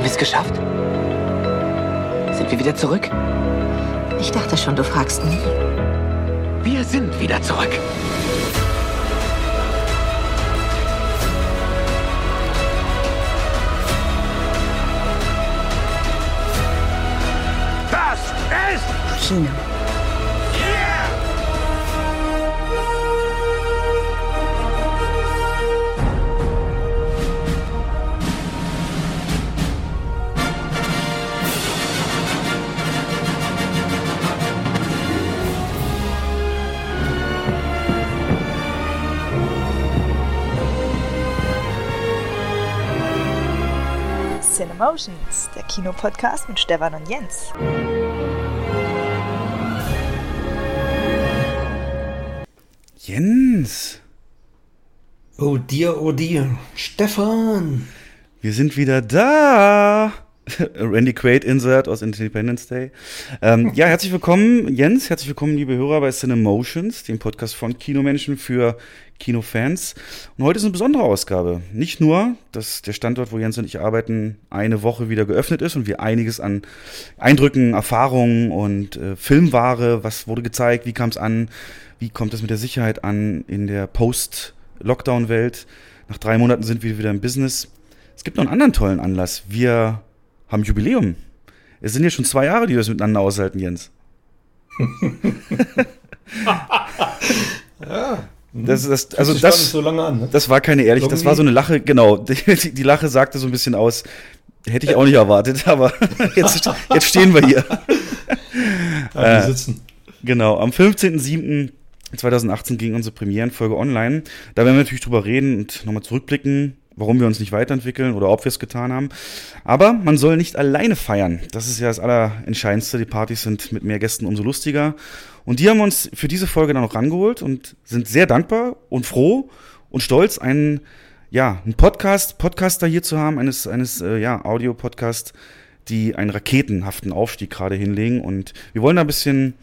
Haben wir es geschafft? Sind wir wieder zurück? Ich dachte schon, du fragst mich. Wir sind wieder zurück. Das ist Kino. Cinemotions, der Kinopodcast mit Stefan und Jens. Jens, Oh dir, oh dir. Stefan. wir sind wieder da. Randy Quaid Insert aus Independence Day. Ähm, ja, herzlich willkommen, Jens. Herzlich willkommen, liebe Hörer bei Cinemotions, dem Podcast von Kinomenschen für Kinofans. Und heute ist eine besondere Ausgabe. Nicht nur, dass der Standort, wo Jens und ich arbeiten, eine Woche wieder geöffnet ist und wir einiges an Eindrücken, Erfahrungen und äh, Filmware, was wurde gezeigt, wie kam es an, wie kommt es mit der Sicherheit an in der Post-Lockdown-Welt. Nach drei Monaten sind wir wieder im Business. Es gibt noch einen anderen tollen Anlass. Wir haben Jubiläum. Es sind ja schon zwei Jahre, die wir das miteinander aushalten, Jens. Das, das, also das, so lange an. Ne? das war keine ehrliche, das war so eine Lache, genau. Die, die Lache sagte so ein bisschen aus, hätte ich auch nicht erwartet, aber jetzt, jetzt stehen wir hier. Ja, wir äh, sitzen. Genau, am 15.07.2018 ging unsere Premierenfolge online. Da werden wir natürlich drüber reden und nochmal zurückblicken, warum wir uns nicht weiterentwickeln oder ob wir es getan haben. Aber man soll nicht alleine feiern. Das ist ja das Allerentscheidendste. Die Partys sind mit mehr Gästen umso lustiger. Und die haben uns für diese Folge dann auch rangeholt und sind sehr dankbar und froh und stolz, einen, ja, einen Podcast, Podcaster hier zu haben, eines, eines äh, ja, Audio-Podcast, die einen raketenhaften Aufstieg gerade hinlegen. Und wir wollen da ein bisschen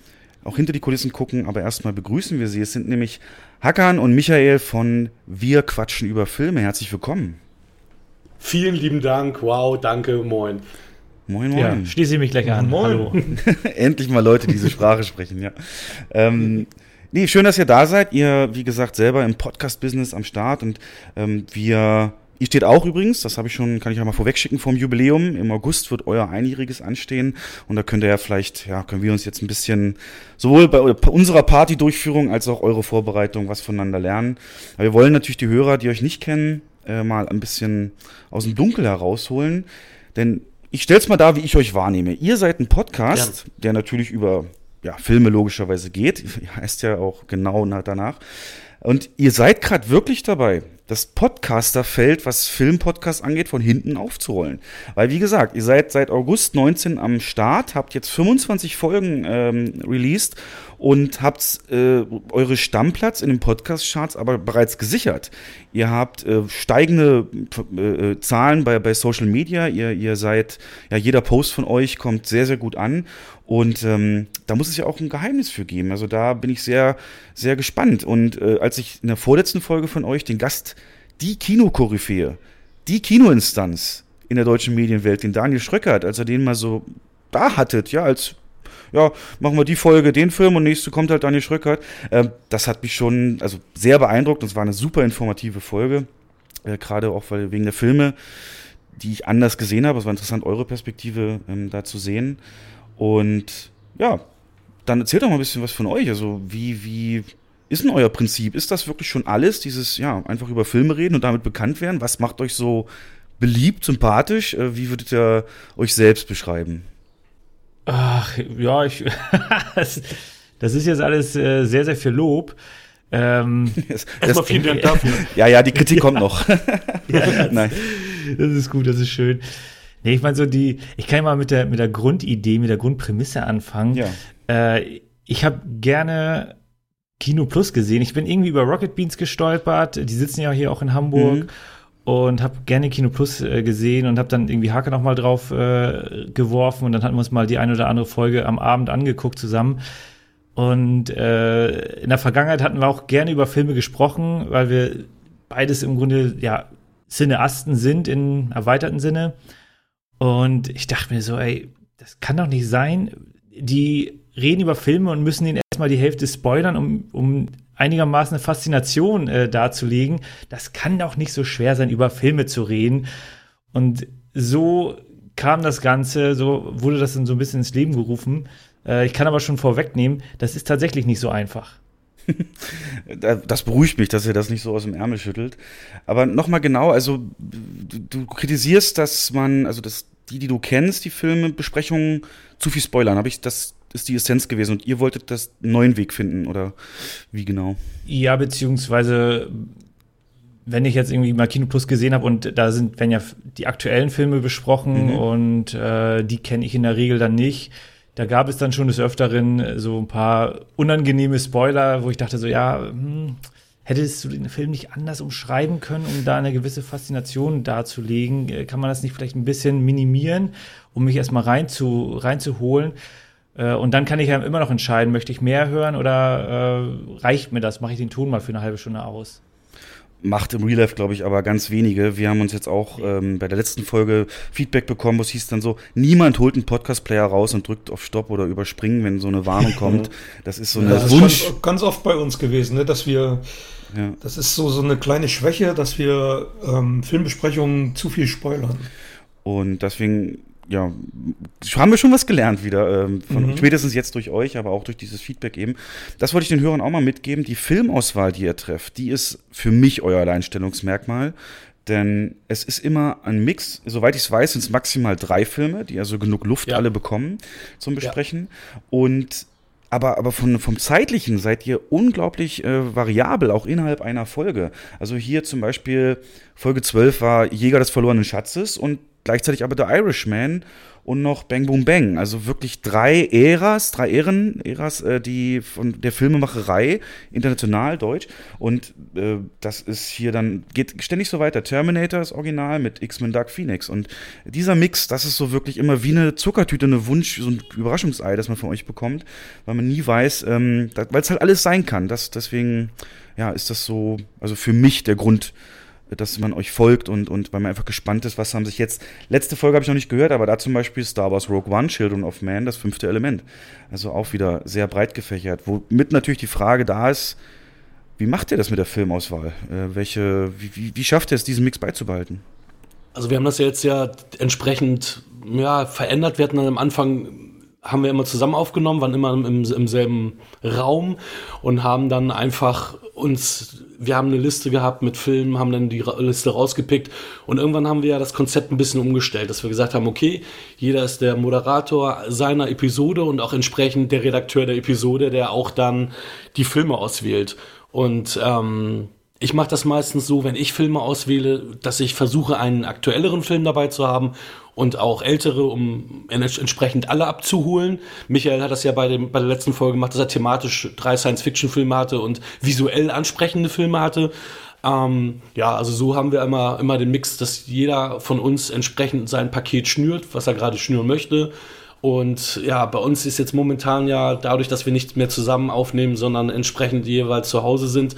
auch hinter die Kulissen gucken, aber erstmal begrüßen wir sie. Es sind nämlich Hakan und Michael von Wir quatschen über Filme. Herzlich willkommen. Vielen lieben Dank. Wow, danke, moin. Moin, Ja, moin. schließe ich mich gleich an. Moin. Hallo. Endlich mal Leute, die diese Sprache sprechen, ja. Ähm, nee, schön, dass ihr da seid. Ihr, wie gesagt, selber im Podcast-Business am Start und ähm, wir. Ihr steht auch übrigens, das habe ich schon, kann ich auch mal vorwegschicken, vom Jubiläum. Im August wird euer Einjähriges anstehen und da könnt ihr ja vielleicht, ja, können wir uns jetzt ein bisschen sowohl bei unserer Partydurchführung als auch eure Vorbereitung was voneinander lernen. Aber wir wollen natürlich die Hörer, die euch nicht kennen, äh, mal ein bisschen aus dem Dunkel herausholen, denn ich stell's mal da, wie ich euch wahrnehme. Ihr seid ein Podcast, der natürlich über ja, Filme logischerweise geht. Heißt ja auch genau na- danach. Und ihr seid gerade wirklich dabei, das Podcasterfeld, was Filmpodcast angeht, von hinten aufzurollen. Weil, wie gesagt, ihr seid seit August 19 am Start, habt jetzt 25 Folgen ähm, released und habt äh, eure Stammplatz in den Podcast-Charts aber bereits gesichert. Ihr habt äh, steigende äh, äh, Zahlen bei, bei Social Media. Ihr, ihr seid, ja, jeder Post von euch kommt sehr, sehr gut an. Und ähm, da muss es ja auch ein Geheimnis für geben. Also da bin ich sehr, sehr gespannt. Und äh, als ich in der vorletzten Folge von euch den Gast, die Kinokoryphäe, die Kinoinstanz in der deutschen Medienwelt, den Daniel Schröckert, als er den mal so da hattet, ja, als ja, machen wir die Folge, den Film und nächste kommt halt Daniel Schröckert. Ähm, das hat mich schon also sehr beeindruckt und es war eine super informative Folge. Äh, Gerade auch weil wegen der Filme, die ich anders gesehen habe. Es war interessant, eure Perspektive ähm, da zu sehen. Und ja, dann erzählt doch mal ein bisschen was von euch. Also, wie, wie ist denn euer Prinzip? Ist das wirklich schon alles? Dieses, ja, einfach über Filme reden und damit bekannt werden? Was macht euch so beliebt, sympathisch? Äh, wie würdet ihr euch selbst beschreiben? Ach, ja, ich. das, das ist jetzt alles äh, sehr, sehr viel Lob. Ähm, Das, Erstmal vielen Dank dafür. Ja, ja, die Kritik kommt noch. Nein. das ist gut, das ist schön. Nee, ich meine so die, ich kann ja mal mit der, mit der Grundidee, mit der Grundprämisse anfangen. Ja. Äh, ich habe gerne Kino Plus gesehen. Ich bin irgendwie über Rocket Beans gestolpert. Die sitzen ja hier auch in Hamburg. Mhm. Und habe gerne Kino Plus äh, gesehen und habe dann irgendwie Hake noch mal drauf äh, geworfen und dann hatten wir uns mal die eine oder andere Folge am Abend angeguckt zusammen. Und äh, in der Vergangenheit hatten wir auch gerne über Filme gesprochen, weil wir beides im Grunde ja Cineasten sind in erweiterten Sinne. Und ich dachte mir so, ey, das kann doch nicht sein. Die reden über Filme und müssen ihnen erstmal die Hälfte spoilern, um, um einigermaßen eine Faszination äh, darzulegen. Das kann doch nicht so schwer sein, über Filme zu reden. Und so kam das Ganze, so wurde das dann so ein bisschen ins Leben gerufen. Äh, ich kann aber schon vorwegnehmen, das ist tatsächlich nicht so einfach. das beruhigt mich, dass ihr das nicht so aus dem Ärmel schüttelt. Aber nochmal genau, also du, du, kritisierst, dass man, also dass die, die du kennst, die Filme, Besprechungen zu viel spoilern. Habe ich das ist die Essenz gewesen und ihr wolltet das neuen Weg finden oder wie genau? Ja, beziehungsweise wenn ich jetzt irgendwie mal Kino Plus gesehen habe und da sind, werden ja die aktuellen Filme besprochen mhm. und äh, die kenne ich in der Regel dann nicht. Da gab es dann schon des Öfteren so ein paar unangenehme Spoiler, wo ich dachte so, ja, hm, hättest du den Film nicht anders umschreiben können, um da eine gewisse Faszination darzulegen? Äh, kann man das nicht vielleicht ein bisschen minimieren, um mich erstmal rein zu, reinzuholen? Und dann kann ich ja immer noch entscheiden, möchte ich mehr hören oder äh, reicht mir das? Mache ich den Ton mal für eine halbe Stunde aus? macht im Real Life, glaube ich, aber ganz wenige. Wir haben uns jetzt auch ähm, bei der letzten Folge Feedback bekommen, wo es hieß dann so, niemand holt einen Podcast-Player raus und drückt auf Stopp oder überspringen, wenn so eine Warnung kommt. Das ist so eine ja, das Wunsch. Ist ganz oft bei uns gewesen, ne, dass wir, ja. das ist so, so eine kleine Schwäche, dass wir ähm, Filmbesprechungen zu viel spoilern. Und deswegen ja, haben wir schon was gelernt wieder, ähm, von, mhm. spätestens jetzt durch euch, aber auch durch dieses Feedback eben. Das wollte ich den Hörern auch mal mitgeben. Die Filmauswahl, die ihr trefft, die ist für mich euer Alleinstellungsmerkmal. Denn es ist immer ein Mix, soweit ich es weiß, sind es maximal drei Filme, die also genug Luft ja. alle bekommen zum Besprechen. Ja. Und aber, aber von, vom zeitlichen seid ihr unglaublich äh, variabel, auch innerhalb einer Folge. Also hier zum Beispiel Folge 12 war Jäger des verlorenen Schatzes und gleichzeitig aber The Irishman und noch Bang Boom Bang. Also wirklich drei Äras, drei Ähren, Äras, äh, die von der Filmemacherei, international, deutsch. Und äh, das ist hier dann, geht ständig so weiter. Terminator ist original mit X-Men Dark Phoenix. Und dieser Mix, das ist so wirklich immer wie eine Zuckertüte, eine Wunsch, so ein Überraschungsei, das man von euch bekommt, weil man nie weiß, ähm, weil es halt alles sein kann. Das, deswegen, ja, ist das so, also für mich der Grund, dass man euch folgt und, und weil man einfach gespannt ist, was haben sich jetzt. Letzte Folge habe ich noch nicht gehört, aber da zum Beispiel Star Wars Rogue One, Children of Man, das fünfte Element. Also auch wieder sehr breit gefächert. Womit natürlich die Frage da ist, wie macht ihr das mit der Filmauswahl? Äh, welche, wie, wie schafft ihr es, diesen Mix beizubehalten? Also wir haben das ja jetzt ja entsprechend ja, verändert. Wir hatten dann am Anfang haben wir immer zusammen aufgenommen, waren immer im, im selben Raum und haben dann einfach uns, wir haben eine Liste gehabt mit Filmen, haben dann die Liste rausgepickt und irgendwann haben wir ja das Konzept ein bisschen umgestellt, dass wir gesagt haben, okay, jeder ist der Moderator seiner Episode und auch entsprechend der Redakteur der Episode, der auch dann die Filme auswählt. Und ähm, ich mache das meistens so, wenn ich Filme auswähle, dass ich versuche, einen aktuelleren Film dabei zu haben und auch ältere, um entsprechend alle abzuholen. Michael hat das ja bei, dem, bei der letzten Folge gemacht, dass er thematisch drei Science-Fiction-Filme hatte und visuell ansprechende Filme hatte. Ähm, ja, also so haben wir immer, immer den Mix, dass jeder von uns entsprechend sein Paket schnürt, was er gerade schnüren möchte. Und ja, bei uns ist jetzt momentan ja dadurch, dass wir nicht mehr zusammen aufnehmen, sondern entsprechend jeweils zu Hause sind,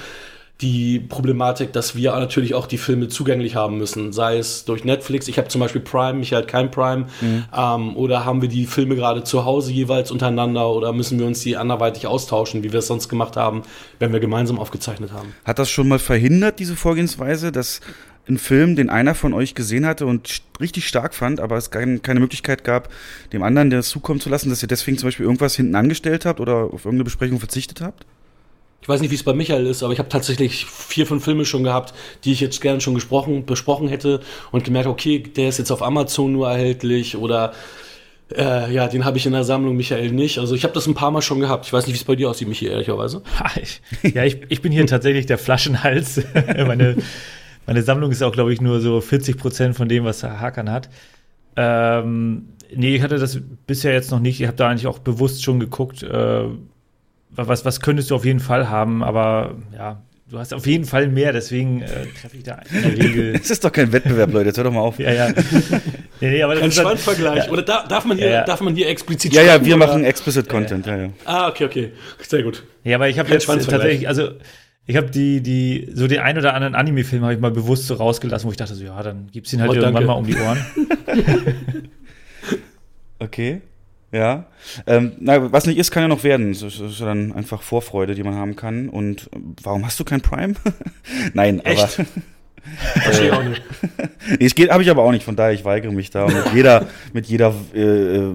die Problematik, dass wir natürlich auch die Filme zugänglich haben müssen, sei es durch Netflix, ich habe zum Beispiel Prime, Michael hat kein Prime, mhm. ähm, oder haben wir die Filme gerade zu Hause jeweils untereinander oder müssen wir uns die anderweitig austauschen, wie wir es sonst gemacht haben, wenn wir gemeinsam aufgezeichnet haben. Hat das schon mal verhindert, diese Vorgehensweise, dass ein Film, den einer von euch gesehen hatte und richtig stark fand, aber es kein, keine Möglichkeit gab, dem anderen das zukommen zu lassen, dass ihr deswegen zum Beispiel irgendwas hinten angestellt habt oder auf irgendeine Besprechung verzichtet habt? Ich weiß nicht, wie es bei Michael ist, aber ich habe tatsächlich vier, fünf Filme schon gehabt, die ich jetzt gerne schon gesprochen, besprochen hätte und gemerkt, okay, der ist jetzt auf Amazon nur erhältlich oder äh, ja, den habe ich in der Sammlung, Michael nicht. Also ich habe das ein paar Mal schon gehabt. Ich weiß nicht, wie es bei dir aussieht, Michael, ehrlicherweise. ja, ich, ich bin hier tatsächlich der Flaschenhals. meine, meine Sammlung ist auch, glaube ich, nur so 40 Prozent von dem, was Hakan hat. Ähm, nee, ich hatte das bisher jetzt noch nicht. Ich habe da eigentlich auch bewusst schon geguckt, äh, was, was könntest du auf jeden Fall haben, aber ja, du hast auf jeden Fall mehr, deswegen äh, treffe ich da in der Regel. Es ist doch kein Wettbewerb, Leute, jetzt hör doch mal auf. ja, ja. nee, nee, aber Kein Schwandvergleich. Ja. Oder da, darf, man hier, ja, ja. darf man hier explizit Ja, ja, wir oder? machen explicit Content, ja, ja. Ah, okay, okay. Sehr gut. Ja, aber ich habe jetzt tatsächlich, also Ich habe die, die, so den ein oder anderen Anime-Film habe ich mal bewusst so rausgelassen, wo ich dachte so, ja, dann gibt's ihn halt Oh, irgendwann danke. mal um die Ohren. Okay. Ja. Ähm, na, was nicht ist, kann ja noch werden. Das ist, das ist ja dann einfach Vorfreude, die man haben kann. Und äh, warum hast du kein Prime? Nein, Echt? aber. Verstehe ich auch nicht. Nee, es geht, habe ich aber auch nicht, von daher, ich weigere mich da. Und mit jeder, mit jeder äh, äh,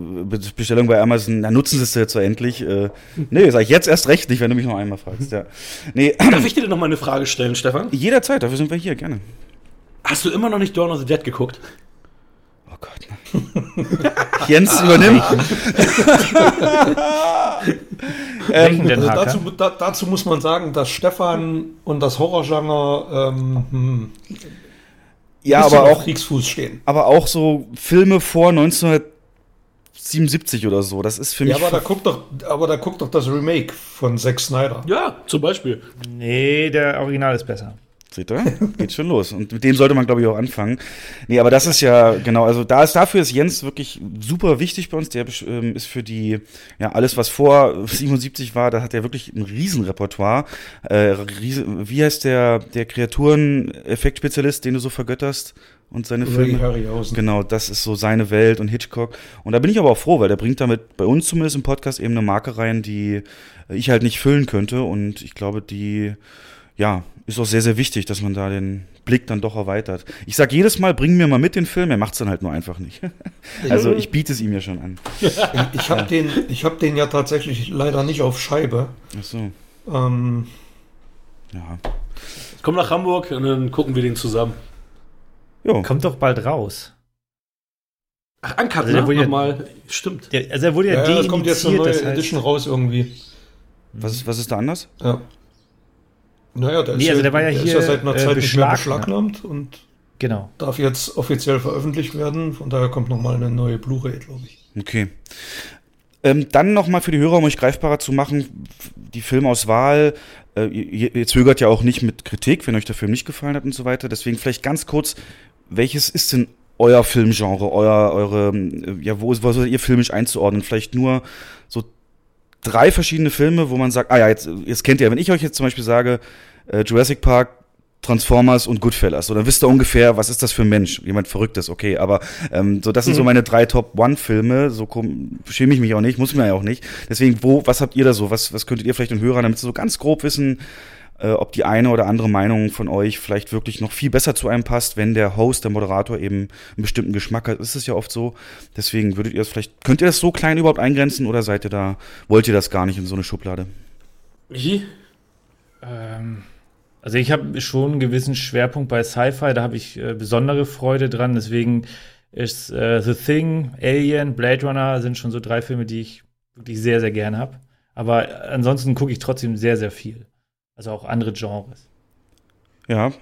Bestellung bei Amazon, na, nutzen sie es jetzt so endlich. Äh, nee, sag ich jetzt erst recht nicht, wenn du mich noch einmal fragst. Ja. Nee, Darf ich dir noch mal eine Frage stellen, Stefan? jederzeit, dafür sind wir hier, gerne. Hast du immer noch nicht Dawn of the Dead geguckt? Gott. Jens übernimmt. Welchen denn, Also dazu, da, dazu muss man sagen, dass Stefan und das Horrorgenre ähm, hm, Ja, aber auf auch, Kriegsfuß stehen. aber auch so Filme vor 1977 oder so. Das ist für mich. Ja, aber da guckt doch, aber da guckt doch das Remake von Zack Snyder. Ja, zum Beispiel. Nee, der Original ist besser. Seht ihr? Geht schon los. Und mit dem sollte man, glaube ich, auch anfangen. Nee, aber das ist ja, genau, also da ist, dafür ist Jens wirklich super wichtig bei uns. Der ähm, ist für die, ja, alles, was vor 77 war, da hat er wirklich ein Riesenrepertoire. Äh, riesen, wie heißt der, der Kreaturen-Effektspezialist, den du so vergötterst? Und seine Ray Filme? Harryhausen. Genau, das ist so seine Welt und Hitchcock. Und da bin ich aber auch froh, weil der bringt damit bei uns zumindest im Podcast eben eine Marke rein, die ich halt nicht füllen könnte. Und ich glaube, die, ja, ist auch sehr, sehr wichtig, dass man da den Blick dann doch erweitert. Ich sag jedes Mal, bring mir mal mit den Film, er macht's dann halt nur einfach nicht. Also ich biete es ihm ja schon an. Ich habe den, ich hab den ja tatsächlich leider nicht auf Scheibe. Ach so, Ähm, ja. Komm nach Hamburg und dann gucken wir den zusammen. Jo, Kommt doch bald raus. Ach, Uncut, Also der ne? wurde ja- Nochmal. Stimmt. Der, also er wurde ja, ja, ja, es kommt jetzt eine neue das heißt, Edition raus irgendwie. was ist, was ist da anders? Ja. Naja, der, Nee, ist, also ja, der war ja ist hier, ja seit einer äh, Zeit nicht mehr beschlagnahmt. beschlagnahmt und Genau. darf jetzt offiziell veröffentlicht werden. Von daher kommt nochmal eine neue Blu-ray, glaube ich. Okay. Ähm, dann nochmal für die Hörer, um euch greifbarer zu machen, die Filmauswahl. Äh, ihr, ihr zögert ja auch nicht mit Kritik, wenn euch der Film nicht gefallen hat und so weiter. Deswegen vielleicht ganz kurz, welches ist denn euer Filmgenre, euer, eure, ja, wo, wo seid ihr filmisch einzuordnen? Vielleicht nur so drei verschiedene Filme, wo man sagt, ah ja, jetzt, jetzt kennt ihr, wenn ich euch jetzt zum Beispiel sage, äh, Jurassic Park, Transformers und Goodfellas. So, dann wisst ihr ungefähr, was ist das für ein Mensch? Jemand Verrücktes, okay. Aber ähm, so, das sind so meine drei Top-One-Filme. So komm, schäme ich mich auch nicht, muss man ja auch nicht. Deswegen, wo, was habt ihr da so? Was, was könntet ihr vielleicht den Hörern, damit sie so ganz grob wissen, äh, ob die eine oder andere Meinung von euch vielleicht wirklich noch viel besser zu einem passt, wenn der Host, der Moderator eben einen bestimmten Geschmack hat. Ist es ja oft so. Deswegen würdet ihr es vielleicht, könnt ihr das so klein überhaupt eingrenzen oder seid ihr da, wollt ihr das gar nicht in so eine Schublade? Michi? Ähm, also ich habe schon einen gewissen Schwerpunkt bei Sci-Fi, da habe ich äh, besondere Freude dran. Deswegen ist äh, The Thing, Alien, Blade Runner sind schon so drei Filme, die ich wirklich sehr, sehr gerne habe. Aber ansonsten gucke ich trotzdem sehr, sehr viel. Also auch andere Genres. Ja,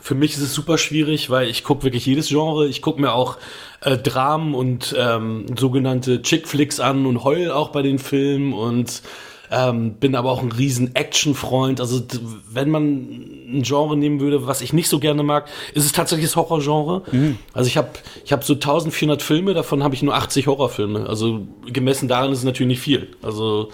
Für mich ist es super schwierig, weil ich gucke wirklich jedes Genre. Ich gucke mir auch äh, Dramen und ähm, sogenannte Chick-Flicks an und heul auch bei den Filmen und ähm, bin aber auch ein riesen Action-Freund. Also d- wenn man ein Genre nehmen würde, was ich nicht so gerne mag, ist es tatsächlich das Horrorgenre. Also ich habe ich hab so 1400 Filme, davon habe ich nur 80 Horrorfilme. Also gemessen daran ist es natürlich nicht viel. Also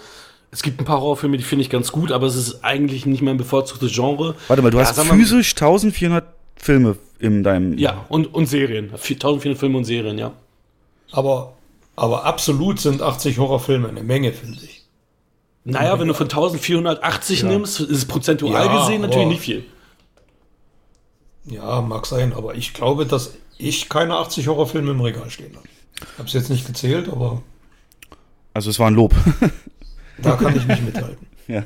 es gibt ein paar Horrorfilme, die finde ich ganz gut, aber es ist eigentlich nicht mein bevorzugtes Genre. warte mal, du Ja, hast physisch 1400 Filme in deinem. Ja, und, und Serien. 1400 Filme und Serien, ja. Aber, aber absolut sind 80 Horrorfilme eine Menge, finde ich. Naja, wenn du von 1480 nimmst, ist es prozentual Ja, gesehen natürlich nicht viel. Ja, mag sein, aber ich glaube, dass ich keine 80 Horrorfilme im Regal stehen habe. Ich habe es jetzt nicht gezählt, aber Also es war ein Lob. da kann ich nicht mithalten. ja.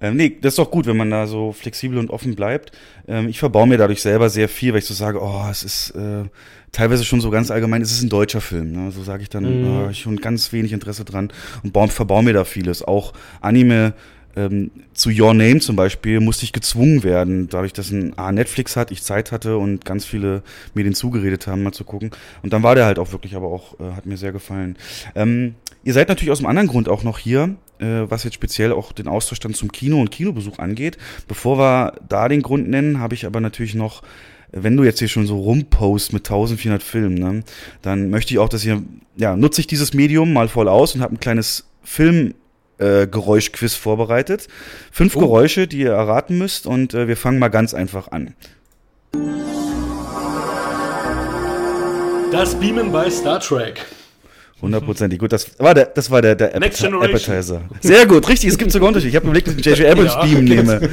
Ähm, nee, das ist doch gut, wenn man da so flexibel und offen bleibt. Ähm, ich verbaue mir dadurch selber sehr viel, weil ich so sage, oh, es ist äh, teilweise schon so ganz allgemein, es ist ein deutscher Film. Ne? So sage ich dann, Mhm. äh, ich schon ganz wenig Interesse dran und baue, verbaue mir da vieles. Auch Anime ähm, zu Your Name zum Beispiel musste ich gezwungen werden, dadurch, dass ein A, Netflix hat, ich Zeit hatte und ganz viele Medien zugeredet haben, mal zu gucken. Und dann war der halt auch wirklich, aber auch, äh, hat mir sehr gefallen. Ähm, ihr seid natürlich aus einem anderen Grund auch noch hier, äh, was jetzt speziell auch den Austausch dann zum Kino und Kinobesuch angeht. Bevor wir da den Grund nennen, habe ich aber natürlich noch wenn du jetzt hier schon so rumpost mit 1400 Filmen, ne, dann möchte ich auch, dass ihr, ja, nutze ich dieses Medium mal voll aus und habe ein kleines Film äh, Geräuschquiz vorbereitet. Fünf Oh. Geräusche, die ihr erraten müsst und äh, wir fangen mal ganz einfach an. Das Beamen bei Star Trek. Hundertprozentig. Gut, das war der, das war der, der Next Appeti- Generation. Appetizer. Sehr gut, richtig. Es gibt sogar Unterschiede. Ich habe überlegt, dass ich J.J. Abrams Ja, Beam nehme.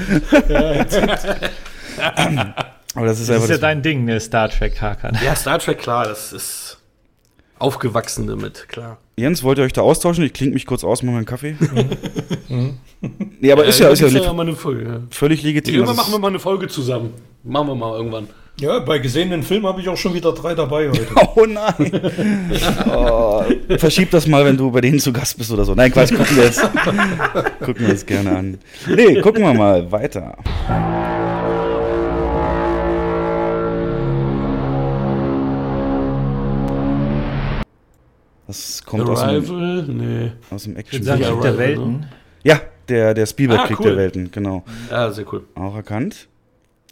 Aber das ist Das ist ja das, dein Ding, ne, Star Trek Hakan. Ja, Star Trek, klar, das ist aufgewachsen damit, klar. Jens, wollt ihr euch da austauschen? Ich klinge mich kurz aus, mach mal einen Kaffee. nee, aber ist ja, ist ja li- mal eine Folge. Ja. völlig legitim. Irgendwann machen wir mal eine Folge zusammen. Machen wir mal irgendwann. Ja, bei gesehenen Filmen habe ich auch schon wieder drei dabei heute. Oh nein. oh, verschieb das mal, wenn du bei denen zu Gast bist oder so. Nein, Quatsch, gucken wir jetzt. gucken wir uns gerne an. Nee, gucken wir mal weiter. Das kommt aus dem, Arrival? Nee. aus dem Action. sagen, Ja, Krieg der Arrival, Welten. Ja, der, der Spielberg-Krieg Ah, cool. der Welten, genau. Ja, sehr cool. Auch erkannt.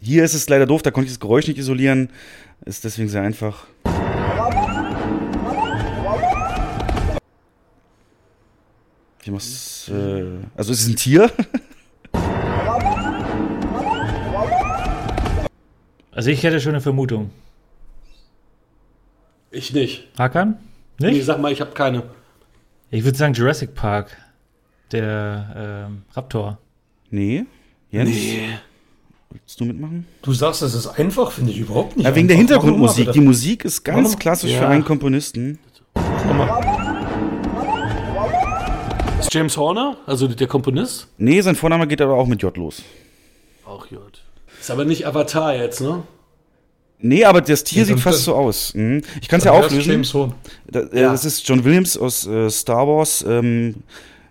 Hier ist es leider doof, da konnte ich das Geräusch nicht isolieren. Ist deswegen sehr einfach. Ich mach's, äh, also es ist ein Tier. Also ich hätte schon eine Vermutung. Ich nicht. Hakan? Nee, Nicht? sag mal, ich habe keine. Ich würde sagen Jurassic Park. Der ähm, Raptor. Nee. Jens, willst du mitmachen? Du sagst, es ist einfach, finde ich überhaupt nicht. Ja, wegen der einfach. Mach Hintergrundmusik. Die Musik ist ganz Warum? klassisch Ja. für einen Komponisten. Ist James Horner, also der Komponist? Nee, sein Vorname geht aber auch mit J los. Auch gut. Ist aber nicht Avatar jetzt, ne? Nee, aber das Tier Nee, sieht fast so aus. Mhm. Ich kann es ja auflösen. James Horn. Da, äh, Ja. Das ist John Williams aus äh, Star Wars, ähm,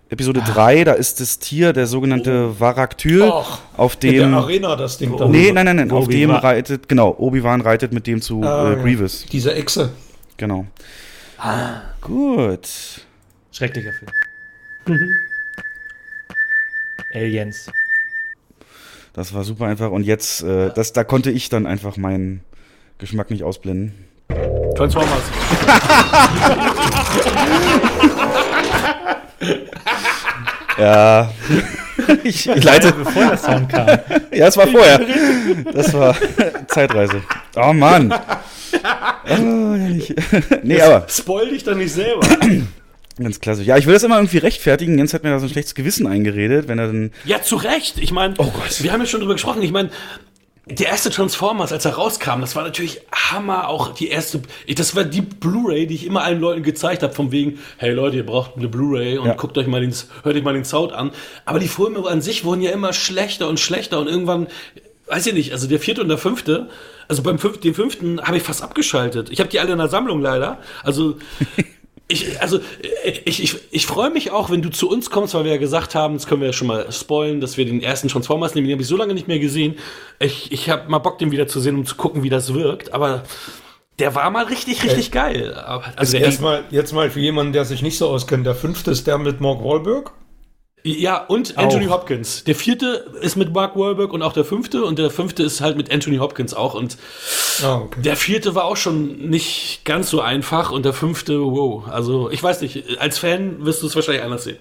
Episode 3. Da ist das Tier, der sogenannte Varaktyl, Ach, auf In der dem. Arena das Ding da. Nee, nein, nein, nein. Auf dem reitet, genau, Obi-Wan reitet mit dem zu Ah, äh, ja. Grievous. Diese Echse. Genau. Gut. Schrecklicher Film. Aliens. Das war super einfach. Und jetzt, äh, das, da konnte ich dann einfach meinen Geschmack nicht ausblenden. Transformers. Ja. ich, ich leite. Bevor der Sound kam. Ja, es war vorher. Das war Zeitreise. Oh Mann. Oh, nee, aber Spoil dich doch nicht selber. ganz klassisch. Ja, ich will das immer irgendwie rechtfertigen. Jens hat mir da so ein schlechtes Gewissen eingeredet, wenn er dann. ja, zu Recht. Ich meine, Oh Gott. wir haben ja schon drüber gesprochen. Ich meine, der erste Transformers, als er rauskam, das war natürlich Hammer. Auch die erste, ich- das war die Blu-ray, die ich immer allen Leuten gezeigt habe, von wegen, hey Leute, ihr braucht eine Blu-ray und Ja. guckt euch mal den, hört euch mal den Sound an. Aber die Filme an sich wurden ja immer schlechter und schlechter und irgendwann, weiß ich nicht, also der vierte und der fünfte, also beim fünften, den fünften habe ich fast abgeschaltet. Ich habe die alle in der Sammlung leider. Also ich, also, ich, ich, ich freue mich auch, wenn du zu uns kommst, weil wir ja gesagt haben, das können wir ja schon mal spoilen, dass wir den ersten Transformers nehmen. Den habe ich so lange nicht mehr gesehen. Ich, ich habe mal Bock, den wieder zu sehen, um zu gucken, wie das wirkt. Aber der war mal richtig, richtig geil. Aber, also der Jetzt erste, mal, jetzt mal für jemanden, der sich nicht so auskennt. Der fünfte ist der mit Mark Wahlberg. Ja, und Anthony Hopkins. Der vierte ist mit Mark Wahlberg und auch der fünfte. Und der fünfte ist halt mit Anthony Hopkins auch. Und Ah, okay. der vierte war auch schon nicht ganz so einfach. Und der fünfte, wow. Also, ich weiß nicht, als Fan wirst du es wahrscheinlich anders sehen.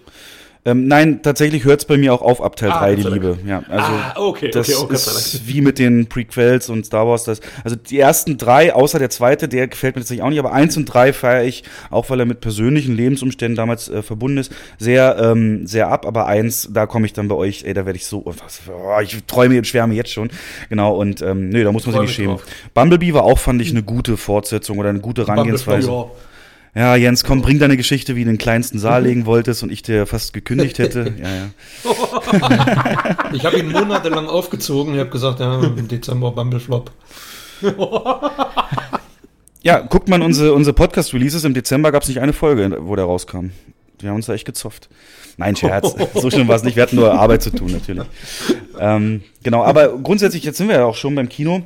Ähm, nein, tatsächlich hört es bei mir auch auf ab Teil Ah, 3, die Liebe. Ja, also Ah, okay, das okay, oh, Gott sei ist wie mit den Prequels und Star Wars. Das, also die ersten drei, außer der zweite, der gefällt mir tatsächlich auch nicht, aber eins und drei feiere ich, auch weil er mit persönlichen Lebensumständen damals äh, verbunden ist, sehr, ähm, sehr ab. Aber eins, da komme ich dann bei euch, ey, da werde ich so, oh, was, oh, ich träume und schwärme jetzt schon. Genau, und ähm, nö, da muss man sich nicht schämen. drauf. Bumblebee war auch, fand ich, eine gute Fortsetzung oder eine gute Herangehensweise. Ja. Ja, Jens, komm, bring deine Geschichte, wie du in den kleinsten Saal legen wolltest und ich dir fast gekündigt hätte. Ja, ja. Ich habe ihn monatelang aufgezogen. Ich habe gesagt, ja, im Dezember Bumbleflop. Ja, guckt man unsere, unsere Podcast-Releases. Im Dezember gab es nicht eine Folge, wo der rauskam. Wir haben uns da echt gezofft. Nein, Scherz. so schlimm war es nicht. Wir hatten nur Arbeit zu tun, natürlich. Ähm, genau, aber grundsätzlich, jetzt sind wir ja auch schon beim Kino.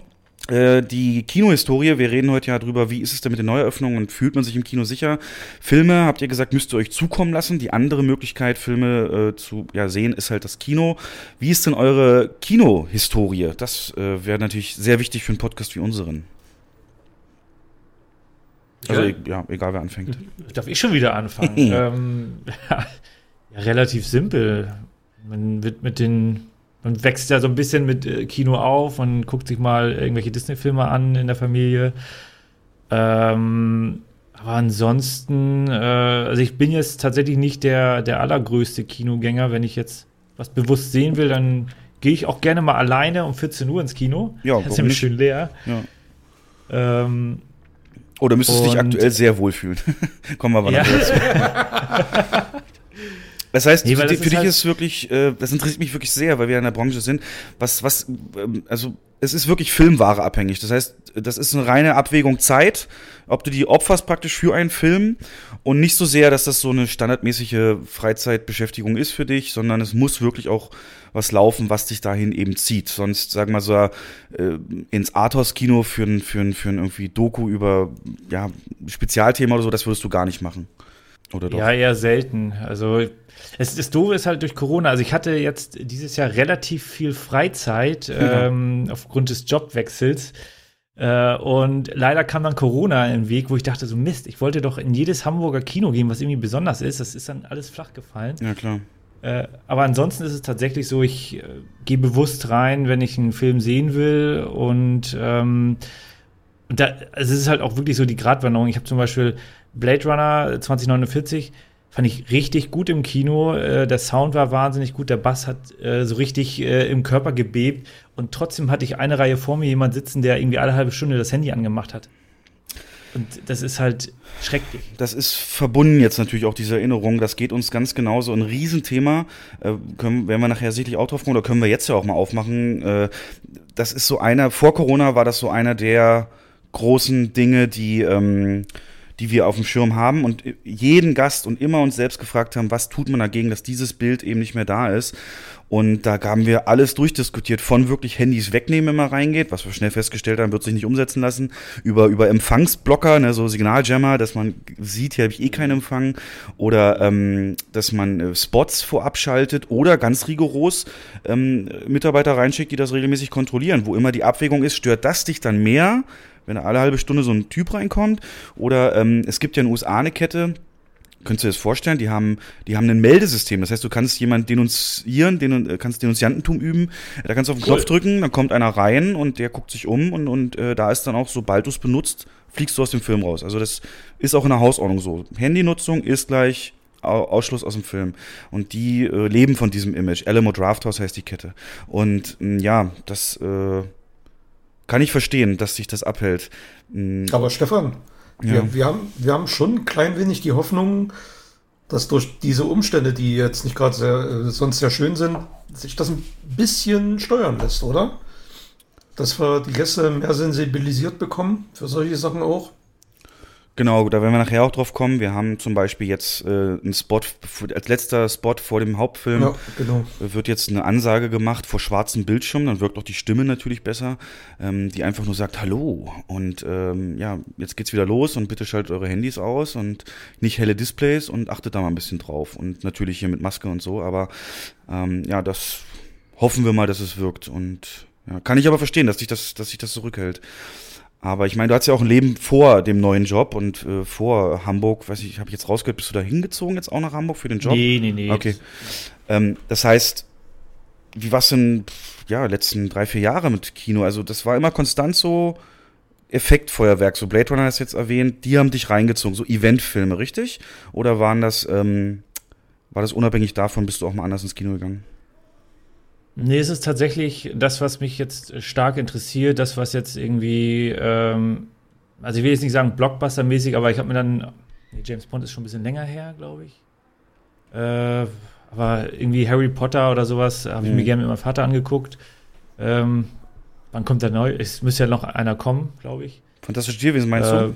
Äh, die Kinohistorie, wir reden heute ja drüber, wie ist es denn mit den Neueröffnungen und fühlt man sich im Kino sicher? Filme, habt ihr gesagt, müsst ihr euch zukommen lassen. Die andere Möglichkeit, Filme äh, zu ja, sehen, ist halt das Kino. Wie ist denn eure Kinohistorie? Das äh, wäre natürlich sehr wichtig für einen Podcast wie unseren. Also, Okay. e- ja, egal wer anfängt. Darf ich schon wieder anfangen? ähm, ja, Ja, relativ simpel. Man wird mit den, man wächst ja so ein bisschen mit äh, Kino auf, man guckt sich mal irgendwelche Disney-Filme an in der Familie. Ähm, aber ansonsten, äh, also ich bin jetzt tatsächlich nicht der, der allergrößte Kinogänger. Wenn ich jetzt was bewusst sehen will, dann gehe ich auch gerne mal alleine um 14 Uhr ins Kino. Ja, das ist nämlich schön leer. Ja. Ähm, Oder müsstest du dich aktuell sehr wohlfühlen? Kommen wir aber ja. Das heißt, nee, für, für dich halt ist wirklich, äh, das interessiert mich wirklich sehr, weil wir in der Branche sind. Was, was, ähm, also es ist wirklich Filmware abhängig. Das heißt, das ist eine reine Abwägung Zeit, ob du die opferst praktisch für einen Film und nicht so sehr, dass das so eine standardmäßige Freizeitbeschäftigung ist für dich, sondern es muss wirklich auch was laufen, was dich dahin eben zieht. Sonst, sagen wir so, äh, ins Arthouse-Kino für ein, für ein, für ein irgendwie Doku über ja, Spezialthema oder so, das würdest du gar nicht machen. Oder doch? Ja, eher selten. Also es ist doof ist halt durch Corona. Also ich hatte jetzt dieses Jahr relativ viel Freizeit ja. ähm, aufgrund des Jobwechsels. Äh, und leider kam dann Corona im Weg, wo ich dachte, so Mist, ich wollte doch in jedes Hamburger Kino gehen, was irgendwie besonders ist. Das ist dann alles flach gefallen. Ja, klar. Äh, aber ansonsten ist es tatsächlich so, ich äh, gehe bewusst rein, wenn ich einen Film sehen will. Und ähm, da, also es ist halt auch wirklich so die Gratwanderung. Ich habe zum Beispiel Blade Runner 2049 fand ich richtig gut im Kino. Äh, der Sound war wahnsinnig gut, der Bass hat äh, so richtig äh, im Körper gebebt und trotzdem hatte ich eine Reihe vor mir jemand sitzen, der irgendwie alle halbe Stunde das Handy angemacht hat. Und das ist halt schrecklich. Das ist verbunden jetzt natürlich auch diese Erinnerung. Das geht uns ganz genauso. Ein Riesenthema. Äh, können, werden wir nachher sicherlich auch drauf kommen, oder können wir jetzt ja auch mal aufmachen. Äh, das ist so einer, vor Corona war das so einer der großen Dinge, die ähm, die wir auf dem Schirm haben und jeden Gast und immer uns selbst gefragt haben, was tut man dagegen, dass dieses Bild eben nicht mehr da ist. Und da haben wir alles durchdiskutiert, von wirklich Handys wegnehmen, wenn man reingeht, was wir schnell festgestellt haben, wird sich nicht umsetzen lassen, über, über Empfangsblocker, ne, so Signaljammer, dass man sieht, hier habe ich eh keinen Empfang, oder ähm, dass man äh, Spots vorab schaltet oder ganz rigoros ähm, Mitarbeiter reinschickt, die das regelmäßig kontrollieren, wo immer die Abwägung ist, stört das dich dann mehr, wenn alle halbe Stunde so ein Typ reinkommt. Oder ähm, es gibt ja in den USA eine Kette, Könntest du dir das vorstellen? Die haben, die haben ein Meldesystem. Das heißt, du kannst jemanden denunzieren, den, äh, kannst Denunziantentum üben. Da kannst du auf den cool. Knopf drücken, dann kommt einer rein und der guckt sich um und, und äh, da ist dann auch, sobald du es benutzt, fliegst du aus dem Film raus. Also das ist auch in der Hausordnung so. Handynutzung ist gleich Ausschluss aus dem Film. Und die äh, leben von diesem Image. Alamo Drafthouse heißt die Kette. Und mh, ja, das äh, kann ich verstehen, dass sich das abhält. Hm. Aber Stefan, ja. wir, wir, haben, wir haben schon ein klein wenig die Hoffnung, dass durch diese Umstände, die jetzt nicht gerade äh, sonst sehr schön sind, sich das ein bisschen steuern lässt, oder? Dass wir die Gäste mehr sensibilisiert bekommen für solche Sachen auch. Genau, da werden wir nachher auch drauf kommen. Wir haben zum Beispiel jetzt äh, einen Spot, als letzter Spot vor dem Hauptfilm ja, genau. wird jetzt eine Ansage gemacht vor schwarzem Bildschirm, dann wirkt auch die Stimme natürlich besser, ähm, die einfach nur sagt Hallo und ähm, ja, jetzt geht's wieder los und bitte schaltet eure Handys aus und nicht helle Displays und achtet da mal ein bisschen drauf und natürlich hier mit Maske und so, aber ähm, ja, das hoffen wir mal, dass es wirkt und ja, kann ich aber verstehen, dass sich das, dass sich das zurückhält. Aber ich meine, du hast ja auch ein Leben vor dem neuen Job und äh, vor Hamburg, weiß ich, habe ich jetzt rausgehört, bist du da hingezogen jetzt auch nach Hamburg für den Job? Nee, nee, nee. Okay. Ähm, das heißt, wie war's denn, ja, letzten drei, vier Jahre mit Kino? Also das war immer konstant so Effektfeuerwerk, so Blade Runner hast jetzt erwähnt, die haben dich reingezogen, so Eventfilme, richtig? Oder waren das, ähm, war das unabhängig davon, bist du auch mal anders ins Kino gegangen? Nee, es ist tatsächlich das, was mich jetzt stark interessiert, das, was jetzt irgendwie, ähm, also ich will jetzt nicht sagen Blockbuster-mäßig, aber ich habe mir dann, nee, James Bond ist schon ein bisschen länger her, glaube ich. Äh, aber irgendwie Harry Potter oder sowas habe ich mhm. mir gerne mit meinem Vater angeguckt. Ähm, wann kommt der neu? Es müsste ja noch einer kommen, glaube ich. Fantastische Tierwesen meinst äh, du?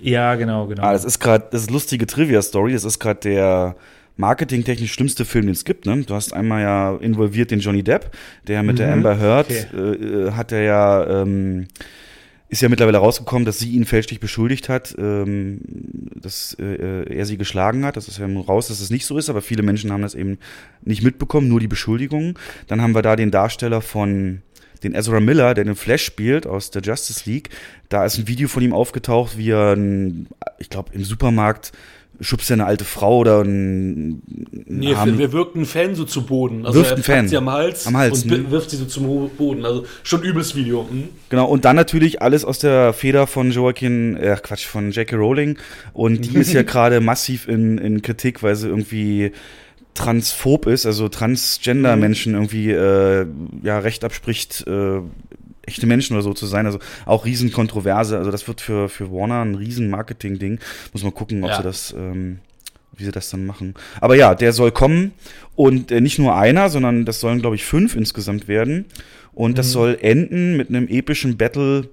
Ja, genau, genau. Ah, das ist gerade, das ist lustige Trivia-Story. Das ist gerade der marketingtechnisch schlimmste Film, den es gibt. Ne? Du hast einmal ja involviert den Johnny Depp, der mit mhm. der Amber Heard okay. äh, hat er ja ähm, ist ja mittlerweile rausgekommen, dass sie ihn fälschlich beschuldigt hat, ähm, dass äh, er sie geschlagen hat. Das ist ja raus, dass es nicht so ist, aber viele Menschen haben das eben nicht mitbekommen, nur die Beschuldigungen. Dann haben wir da den Darsteller von den Ezra Miller, der den Flash spielt aus der Justice League. Da ist ein Video von ihm aufgetaucht, wie er, ich glaube, im Supermarkt schubst ja eine alte Frau oder ein, Nee, armen- wir wirkt einen Fan so zu Boden. Also Wirft er einen packt Fan. sie am Hals, Am Hals, und ne? wirft sie so zum Boden. Also schon übles Video. Hm? Genau, und dann natürlich alles aus der Feder von Joaquin, äh, Quatsch, von J.K. Rowling. Und die ist ja gerade massiv in, in Kritik, weil sie irgendwie transphob ist, also Transgender-Menschen irgendwie äh, ja Recht abspricht, äh, echte Menschen oder so zu sein. Also auch riesen Kontroverse. Also das wird für, für Warner ein riesen Marketing-Ding. Muss man gucken, ob Ja. sie das, ähm, wie sie das dann machen. Aber ja, der soll kommen und äh, nicht nur einer, sondern das sollen, glaube ich, fünf insgesamt werden. Und das soll enden mit einem epischen Battle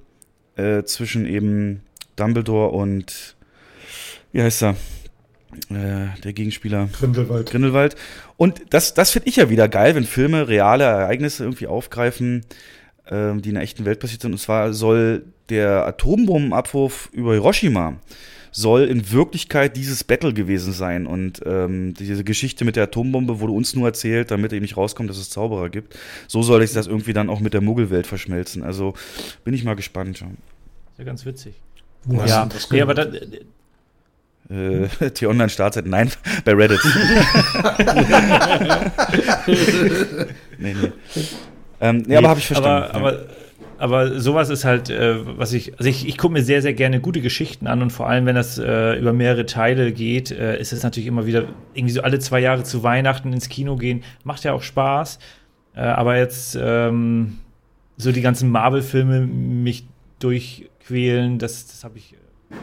äh, zwischen eben Dumbledore und wie heißt er? Äh, der Gegenspieler Grindelwald. Grindelwald. Und das, das finde ich ja wieder geil, wenn Filme reale Ereignisse irgendwie aufgreifen, ähm, die in der echten Welt passiert sind. Und zwar soll der Atombombenabwurf über Hiroshima soll in Wirklichkeit dieses Battle gewesen sein. Und ähm, diese Geschichte mit der Atombombe wurde uns nur erzählt, damit eben nicht rauskommt, dass es Zauberer gibt. So soll ich das irgendwie dann auch mit der Muggelwelt verschmelzen. Also bin ich mal gespannt. Ja. Ist ja ganz witzig. Wo Ja, das nee, aber gehört? da, Äh, T-Online-Startzeit, nein, bei Reddit. nee, nee. Ähm, nee, aber habe ich verstanden. Aber, ja. aber, aber sowas ist halt, äh, was ich, also ich, ich gucke mir sehr, sehr gerne gute Geschichten an und vor allem, wenn das äh, über mehrere Teile geht, äh, ist es natürlich immer wieder irgendwie so alle zwei Jahre zu Weihnachten ins Kino gehen. Macht ja auch Spaß. Äh, aber jetzt ähm, so die ganzen Marvel-Filme mich durchquälen, das, das habe ich äh,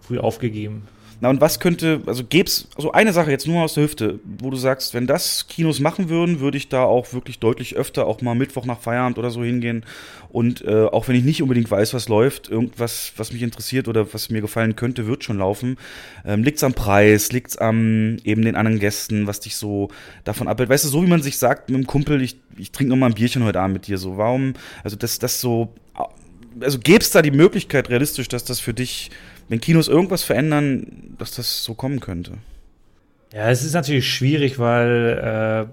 früh aufgegeben. Na und was könnte, also gäb's, also eine Sache jetzt nur aus der Hüfte, wo du sagst, wenn das Kinos machen würden, würde ich da auch wirklich deutlich öfter auch mal Mittwoch nach Feierabend oder so hingehen und äh, auch wenn ich nicht unbedingt weiß, was läuft, irgendwas, was mich interessiert oder was mir gefallen könnte, wird schon laufen. Ähm, liegt's am Preis, liegt's am eben den anderen Gästen, was dich so davon abhält. Weißt du, so wie man sich sagt mit dem Kumpel, ich, ich trinke noch mal ein Bierchen heute Abend mit dir, so warum, also das, das so, also gäb's da die Möglichkeit realistisch, dass das für dich wenn Kinos irgendwas verändern, dass das so kommen könnte. Ja, es ist natürlich schwierig, weil äh,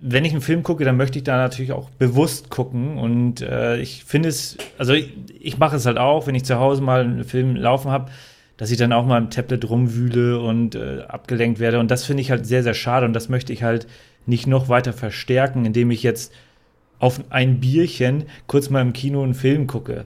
wenn ich einen Film gucke, dann möchte ich da natürlich auch bewusst gucken. Und äh, ich finde es, also ich, ich mache es halt auch, wenn ich zu Hause mal einen Film laufen habe, dass ich dann auch mal im Tablet rumwühle und äh, abgelenkt werde. Und das finde ich halt sehr, sehr schade. Und das möchte ich halt nicht noch weiter verstärken, indem ich jetzt auf ein Bierchen kurz mal im Kino einen Film gucke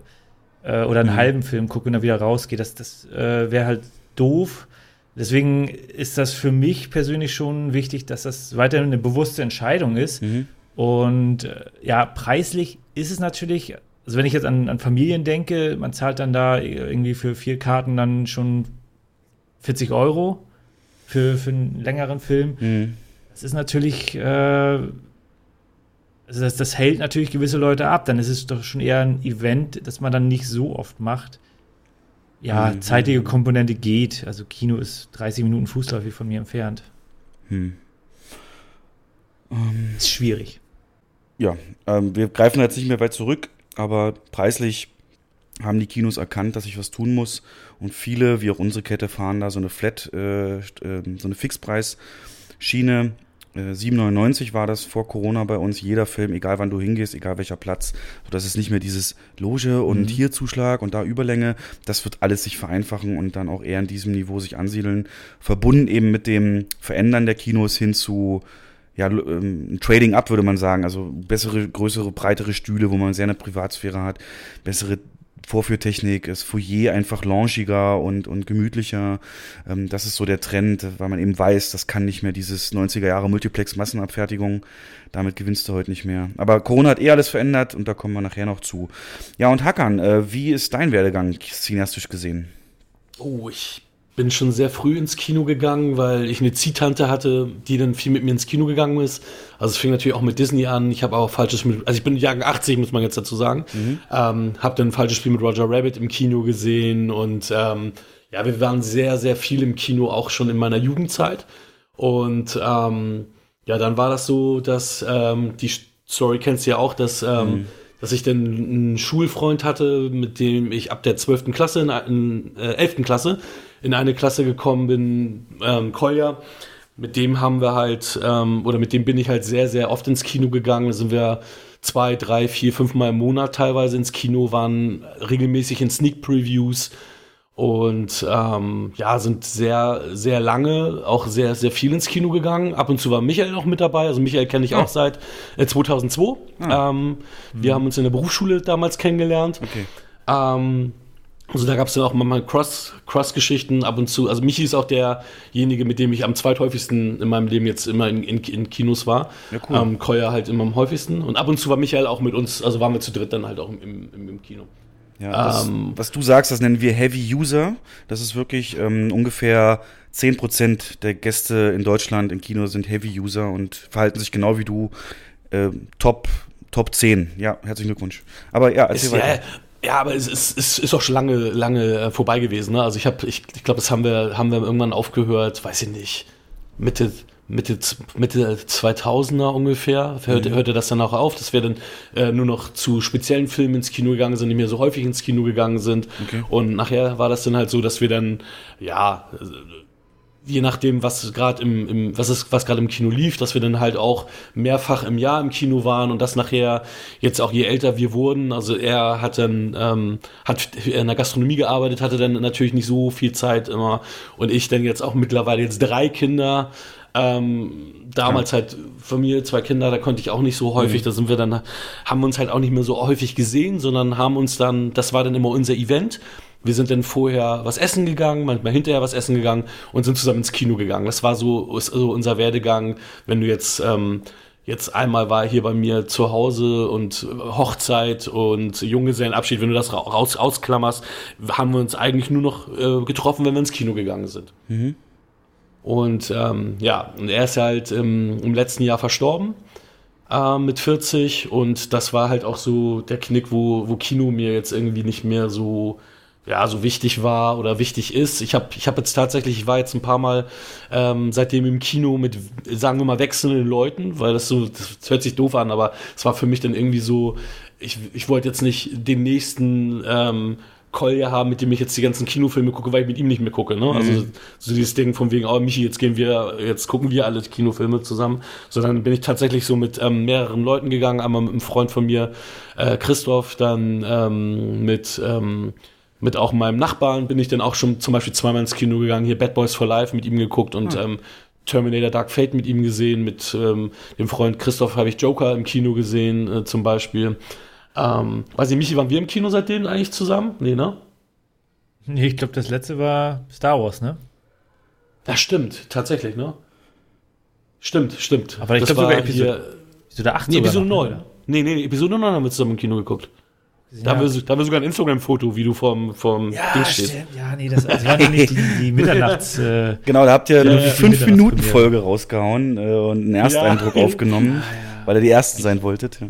äh, oder einen Mhm. halben Film gucke und dann wieder rausgehe. Das, das äh, wäre halt doof. Deswegen ist das für mich persönlich schon wichtig, dass das weiterhin eine bewusste Entscheidung ist. Mhm. Und äh, ja, preislich ist es natürlich, also wenn ich jetzt an, an Familien denke, man zahlt dann da irgendwie für vier Karten dann schon 40 Euro für, für einen längeren Film. Mhm. Das ist natürlich, äh, also das, das hält natürlich gewisse Leute ab. Dann ist es doch schon eher ein Event, das man dann nicht so oft macht. Ja, Mhm. zeitige Komponente geht. Also Kino ist 30 Minuten fußläufig von mir entfernt. Hm. Ist schwierig. Ja, ähm, wir greifen jetzt nicht mehr weit zurück, aber preislich haben die Kinos erkannt, dass ich was tun muss. Und viele, wie auch unsere Kette, fahren da so eine Flat, äh, st- äh, so eine Fixpreisschiene. Äh, 7,99 war das vor Corona bei uns. Jeder Film, egal wann du hingehst, egal welcher Platz, sodass es nicht mehr dieses Loge und hier Zuschlag und da Überlänge. Das wird alles sich vereinfachen und dann auch eher in diesem Niveau sich ansiedeln. Verbunden eben mit dem Verändern der Kinos hin zu ja, ähm, Trading up, würde man sagen. Also bessere, größere, breitere Stühle, wo man sehr eine Privatsphäre hat, bessere Vorführtechnik, das Foyer einfach launchiger und, und gemütlicher. Ähm, das ist so der Trend, weil man eben weiß, das kann nicht mehr dieses 90er Jahre Multiplex-Massenabfertigung. Damit gewinnst du heute nicht mehr. Aber Corona hat eh alles verändert und da kommen wir nachher noch zu. Ja, und Hakan, äh, wie ist dein Werdegang cineastisch gesehen? Oh, ich bin schon sehr früh ins Kino gegangen, weil ich eine Ziehtante hatte, die dann viel mit mir ins Kino gegangen ist. Also es fing natürlich auch mit Disney an. Ich habe auch falsches mit, also ich bin Jahrgang 80, muss man jetzt dazu sagen. Ähm, habe dann ein falsches Spiel mit Roger Rabbit im Kino gesehen und ähm, ja, wir waren sehr, sehr viel im Kino, auch schon in meiner Jugendzeit. Und ähm, ja, dann war das so, dass ähm, die Story kennst du ja auch, dass ähm, dass ich dann einen Schulfreund hatte, mit dem ich ab der 12. Klasse, in, in äh, 11. Klasse, in eine Klasse gekommen bin, ähm, Kolja. Mit dem haben wir halt, ähm, oder mit dem bin ich halt sehr, sehr oft ins Kino gegangen. Da sind wir zwei, drei, vier, fünf Mal im Monat teilweise ins Kino, waren regelmäßig in Sneak Previews. Und ähm, ja, sind sehr, sehr lange, auch sehr, sehr viel ins Kino gegangen. Ab und zu war Michael auch mit dabei. Also Michael kenne ich auch seit äh, 2002. Ähm, Wir haben uns in der Berufsschule damals kennengelernt. Okay. Ähm, also da gab es dann auch mal Cross, Cross-Geschichten ab und zu. Also Michi ist auch derjenige, mit dem ich am zweithäufigsten in meinem Leben jetzt immer in, in, in Kinos war. Ja, cool. Ähm, Koya halt immer am häufigsten. Und ab und zu war Michael auch mit uns, also waren wir zu dritt dann halt auch im, im, im Kino. Ja, das, Ähm, was du sagst, das nennen wir Heavy User. Das ist wirklich ähm, ungefähr 10% der Gäste in Deutschland im Kino sind Heavy User und verhalten sich genau wie du. Ähm, Top, Top 10. Ja, herzlichen Glückwunsch. Aber ja, erzähl Ist, weiter. ja, aber es ist, ist, ist auch schon lange, lange äh, vorbei gewesen. Ne? Also ich habe, ich, ich glaube, das haben wir, haben wir irgendwann aufgehört, weiß ich nicht, Mitte, Mitte, Mitte 2000er ungefähr, hörte, Mhm. hörte das dann auch auf, dass wir dann äh, nur noch zu speziellen Filmen ins Kino gegangen sind, die mehr so häufig ins Kino gegangen sind. Okay. Und nachher war das dann halt so, dass wir dann, ja, je nachdem, was gerade im, im, was ist, was gerade im Kino lief, dass wir dann halt auch mehrfach im Jahr im Kino waren und das nachher jetzt auch je älter wir wurden. Also er hat dann ähm, hat in der Gastronomie gearbeitet, hatte dann natürlich nicht so viel Zeit immer und ich dann jetzt auch mittlerweile jetzt drei Kinder. Ähm, damals halt Familie, zwei Kinder, da konnte ich auch nicht so häufig, da sind wir dann, haben wir uns halt auch nicht mehr so häufig gesehen, sondern haben uns dann, das war dann immer unser Event. Wir sind dann vorher was essen gegangen, manchmal hinterher was essen gegangen und sind zusammen ins Kino gegangen. Das war so, so unser Werdegang. Wenn du jetzt, ähm, jetzt einmal war hier bei mir zu Hause und Hochzeit und Junggesellenabschied, wenn du das ra- raus, ausklammerst, haben wir uns eigentlich nur noch äh, getroffen, wenn wir ins Kino gegangen sind. Und ähm, ja, und er ist halt ähm, im letzten Jahr verstorben äh, mit 40 und das war halt auch so der Knick, wo, wo Kino mir jetzt irgendwie nicht mehr so ja, so wichtig war oder wichtig ist. Ich habe ich hab jetzt tatsächlich, ich war jetzt ein paar Mal ähm, seitdem im Kino mit, sagen wir mal, wechselnden Leuten, weil das so, das hört sich doof an, aber es war für mich dann irgendwie so, ich, ich wollte jetzt nicht den nächsten ähm, Kolja haben, mit dem ich jetzt die ganzen Kinofilme gucke, weil ich mit ihm nicht mehr gucke. Ne? Also so dieses Ding von wegen, oh Michi, jetzt gehen wir, jetzt gucken wir alle Kinofilme zusammen. Sondern bin ich tatsächlich so mit ähm, mehreren Leuten gegangen, einmal mit einem Freund von mir, äh, Christoph, dann ähm, mit ähm, mit auch meinem Nachbarn bin ich dann auch schon zum Beispiel zweimal ins Kino gegangen, hier Bad Boys for Life mit ihm geguckt und ähm, Terminator Dark Fate mit ihm gesehen, mit ähm, dem Freund Christoph habe ich Joker im Kino gesehen äh, zum Beispiel. Ähm, weiß nicht, Michi, waren wir im Kino seitdem eigentlich zusammen? Nee, ne? Nee, ich glaube, das letzte war Star Wars, ne? Ja, stimmt, tatsächlich, ne? Stimmt, stimmt. Aber ich Das glaub sogar Episode- hier- Episode 8 Nee, Episode noch, 9. ne? Nee, nee, Episode 9 haben wir zusammen im Kino geguckt. Da, haben wir, da haben wir sogar ein Instagram-Foto, wie du vorm, vorm Ja, Ding stehst. stimmt. Ja, nee, das, das war nicht die, die Mitternachts. Äh, Genau, da habt ihr eine Ja, ja, die 5-Minuten-Folge rausgehauen äh, und einen Ersteindruck Ja. aufgenommen, weil ihr die Ersten sein wolltet. Ja.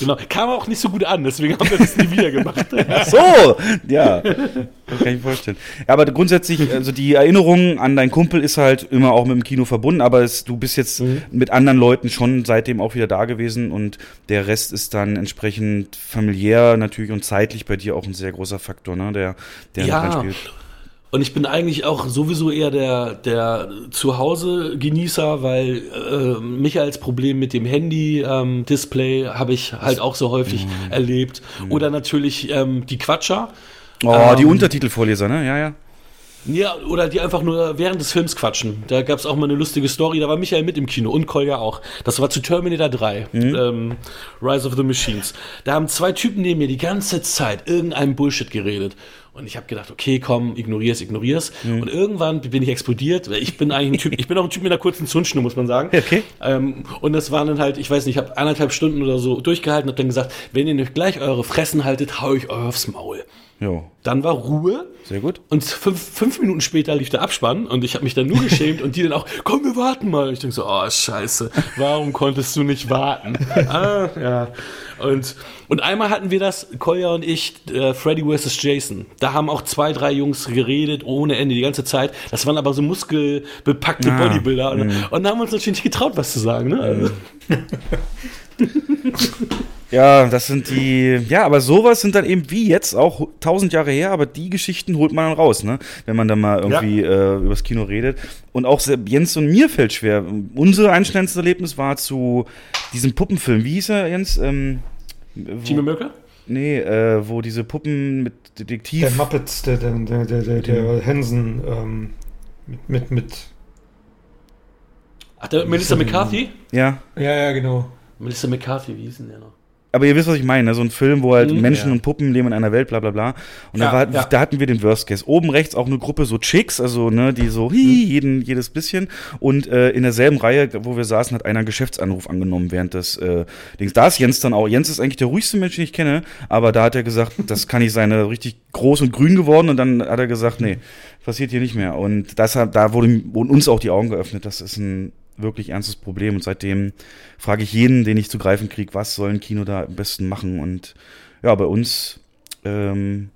Genau. Kam auch nicht so gut an, deswegen haben wir das nie wieder gemacht. Ach so, ja, kann ich mir vorstellen. Ja, aber grundsätzlich, also die Erinnerung an deinen Kumpel ist halt immer auch mit dem Kino verbunden, aber es, du bist jetzt mit anderen Leuten schon seitdem auch wieder da gewesen und der Rest ist dann entsprechend familiär natürlich und zeitlich bei dir auch ein sehr großer Faktor, ne, der, der Ja. reinspielt. Und ich bin eigentlich auch sowieso eher der, der Zuhause-Genießer, weil äh, Michaels Problem mit dem Handy-Display habe ich halt auch so häufig erlebt. Oder natürlich ähm, die Quatscher. Oh, die Ähm, Untertitelvorleser, ne, ja, ja. Ja, oder die einfach nur während des Films quatschen. Da gab's auch mal eine lustige Story, da war Michael mit im Kino und Kolja auch. Das war zu Terminator 3, ähm, Rise of the Machines. Da haben zwei Typen neben mir die ganze Zeit irgendeinen Bullshit geredet. Und ich habe gedacht, okay, komm, ignorier's, ignorier's. Und irgendwann bin ich explodiert. weil Ich bin eigentlich ein Typ, ich bin auch ein Typ mit einer kurzen Zündschnur, muss man sagen. Okay. Ähm, und das waren dann halt, ich weiß nicht, ich habe eineinhalb Stunden oder so durchgehalten und dann gesagt, wenn ihr nicht gleich eure Fressen haltet, hau ich euch aufs Maul. Jo, Dann war Ruhe. sehr gut. Und fünf, fünf Minuten später lief der Abspann und ich habe mich dann nur geschämt und die dann auch, komm, wir warten mal. Und ich denke so, oh scheiße, warum konntest du nicht warten? ah, ja. Und, und einmal hatten wir das, Kolja und ich, äh, Freddy vs. Jason. Da haben auch zwei, drei Jungs geredet, ohne Ende, die ganze Zeit. Das waren aber so muskelbepackte Ah, Bodybuilder. Und, und da haben wir uns natürlich nicht getraut, was zu sagen. Ne? Ja, das sind die, ja, aber sowas sind dann eben wie jetzt auch tausend Jahre her, aber die Geschichten holt man dann raus, ne? Wenn man dann mal irgendwie äh, übers Kino redet. Und auch Jens und mir fällt schwer. Unser einschneidendes Erlebnis war zu diesem Puppenfilm. Wie hieß er, Jens? Ähm, Timo Mölker? Nee, äh, wo diese Puppen mit Detektiv. Der Muppets, der, der, der, der, der, der Hansen ähm, mit, mit, mit. Ach, der Melissa McCarthy? Ja. Ja, ja, genau. Melissa McCarthy, wie hieß denn der noch? Aber ihr wisst, was ich meine, ne? so ein Film, wo halt Mhm, Menschen ja. und Puppen leben in einer Welt, bla bla bla. Und da, Ja, war, ja. da hatten wir den Worst Case. Oben rechts auch eine Gruppe so Chicks, also ne, die so Mhm. hi, jeden, jedes bisschen. Und äh, in derselben Reihe, wo wir saßen, hat einer einen Geschäftsanruf angenommen während des äh, Dings. Da ist Jens dann auch. Jens ist eigentlich der ruhigste Mensch, den ich kenne, aber da hat er gesagt, das kann nicht sein, er ist richtig groß und grün geworden und dann hat er gesagt, nee, passiert hier nicht mehr. Und das hat, da wurde wurden uns auch die Augen geöffnet. Das ist ein wirklich ernstes Problem und seitdem frage ich jeden, den ich zu greifen kriege, was soll ein Kino da am besten machen und ja, bei uns ähm,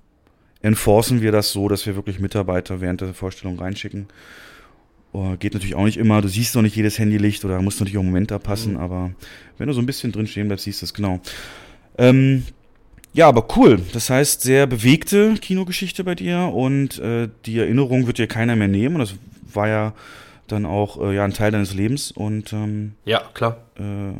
enforcen wir das so, dass wir wirklich Mitarbeiter während der Vorstellung reinschicken. Oh, geht natürlich auch nicht immer, du siehst noch nicht jedes Handylicht oder musst natürlich auch im Moment da passen, aber wenn du so ein bisschen drin stehen bleibst, siehst du es genau. Ähm, ja, aber cool. Das heißt, sehr bewegte Kinogeschichte bei dir und äh, die Erinnerung wird dir keiner mehr nehmen. Und das war ja dann auch äh, ja, ein Teil deines Lebens. Und ähm, Ja, klar. äh,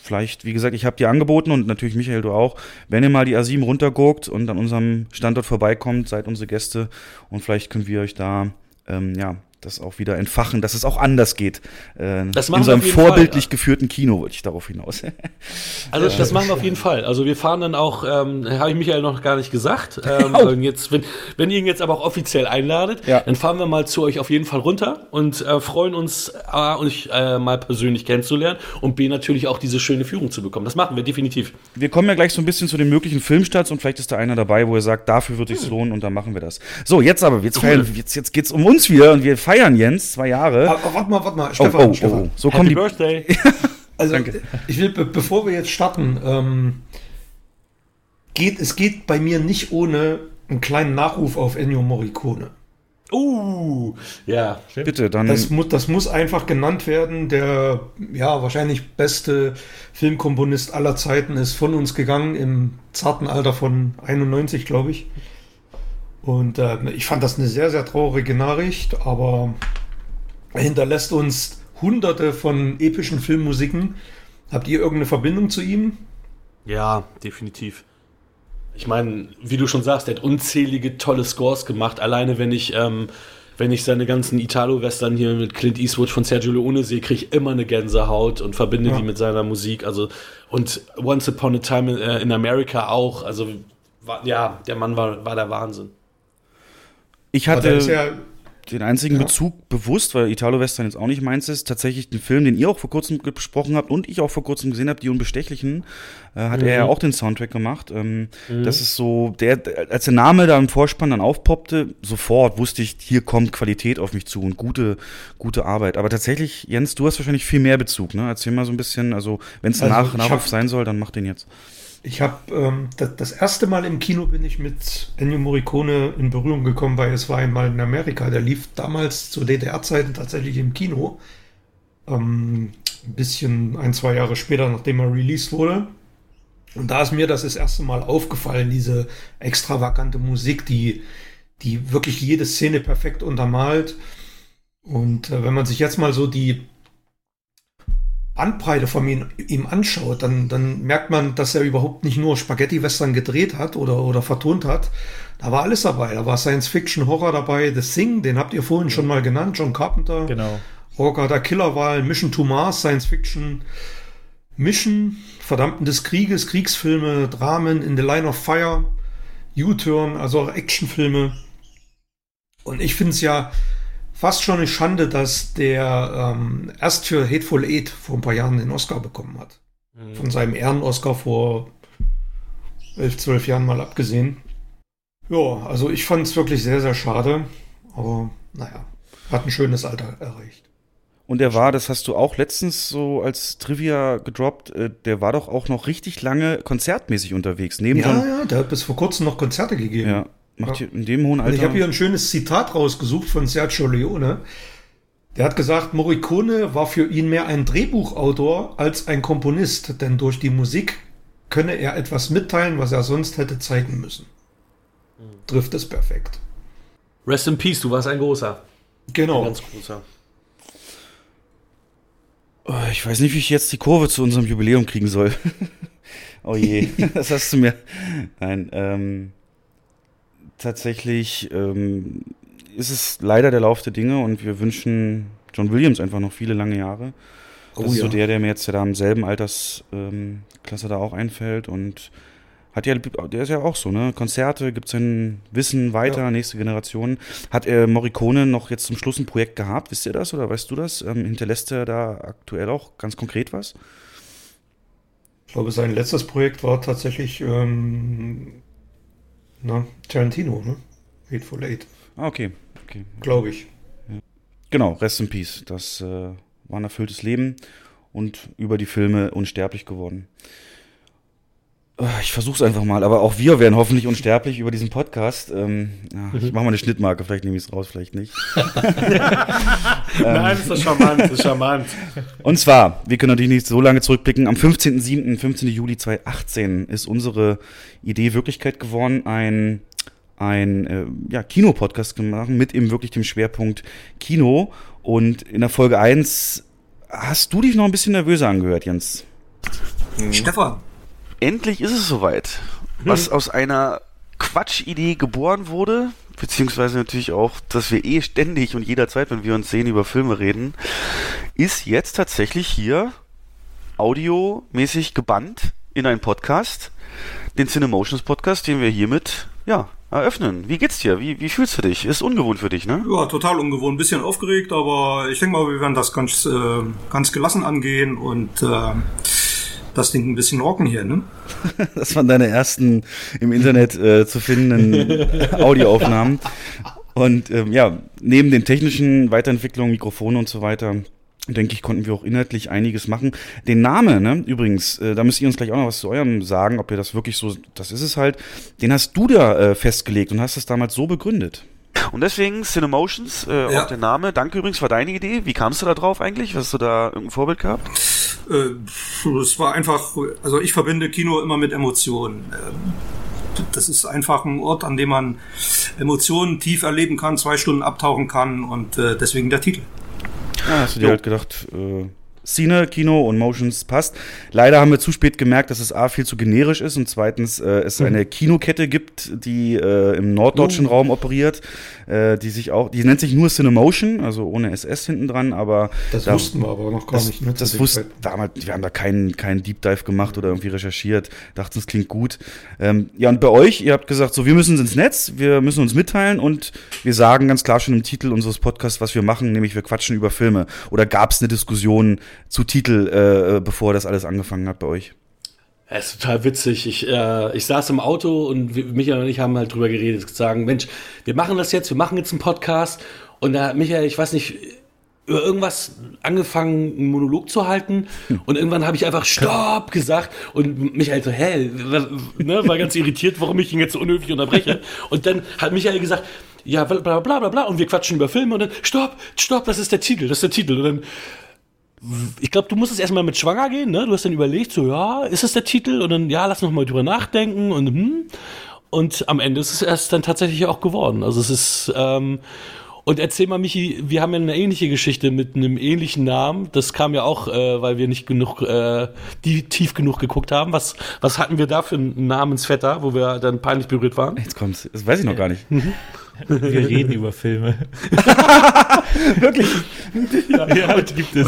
vielleicht, wie gesagt, ich habe dir angeboten und natürlich Michael, du auch, wenn ihr mal die A7 runterguckt und an unserem Standort vorbeikommt, seid unsere Gäste und vielleicht können wir euch da ähm, ja das auch wieder entfachen, dass es auch anders geht. Äh, Das in machen so wir einem jeden Fall, vorbildlich ja. geführten Kino wollte ich darauf hinaus. Also das machen wir auf jeden Fall. Also wir fahren dann auch, ähm, habe ich Michael noch gar nicht gesagt. Ähm, Oh. jetzt, wenn, wenn ihr ihn jetzt aber auch offiziell einladet, Ja. dann fahren wir mal zu euch auf jeden Fall runter und äh, freuen uns, A, euch äh, mal persönlich kennenzulernen und B, natürlich auch diese schöne Führung zu bekommen. Das machen wir definitiv. Wir kommen ja gleich so ein bisschen zu den möglichen Filmstarts und vielleicht ist da einer dabei, wo er sagt, dafür wird es lohnen und dann machen wir das. So, jetzt aber, jetzt, feiern, jetzt, jetzt geht's um uns wieder und wir feiern Jens, zwei Jahre. Aber, warte mal, warte mal, Oh, Stefan, oh, oh, Stefan. oh. So kommen die. Birthday. Also, Danke. ich will, be bevor wir jetzt starten, ähm, geht, es geht bei mir nicht ohne einen kleinen Nachruf auf Ennio Morricone. Uh, ja. Bitte, dann. Das, mu das muss einfach genannt werden. Der ja wahrscheinlich beste Filmkomponist aller Zeiten ist von uns gegangen im zarten Alter von 91, glaube ich. Und äh, ich fand das eine sehr, sehr traurige Nachricht, aber er hinterlässt uns hunderte von epischen Filmmusiken. Habt ihr irgendeine Verbindung zu ihm? Ja, definitiv. Ich meine, wie du schon sagst, er hat unzählige tolle Scores gemacht. Alleine wenn ich, ähm, wenn ich seine ganzen Italo-Western hier mit Clint Eastwood von Sergio Leone sehe, kriege ich immer eine Gänsehaut und verbinde Ja. die mit seiner Musik. Also und Once Upon a Time in, äh, America auch. Also ja, der Mann war, war der Wahnsinn. Ich hatte ja, den einzigen Ja. Bezug bewusst, weil Italo-Western jetzt auch nicht meins ist, tatsächlich den Film, den ihr auch vor kurzem besprochen habt und ich auch vor kurzem gesehen habe, Die Unbestechlichen, äh, hat er ja auch den Soundtrack gemacht. Ähm, Das ist so, der, als der Name da im Vorspann dann aufpoppte, sofort wusste ich, hier kommt Qualität auf mich zu und gute, gute Arbeit. Aber tatsächlich, Jens, du hast wahrscheinlich viel mehr Bezug, ne? Erzähl mal so ein bisschen, also wenn es ein Also, Nach Nachruf sein soll, dann mach den jetzt. Ich habe ähm, das, das erste Mal im Kino bin ich mit Ennio Morricone in Berührung gekommen, weil es war einmal in Amerika. Der lief damals zu DDR-Zeiten tatsächlich im Kino. Ähm, ein bisschen ein, zwei Jahre später, nachdem er released wurde. Und da ist mir das das erste Mal aufgefallen, diese extravagante Musik, die, die wirklich jede Szene perfekt untermalt. Und äh, wenn man sich jetzt mal so die Bandbreite von ihm, ihm anschaut, dann, dann merkt man, dass er überhaupt nicht nur Spaghetti-Western gedreht hat oder, oder vertont hat. Da war alles dabei. Da war Science-Fiction, Horror dabei, The Thing, den habt ihr vorhin schon mal genannt, John Carpenter. Genau. Orca der Killerwahl, Mission to Mars, Science Fiction, Mission, Verdammten des Krieges, Kriegsfilme, Dramen, In the Line of Fire, U-Turn, also auch Actionfilme. Und ich finde es ja fast schon eine Schande, dass der ähm, erst für Hateful Eight vor ein paar Jahren den Oscar bekommen hat. Von seinem Ehren-Oscar vor elf, zwölf Jahren mal abgesehen. Ja, also ich fand es wirklich sehr, sehr schade. Aber naja, hat ein schönes Alter erreicht. Und der war, das hast du auch letztens so als Trivia gedroppt, äh, der war doch auch noch richtig lange konzertmäßig unterwegs. Neben Ja, ja, der hat bis vor kurzem noch Konzerte gegeben. ja, macht Ja. in dem hohen Und Alter. ich habe hier ein schönes Zitat rausgesucht von Sergio Leone. Der hat gesagt, Morricone war für ihn mehr ein Drehbuchautor als ein Komponist, denn durch die Musik könne er etwas mitteilen, was er sonst hätte zeigen müssen. Trifft es perfekt. Rest in Peace, du warst ein großer. Ein Genau. ganz großer. Oh, ich weiß nicht, wie ich jetzt die Kurve zu unserem Jubiläum kriegen soll. Oh je, das hast du mir. Nein, ähm, tatsächlich ähm, ist es leider der Lauf der Dinge und wir wünschen John Williams einfach noch viele lange Jahre. Das Oh ist so ja. der, der mir jetzt ja da im selben Altersklasse ähm, da auch einfällt und hat ja, der ist ja auch so, ne? Konzerte, gibt sein Wissen weiter, Ja. nächste Generation. Hat er Morricone noch jetzt zum Schluss ein Projekt gehabt? Wisst ihr das oder weißt du das? Ähm, hinterlässt er da aktuell auch ganz konkret was? Ich glaube, sein letztes Projekt war tatsächlich ähm, na, Tarantino, ne? Hateful Eight, Ah, okay. okay. glaube ich. Genau, Rest in Peace. Das äh, war ein erfülltes Leben und über die Filme unsterblich geworden. Äh, Ich versuch's einfach mal, aber auch wir werden hoffentlich unsterblich über diesen Podcast. Ähm, ja, Ich mache mal eine Schnittmarke, vielleicht nehme ich es raus, vielleicht nicht. Nein, ist das charmant, ist charmant. Und zwar, wir können natürlich nicht so lange zurückblicken. Am 15.07., 15. Juli 2018 ist unsere Idee Wirklichkeit geworden, ein, ein äh, ja, Kinopodcast zu machen mit eben wirklich dem Schwerpunkt Kino. Und in der Folge 1 hast du dich noch ein bisschen nervöser angehört, Jens. Stefan, endlich ist es soweit. Was aus einer Quatschidee geboren wurde, beziehungsweise natürlich auch, dass wir eh ständig und jederzeit, wenn wir uns sehen, über Filme reden, ist jetzt tatsächlich hier audiomäßig gebannt in einen Podcast, den Cinemotions Podcast, den wir hiermit, ja, eröffnen. Wie geht's dir? Wie, wie fühlst du dich? Ist ungewohnt für dich, ne? Ja, total ungewohnt, ein bisschen aufgeregt, aber ich denke mal, wir werden das ganz, äh, ganz gelassen angehen und äh, das Ding ein bisschen rocken hier, ne? Das waren deine ersten im Internet äh, zu findenden Audioaufnahmen. Und ähm, ja, neben den technischen Weiterentwicklungen, Mikrofone und so weiter, denke ich, konnten wir auch inhaltlich einiges machen. Den Namen, ne, übrigens, äh, da müsst ihr uns gleich auch noch was zu eurem sagen, ob ihr das wirklich so, das ist es halt, den hast du da äh, festgelegt und hast es damals so begründet. Und deswegen Cinemotions, äh, Ja. auch der Name. Danke übrigens, war deine Idee. Wie kamst du da drauf eigentlich? Hast du da irgendein Vorbild gehabt? Äh, es war einfach, also ich verbinde Kino immer mit Emotionen. Ähm, Das ist einfach ein Ort, an dem man Emotionen tief erleben kann, zwei Stunden abtauchen kann und äh, deswegen der Titel. Ja, hast du dir Jo. halt gedacht, äh, Cine, Kino und Motions passt. Leider haben wir zu spät gemerkt, dass es A viel zu generisch ist und zweitens äh, es eine Kinokette gibt, die äh, im norddeutschen Raum operiert, äh, die sich auch, die nennt sich nur Cinemotion, also ohne SS hinten dran, aber Das da- wussten wir aber noch gar das, nicht. Ne, das wussten damals, wir haben da keinen, keinen Deep Dive gemacht oder irgendwie recherchiert, dachten, es klingt gut. Ähm, ja, und bei euch, ihr habt gesagt, so, wir müssen ins Netz, wir müssen uns mitteilen und wir sagen ganz klar schon im Titel unseres Podcasts, was wir machen, nämlich wir quatschen über Filme. Oder gab es eine Diskussion zu Titel, äh, bevor das alles angefangen hat bei euch? Ja, ist total witzig. Ich, äh, ich saß im Auto und wir- Michael und ich haben halt drüber geredet, sagen, Mensch, wir machen das jetzt, wir machen jetzt einen Podcast. Und da hat Michael, ich weiß nicht, über irgendwas angefangen, einen Monolog zu halten. Und irgendwann habe ich einfach Stopp gesagt. Und Michael so, hä, ne, war ganz irritiert, warum ich ihn jetzt so unhöflich unterbreche. Und dann hat Michael gesagt, ja, bla bla bla bla bla. Und wir quatschen über Filme. Und dann, Stopp, Stopp, das ist der Titel, das ist der Titel. Und dann ich glaube, du musstest erstmal mit schwanger gehen, ne? Du hast dann überlegt, so, ja, ist es der Titel? Und dann, ja, lass noch mal drüber nachdenken und hm. Und am Ende ist es erst dann tatsächlich auch geworden. Also es ist, ähm, und erzähl mal, Michi, wir haben ja eine ähnliche Geschichte mit einem ähnlichen Namen. Das kam ja auch, äh, weil wir nicht genug, äh, die tief genug geguckt haben. Was, was hatten wir da für einen Namensvetter, wo wir dann peinlich berührt waren? Jetzt kommt's, das weiß ich noch gar nicht. Wir reden über Filme. Wirklich? Ja, gibt es.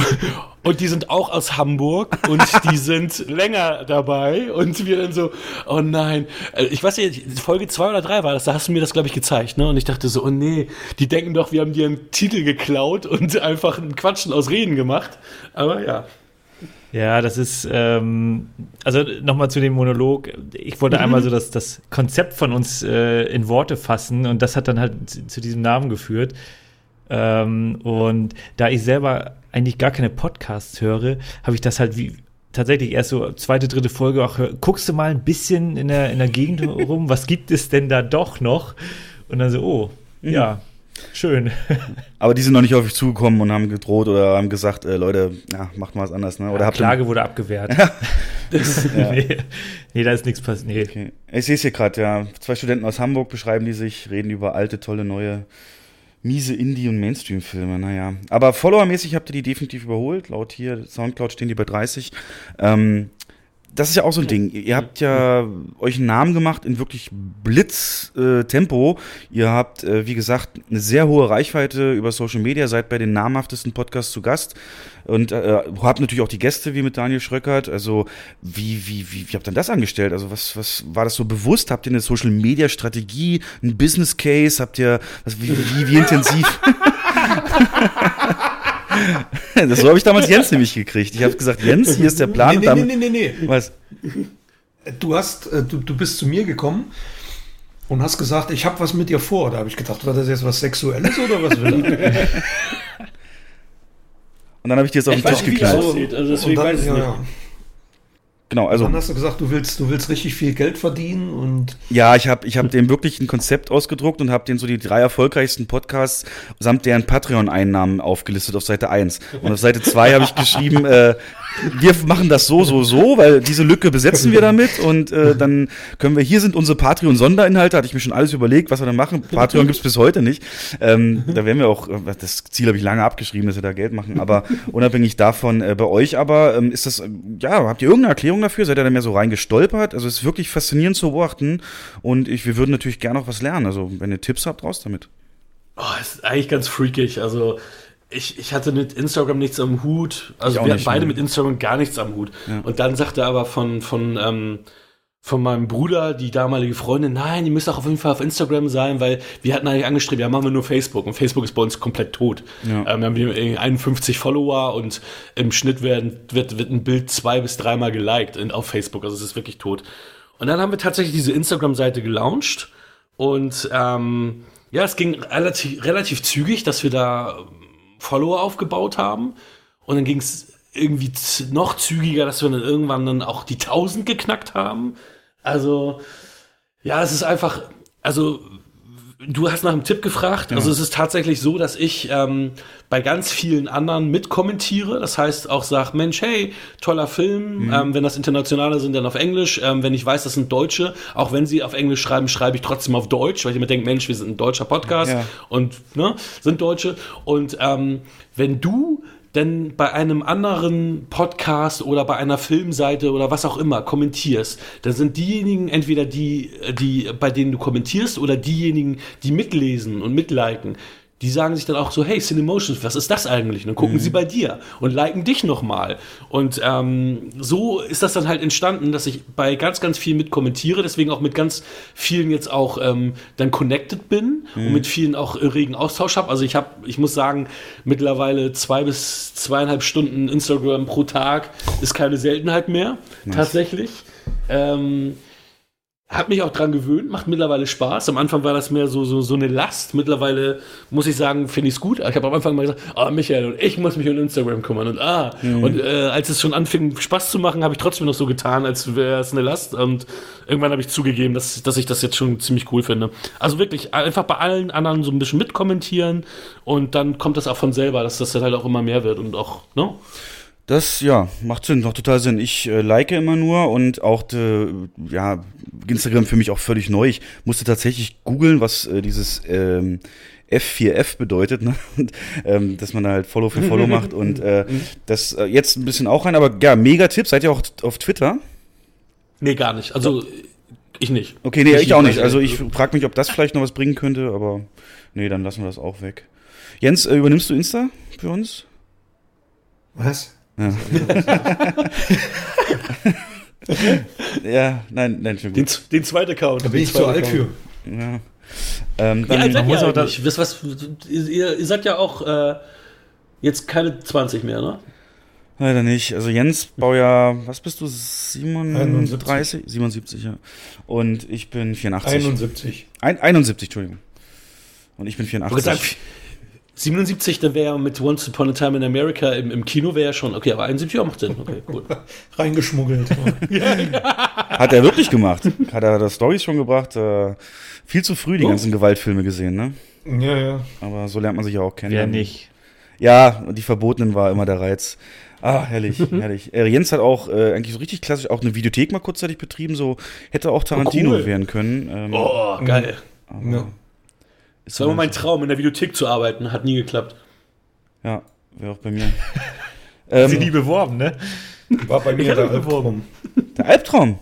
Und die sind auch aus Hamburg und die sind länger dabei und wir dann so, oh nein. Äh, Ich weiß nicht, Folge zwei oder drei war das, da hast du mir das, glaube ich, gezeigt, ne? Und ich dachte so, oh nee, die denken doch, wir haben dir einen Titel geklaut und einfach ein Quatschen aus Reden gemacht. Aber ja. Ja, das ist, ähm, also nochmal zu dem Monolog. Ich wollte einmal so das, das Konzept von uns äh, in Worte fassen und das hat dann halt zu, zu diesem Namen geführt. Ähm, und da ich selber eigentlich gar keine Podcasts höre, habe ich das halt wie tatsächlich erst so zweite, dritte Folge auch, guckst du mal ein bisschen in der, in der Gegend rum, was gibt es denn da doch noch? Und dann so, oh, ja, schön. Aber die sind noch nicht auf euch zugekommen und haben gedroht oder haben gesagt, äh, Leute, ja, macht mal was anderes, ne? Oder habt ihr Klage wurde abgewehrt. nee, nee, da ist nichts passiert. Nee. Okay. Ich sehe es hier gerade, ja. Zwei Studenten aus Hamburg beschreiben die sich, reden über alte, tolle, neue, miese Indie- und Mainstream-Filme. Naja. Aber followermäßig habt ihr die definitiv überholt. Laut hier Soundcloud stehen die bei 30. Ähm, das ist ja auch so ein Ding. Ihr habt ja euch einen Namen gemacht in wirklich Blitz-Tempo. Ihr habt, äh, wie gesagt, eine sehr hohe Reichweite über Social Media, seid bei den namhaftesten Podcasts zu Gast und äh, habt natürlich auch die Gäste wie mit Daniel Schröckert. Also wie, wie, wie, wie habt ihr das angestellt? Also was, was war das so bewusst? Habt ihr eine Social Media Strategie, ein Business Case? Habt ihr, was, wie, wie, wie intensiv? das so habe ich damals Jens nämlich gekriegt. Ich habe gesagt, Jens, hier ist der Plan. Nee, nee, nee, nee, nee. Was? Du hast, äh, du, du bist zu mir gekommen und hast gesagt, ich habe was mit dir vor. Da habe ich gedacht, war das jetzt was Sexuelles oder was will er? Und dann habe ich dir jetzt auf den Tisch geknallt. Also deswegen dann, weiß ich ja, nicht. Genau, also. Dann hast du gesagt, du willst, du willst richtig viel Geld verdienen und. Ja, ich habe ich hab dem wirklich ein Konzept ausgedruckt und habe den so die drei erfolgreichsten Podcasts samt deren Patreon-Einnahmen aufgelistet auf Seite 1. Und auf Seite 2 habe ich geschrieben, äh, wir machen das so, so, so, weil diese Lücke besetzen wir damit und äh, dann können wir, hier sind unsere Patreon-Sonderinhalte, hatte ich mir schon alles überlegt, was wir da machen. Patreon gibt's bis heute nicht. Ähm, da werden wir auch, das Ziel habe ich lange abgeschrieben, dass wir da Geld machen, aber unabhängig davon, äh, bei euch aber, ähm, ist das, ja, habt ihr irgendeine Erklärung dafür? Seid ihr da mehr so reingestolpert? Also es ist wirklich faszinierend zu beobachten und ich, wir würden natürlich gerne noch was lernen. Also wenn ihr Tipps habt, raus damit. Oh, ist eigentlich ganz freakig. Also ich, ich hatte mit Instagram nichts am Hut. Also wir hatten beide mehr. mit Instagram gar nichts am Hut. Ja. Und dann sagte er aber von, von, ähm, von meinem Bruder, die damalige Freundin, nein, die müssen auch auf jeden Fall auf Instagram sein, weil wir hatten eigentlich angestrebt, ja, machen wir nur Facebook. Und Facebook ist bei uns komplett tot. Ja. Ähm, wir haben 51 Follower und im Schnitt werden, wird, wird ein Bild zwei bis dreimal geliked in, auf Facebook. Also es ist wirklich tot. Und dann haben wir tatsächlich diese Instagram-Seite gelauncht. Und ähm, ja, es ging relativ, relativ zügig, dass wir da Follower aufgebaut haben. Und dann ging es irgendwie noch zügiger, dass wir dann irgendwann dann auch die 1000 geknackt haben. Also, ja, es ist einfach, also du hast nach einem Tipp gefragt. Ja. Also es ist tatsächlich so, dass ich ähm, bei ganz vielen anderen mitkommentiere. Das heißt auch sag, Mensch, hey, toller Film. Mhm. Ähm, wenn das internationale sind, dann auf Englisch. Ähm, wenn ich weiß, das sind Deutsche, auch wenn sie auf Englisch schreiben, schreibe ich trotzdem auf Deutsch, weil ich mir denke, Mensch, wir sind ein deutscher Podcast ja. und ne, sind Deutsche. Und ähm, wenn du denn bei einem anderen Podcast oder bei einer Filmseite oder was auch immer kommentierst, dann sind diejenigen entweder die, die, bei denen du kommentierst oder diejenigen, die mitlesen und mitliken, die sagen sich dann auch so, hey, Cinemotions, was ist das eigentlich? Und dann gucken mhm. sie bei dir und liken dich nochmal. Und ähm, so ist das dann halt entstanden, dass ich bei ganz, ganz vielen mit kommentiere, deswegen auch mit ganz vielen jetzt auch ähm, dann connected bin mhm. und mit vielen auch regen Austausch habe. Also ich habe, ich muss sagen, mittlerweile zwei bis zweieinhalb Stunden Instagram pro Tag ist keine Seltenheit mehr, nice. tatsächlich. Ähm, hat mich auch dran gewöhnt, macht mittlerweile Spaß. Am Anfang war das mehr so, so, so eine Last. Mittlerweile muss ich sagen, finde ich es gut. Ich habe am Anfang mal gesagt, ah, Michael, und ich muss mich um Instagram kümmern. Und ah, mhm. und äh, als es schon anfing, Spaß zu machen, habe ich trotzdem noch so getan, als wäre es eine Last. Und irgendwann habe ich zugegeben, dass, dass ich das jetzt schon ziemlich cool finde. Also wirklich, einfach bei allen anderen so ein bisschen mitkommentieren und dann kommt das auch von selber, dass das dann halt auch immer mehr wird und auch, ne? Das, ja, macht Sinn, macht total Sinn. Ich äh, like immer nur und auch, de, ja, Instagram für mich auch völlig neu. Ich musste tatsächlich googeln, was äh, dieses ähm, F4F bedeutet, ne? und, ähm, dass man da halt Follow für Follow macht und äh, das äh, jetzt ein bisschen auch rein, aber ja, mega Tipp. Seid ihr auch auf Twitter? Nee, gar nicht. Also ich nicht. Okay, nee, ich, ich auch nicht. Also ich frage mich, ob das vielleicht noch was bringen könnte, aber nee, dann lassen wir das auch weg. Jens, äh, übernimmst du Insta für uns? Was? Ja. ja, nein, nein, schon gut. Den, den zweiten Account. Da bin ich zu alt für. Ja. Ähm, dann ja, muss auch das, was, was, ihr, ihr seid ja auch äh, jetzt keine 20 mehr, ne? Leider nicht. Also Jens Baujahr, was bist du? 37? 77, ja. Und ich bin 84. 71. Ein, 71, Entschuldigung. Und ich bin 84. 77, dann wäre mit Once Upon a Time in America im, im Kino wäre ja schon, okay, aber 71 Jahre macht Sinn. Okay, cool. Reingeschmuggelt. Hat er wirklich gemacht. Hat er da Stories schon gebracht. Äh, viel zu früh die oh. ganzen Gewaltfilme gesehen, ne? Ja, ja. Aber so lernt man sich ja auch kennen. Wer nicht? Ja, die Verbotenen war immer der Reiz. Ah, herrlich, herrlich. Äh, Jens hat auch äh, eigentlich so richtig klassisch auch eine Videothek mal kurzzeitig betrieben, so hätte auch Tarantino oh, cool. werden können. Ähm, oh, geil. Ja. Es war immer mein Traum, in der Videothek zu arbeiten. Hat nie geklappt. Ja, wäre auch bei mir. ähm, Sie nie beworben, ne? War bei mir der Albtraum. Der Albtraum?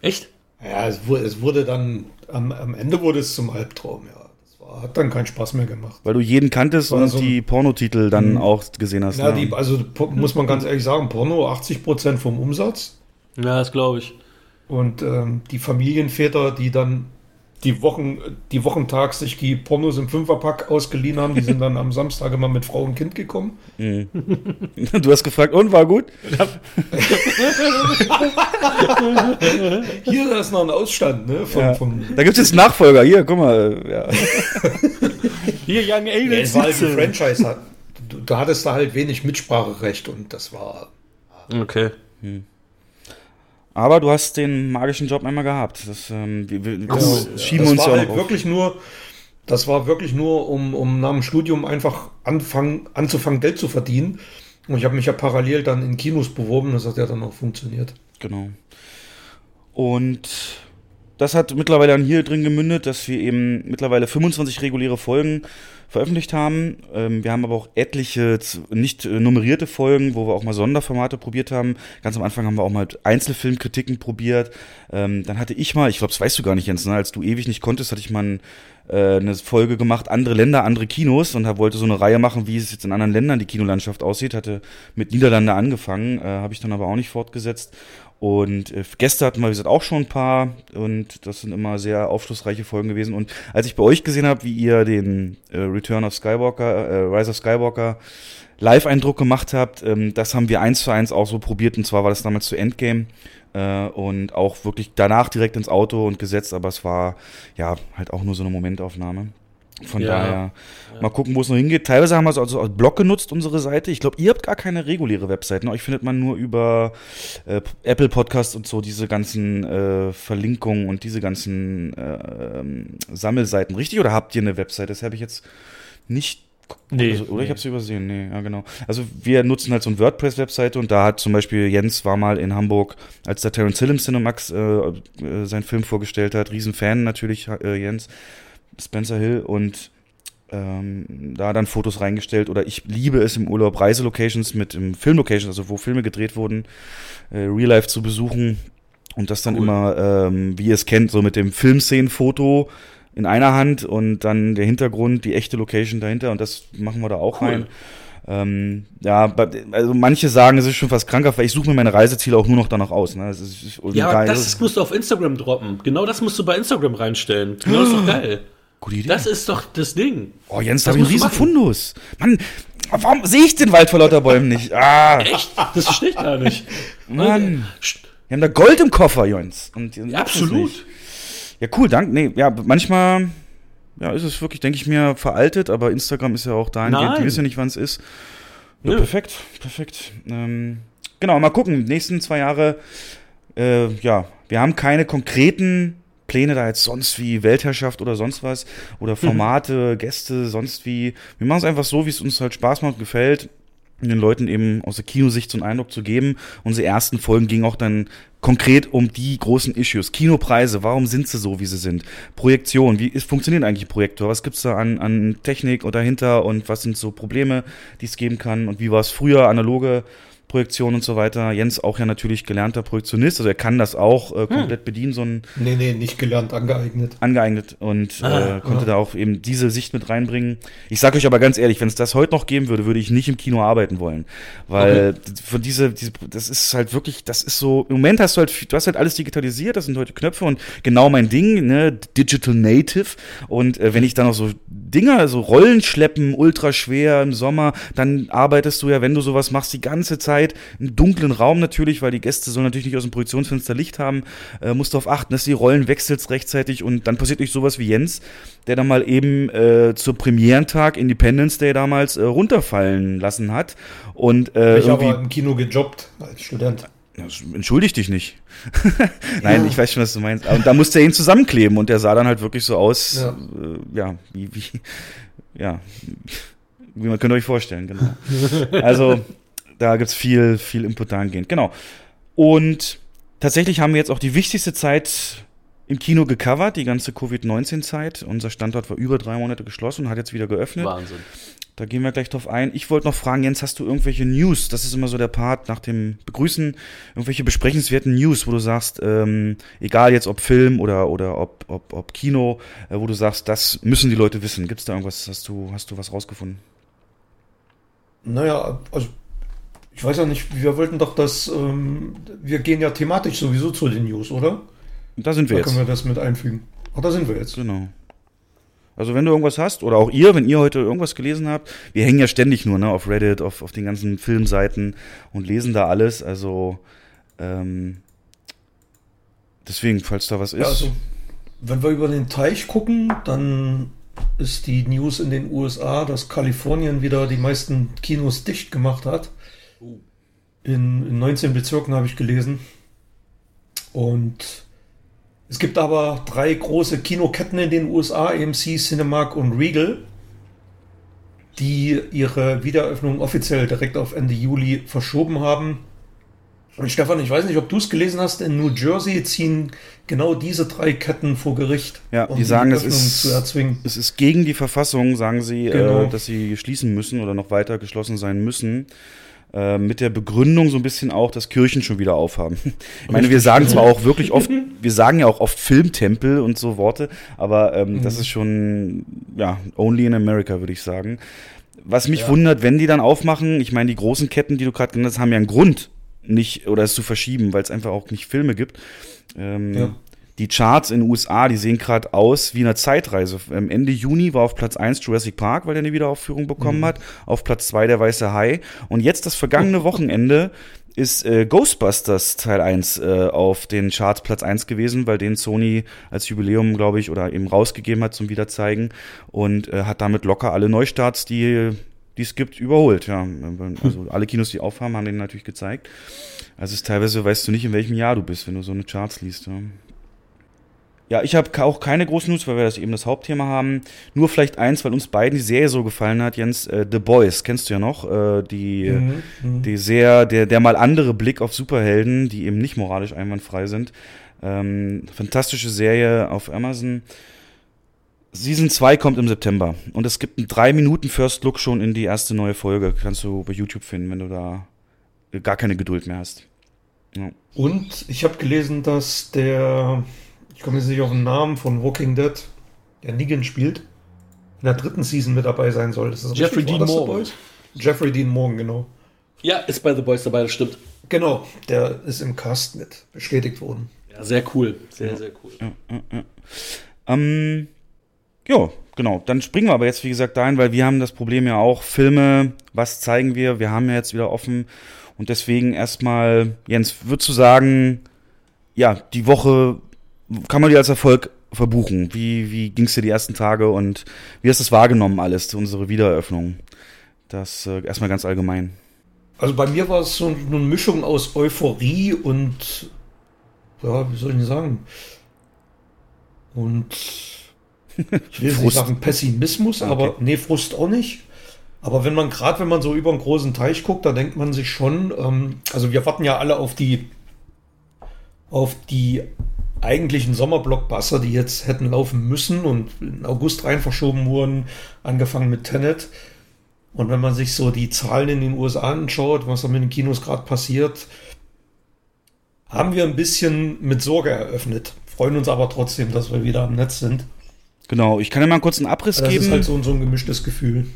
Echt? Ja, es wurde, es wurde dann, am, am Ende wurde es zum Albtraum, ja. Das war, hat dann keinen Spaß mehr gemacht. Weil du jeden kanntest und so die Pornotitel dann Mhm. auch gesehen hast. Ja, ne? die, also muss man ganz ehrlich sagen, Porno 80% vom Umsatz. Ja, das glaube ich. Und ähm, die Familienväter, die dann die Wochen, die wochentags sich die Pornos im Fünferpack ausgeliehen haben, die sind dann am Samstag immer mit Frau und Kind gekommen. Mhm. Du hast gefragt, und war gut? Hier ist noch ein Ausstand, ne? Vom, Ja. vom, Da gibt es jetzt Nachfolger. Hier, guck mal. Ja. Hier, Young ja, Aliens. es war halt ein Franchise. Hat, du, du hattest da halt wenig Mitspracherecht und das war. Okay. Aber du hast den magischen Job einmal gehabt. Das, ähm, wir, wir, das Ja, schieben das uns war ja auch halt auf. wirklich nur, das war wirklich nur, um, um nach dem Studium einfach anfangen, anzufangen, Geld zu verdienen. Und ich habe mich ja parallel dann in Kinos beworben, das hat ja dann auch funktioniert. Genau. Und das hat mittlerweile dann hier drin gemündet, dass wir eben mittlerweile 25 reguläre Folgen veröffentlicht haben. Ähm, wir haben aber auch etliche nicht äh, nummerierte Folgen, wo wir auch mal Sonderformate probiert haben. Ganz am Anfang haben wir auch mal Einzelfilmkritiken probiert. Ähm, dann hatte ich mal, ich glaube, das weißt du gar nicht, Jens, ne? als du ewig nicht konntest, hatte ich mal ein, äh, eine Folge gemacht, andere Länder, andere Kinos und hab, wollte so eine Reihe machen, wie es jetzt in anderen Ländern die Kinolandschaft aussieht. Hatte mit Niederlande angefangen, äh, habe ich dann aber auch nicht fortgesetzt. Und äh, Gäste hatten wir, wie gesagt, auch schon ein paar und das sind immer sehr aufschlussreiche Folgen gewesen. Und als ich bei euch gesehen habe, wie ihr den äh, Return of Skywalker, äh, Rise of Skywalker Live-Eindruck gemacht habt, ähm, das haben wir eins zu eins auch so probiert. Und zwar war das damals zu Endgame äh, und auch wirklich danach direkt ins Auto und gesetzt, aber es war ja halt auch nur so eine Momentaufnahme. Von Ja. daher mal gucken, wo es noch hingeht. Teilweise haben wir es also als Blog genutzt, unsere Seite. Ich glaube, ihr habt gar keine reguläre Webseite. Ne? Euch findet man nur über äh, Apple Podcasts und so diese ganzen äh, Verlinkungen und diese ganzen äh, ähm, Sammelseiten. Richtig? Oder habt ihr eine Webseite? Das habe ich jetzt nicht Nee, also, oder ich nee. habe es übersehen. Nee, ja genau. Also wir nutzen halt so eine WordPress-Webseite und da hat zum Beispiel Jens war mal in Hamburg, als der Terence Hill im Cinemax äh, äh, seinen Film vorgestellt hat. Riesenfan natürlich, äh, Jens, Spencer Hill und ähm, da dann Fotos reingestellt oder ich liebe es im Urlaub Reiselocations mit im Filmlocations, also wo Filme gedreht wurden, äh, Real Life zu besuchen und das dann Cool. immer, ähm, wie ihr es kennt, so mit dem Filmszenenfoto in einer Hand und dann der Hintergrund, die echte Location dahinter und das machen wir da auch Cool. rein. Ähm, ja, also manche sagen, es ist schon fast krankhaft, weil ich suche mir meine Reiseziele auch nur noch danach aus. Ne? Das ist, Ja, geil, das musst du auf Instagram droppen. Genau das musst du bei Instagram reinstellen. Genau das ist doch geil. Gute Idee. Das ist doch das Ding. oh, Jens, da habe ich einen riesen Fundus. Mann, warum sehe ich den Wald vor lauter Bäumen nicht? Ah, Echt? Das verstehe ich gar nicht. Mann. Wir haben da Gold im Koffer, Jens. Und Ja, absolut. Ja, cool, danke. Nee, ja, manchmal ja, ist es wirklich, denke ich mir, veraltet, aber Instagram ist ja auch dahingehend, die wissen ja nicht, wann es ist. Ja, Nö. perfekt, perfekt. Ähm, genau, mal gucken. Die nächsten zwei Jahre, äh, ja, wir haben keine konkreten Pläne da jetzt sonst wie Weltherrschaft oder sonst was oder Formate, Gäste, sonst wie. Wir machen es einfach so, wie es uns halt Spaß macht, gefällt, um den Leuten eben aus der Kinosicht so einen Eindruck zu geben. Unsere ersten Folgen gingen auch dann konkret um die großen Issues. Kinopreise, warum sind sie so, wie sie sind? Projektion, wie ist, funktioniert eigentlich ein Projektor? Was gibt's da an, an Technik und dahinter und was sind so Probleme, die es geben kann? Und wie war es früher, analoge Projektion und so weiter? Jens auch ja natürlich gelernter Projektionist, also er kann das auch äh, komplett bedienen, so ein Nee, nee, nicht gelernt, angeeignet. angeeignet und Ah, äh, konnte da auch eben diese Sicht mit reinbringen. Ich sage euch aber ganz ehrlich, wenn es das heute noch geben würde, würde ich nicht im Kino arbeiten wollen, weil von diese, diese, das ist halt wirklich, das ist so. Im Moment hast du halt, du hast halt alles digitalisiert, das sind heute Knöpfe und genau mein Ding, ne, Digital Native. Und äh, wenn ich dann noch so Dinger, so Rollen schleppen, ultra schwer im Sommer, dann arbeitest du ja, wenn du sowas machst, die ganze Zeit im dunklen Raum natürlich, weil die Gäste sollen natürlich nicht aus dem Projektionsfenster Licht haben, äh, musst darauf achten, dass die Rollen wechselst rechtzeitig. Und dann passiert durch sowas wie Jens, der dann mal eben äh, zur Premierentag Independence Day damals äh, runterfallen lassen hat. Und äh, Ich habe irgendwie im Kino gejobbt als Student. Entschuldig dich nicht. Nein, ich weiß schon, was du meinst. Und da musste er ihn zusammenkleben und der sah dann halt wirklich so aus, Ja. äh, ja, wie, wie, ja, wie man könnt ihr euch vorstellen, genau. Also, da gibt's viel, viel Input dahingehend. Genau. Und tatsächlich haben wir jetzt auch die wichtigste Zeit im Kino gecovert, die ganze Covid-19-Zeit. Unser Standort war über drei Monate geschlossen und hat jetzt wieder geöffnet. Wahnsinn. Da gehen wir gleich drauf ein. Ich wollte noch fragen, Jens, hast du irgendwelche News? Das ist immer so der Part nach dem Begrüßen. Irgendwelche besprechenswerten News, wo du sagst, ähm, egal jetzt ob Film oder, oder ob, ob, ob Kino, äh, wo du sagst, das müssen die Leute wissen. Gibt es da irgendwas? Hast du, hast du was rausgefunden? Naja, also ich weiß ja nicht, wir wollten doch das, ähm, wir gehen ja thematisch sowieso zu den News, oder? Da sind wir da jetzt. können wir das mit einfügen. Ach, da sind wir jetzt. Genau. Also wenn du irgendwas hast, oder auch ihr, wenn ihr heute irgendwas gelesen habt, wir hängen ja ständig nur ne, auf Reddit, auf, auf den ganzen Filmseiten und lesen da alles. Also ähm, deswegen, falls da was ist. Ja, also, wenn wir über den Teich gucken, dann ist die News in den USA, dass Kalifornien wieder die meisten Kinos dicht gemacht hat. In, in 19 Bezirken habe ich gelesen. Und es gibt aber drei große Kinoketten in den USA, AMC, Cinemark und Regal, die ihre Wiedereröffnung offiziell direkt auf Ende Juli verschoben haben. Und Stefan, ich weiß nicht, ob du es gelesen hast, in New Jersey ziehen genau diese drei Ketten vor Gericht. Ja, um die sagen, es Öffnung ist, zu erzwingen. es ist gegen die Verfassung, sagen sie, Genau. äh, dass sie schließen müssen oder noch weiter geschlossen sein müssen. Äh, mit der Begründung so ein bisschen auch, dass Kirchen schon wieder aufhaben. Ich meine, wir sagen zwar auch wirklich oft, wir sagen ja auch oft Filmtempel und so Worte, aber ähm, das ist schon, ja, only in America, würde ich sagen. Was mich wundert, wenn die dann aufmachen, ich meine, die großen Ketten, die du gerade genannt hast, haben ja einen Grund, nicht, oder es zu verschieben, weil es einfach auch nicht Filme gibt. Ähm, Ja. Die Charts in den USA, die sehen gerade aus wie eine Zeitreise. Ähm, Ende Juni war auf Platz 1 Jurassic Park, weil er eine Wiederaufführung bekommen hat. Auf Platz 2 der Weiße Hai. Und jetzt das vergangene Wochenende ist äh, Ghostbusters Teil 1 äh, auf den Charts Platz 1 gewesen, weil den Sony als Jubiläum, glaube ich, oder eben rausgegeben hat zum Wiederzeigen und äh, hat damit locker alle Neustarts, die die es gibt, überholt. Ja, also alle Kinos, die aufhaben, haben den natürlich gezeigt. Also es ist teilweise weißt du nicht, in welchem Jahr du bist, wenn du so eine Charts liest. Ja. Ja, ich habe auch keine großen News, weil wir das eben das Hauptthema haben. Nur vielleicht eins, weil uns beiden die Serie so gefallen hat, Jens. Äh, The Boys, kennst du ja noch. Äh, die, Mhm, mhm. die sehr, der, der mal andere Blick auf Superhelden, die eben nicht moralisch einwandfrei sind. Ähm, fantastische Serie auf Amazon. Season 2 kommt im September. Und es gibt einen 3 Minuten First Look schon in die erste neue Folge. Kannst du bei YouTube finden, wenn du da gar keine Geduld mehr hast. Ja. Und ich habe gelesen, dass der, ich komme jetzt nicht auf den Namen von Walking Dead, der Negan spielt, in der dritten Season mit dabei sein soll. Ist das Jeffrey richtig? War Dean Morgan. Boys? Jeffrey Dean Morgan, genau. Ja, ist bei The Boys dabei, das stimmt. Genau, der ist im Cast mit bestätigt worden. Ja, sehr cool. Sehr, sehr cool. Ähm, ja, genau. Dann springen wir aber jetzt, wie gesagt, dahin, weil wir haben das Problem ja auch, Filme, was zeigen wir? Wir haben ja jetzt wieder offen. Und deswegen erstmal, Jens, würdest du sagen, ja, die Woche kann man die als Erfolg verbuchen? Wie, wie ging es dir die ersten Tage und wie hast du es wahrgenommen alles, unsere Wiedereröffnung? Das äh, erstmal ganz allgemein. Also bei mir war es so eine Mischung aus Euphorie und, ja, wie soll ich denn sagen? Und ich will nicht sagen Pessimismus, Okay. aber nee, Frust auch nicht. Aber wenn man gerade, wenn man so über einen großen Teich guckt, da denkt man sich schon, ähm, also wir warten ja alle auf die, auf die eigentlichen Sommerblockbuster, die jetzt hätten laufen müssen und in August rein verschoben wurden, angefangen mit Tenet. Und wenn man sich so die Zahlen in den USA anschaut, was da mit den Kinos gerade passiert, haben wir ein bisschen mit Sorge eröffnet. Freuen uns aber trotzdem, dass wir wieder am Netz sind. Genau, ich kann dir mal kurz einen Abriss Das geben. ist halt so, so ein gemischtes Gefühl.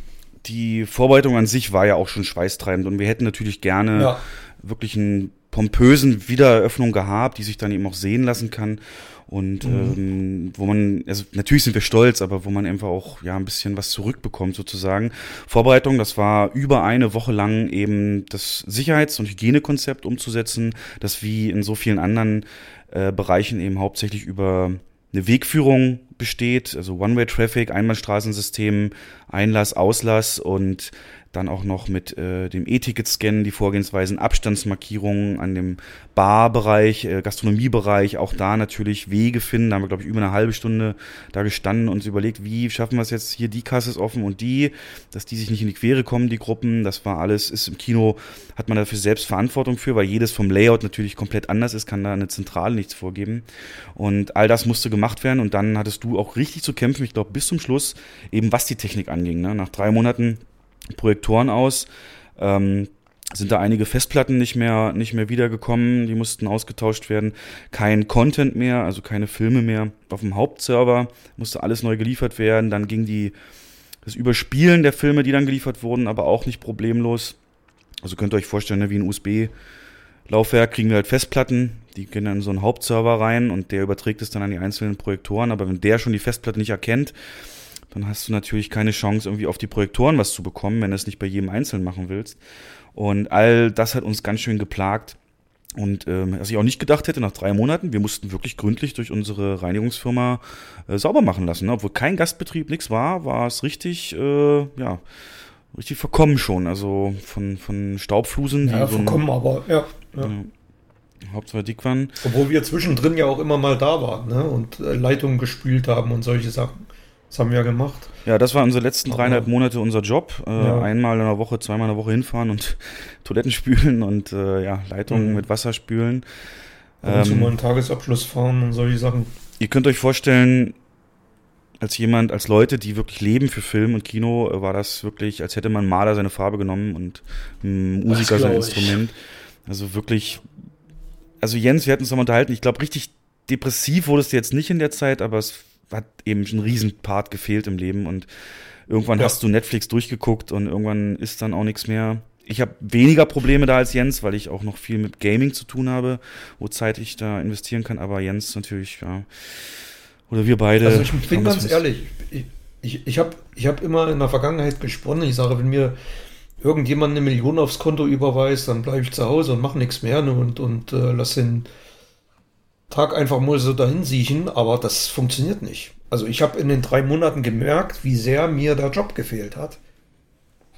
die Vorbereitung an sich war ja auch schon schweißtreibend und wir hätten natürlich gerne Ja. wirklich einen pompösen Wiedereröffnung gehabt, die sich dann eben auch sehen lassen kann. Und ähm, wo man, also natürlich sind wir stolz, aber wo man einfach auch ja ein bisschen was zurückbekommt sozusagen. Vorbereitung, das war über eine Woche lang eben das Sicherheits- und Hygienekonzept umzusetzen, das wie in so vielen anderen äh, Bereichen eben hauptsächlich über eine Wegführung besteht, also One-Way-Traffic, Einbahnstraßensystem, Einlass, Auslass und dann auch noch mit äh, dem E-Ticket-Scannen die Vorgehensweisen, Abstandsmarkierungen an dem Barbereich, äh, Gastronomiebereich, auch da natürlich Wege finden. Da haben wir, glaube ich, über eine halbe Stunde da gestanden und uns überlegt, wie schaffen wir es jetzt hier, die Kasse ist offen und die, dass die sich nicht in die Quere kommen, die Gruppen. Das war alles, ist im Kino, hat man dafür selbst Verantwortung für, weil jedes vom Layout natürlich komplett anders ist, kann da eine Zentrale nichts vorgeben. Und all das musste gemacht werden und dann hattest du auch richtig zu kämpfen, ich glaube, bis zum Schluss, eben was die Technik anging. Ne? Nach drei Monaten Projektoren aus. Ähm, sind da einige Festplatten nicht mehr, nicht mehr wiedergekommen, die mussten ausgetauscht werden. Kein Content mehr, also keine Filme mehr auf dem Hauptserver, musste alles neu geliefert werden. Dann ging die, das Überspielen der Filme, die dann geliefert wurden, aber auch nicht problemlos. Also könnt ihr euch vorstellen, ne, wie ein USB-Laufwerk kriegen wir halt Festplatten, die gehen dann in so einen Hauptserver rein und der überträgt es dann an die einzelnen Projektoren. Aber wenn der schon die Festplatte nicht erkennt, dann hast du natürlich keine Chance, irgendwie auf die Projektoren was zu bekommen, wenn du es nicht bei jedem Einzelnen machen willst. Und all das hat uns ganz schön geplagt. Und ähm, was ich auch nicht gedacht hätte, nach drei Monaten, wir mussten wirklich gründlich durch unsere Reinigungsfirma äh, sauber machen lassen. Ne? Obwohl kein Gastbetrieb, nichts war, war es richtig, äh, ja, richtig verkommen schon. Also von, von Staubflusen. Ja, verkommen, so ein, aber ja. ja. ja Hauptsache dick waren. Obwohl wir zwischendrin ja auch immer mal da waren ne? und äh, Leitungen gespült haben und solche Sachen. Das haben wir ja gemacht. Ja, das war unsere letzten dreieinhalb Monate unser Job. Äh, ja. Einmal in der Woche, zweimal in der Woche hinfahren und Toiletten spülen und äh, ja, Leitungen mhm. mit Wasser spülen. Und ähm, mal einen Tagesabschluss fahren und solche Sachen. Ihr könnt euch vorstellen, als jemand, als Leute, die wirklich leben für Film und Kino, äh, war das wirklich, als hätte man Maler seine Farbe genommen und ein Musiker sein Instrument. Also wirklich, also Jens, wir hatten uns noch mal unterhalten, ich glaube, richtig depressiv wurdest du jetzt nicht in der Zeit, aber es hat eben ein Riesenpart gefehlt im Leben und irgendwann ja. hast du Netflix durchgeguckt und irgendwann ist dann auch nichts mehr. Ich habe weniger Probleme da als Jens, weil ich auch noch viel mit Gaming zu tun habe, wo Zeit ich da investieren kann, aber Jens natürlich, ja. Oder wir beide. Also ich bin ganz ehrlich, ich, ich, ich habe ich hab immer in der Vergangenheit gesponnen. Ich sage, wenn mir irgendjemand eine Million aufs Konto überweist, dann bleibe ich zu Hause und mache nichts mehr ne, und, und äh, lass den Tag einfach mal so dahin siechen, aber das funktioniert nicht. Also ich habe in den drei Monaten gemerkt, wie sehr mir der Job gefehlt hat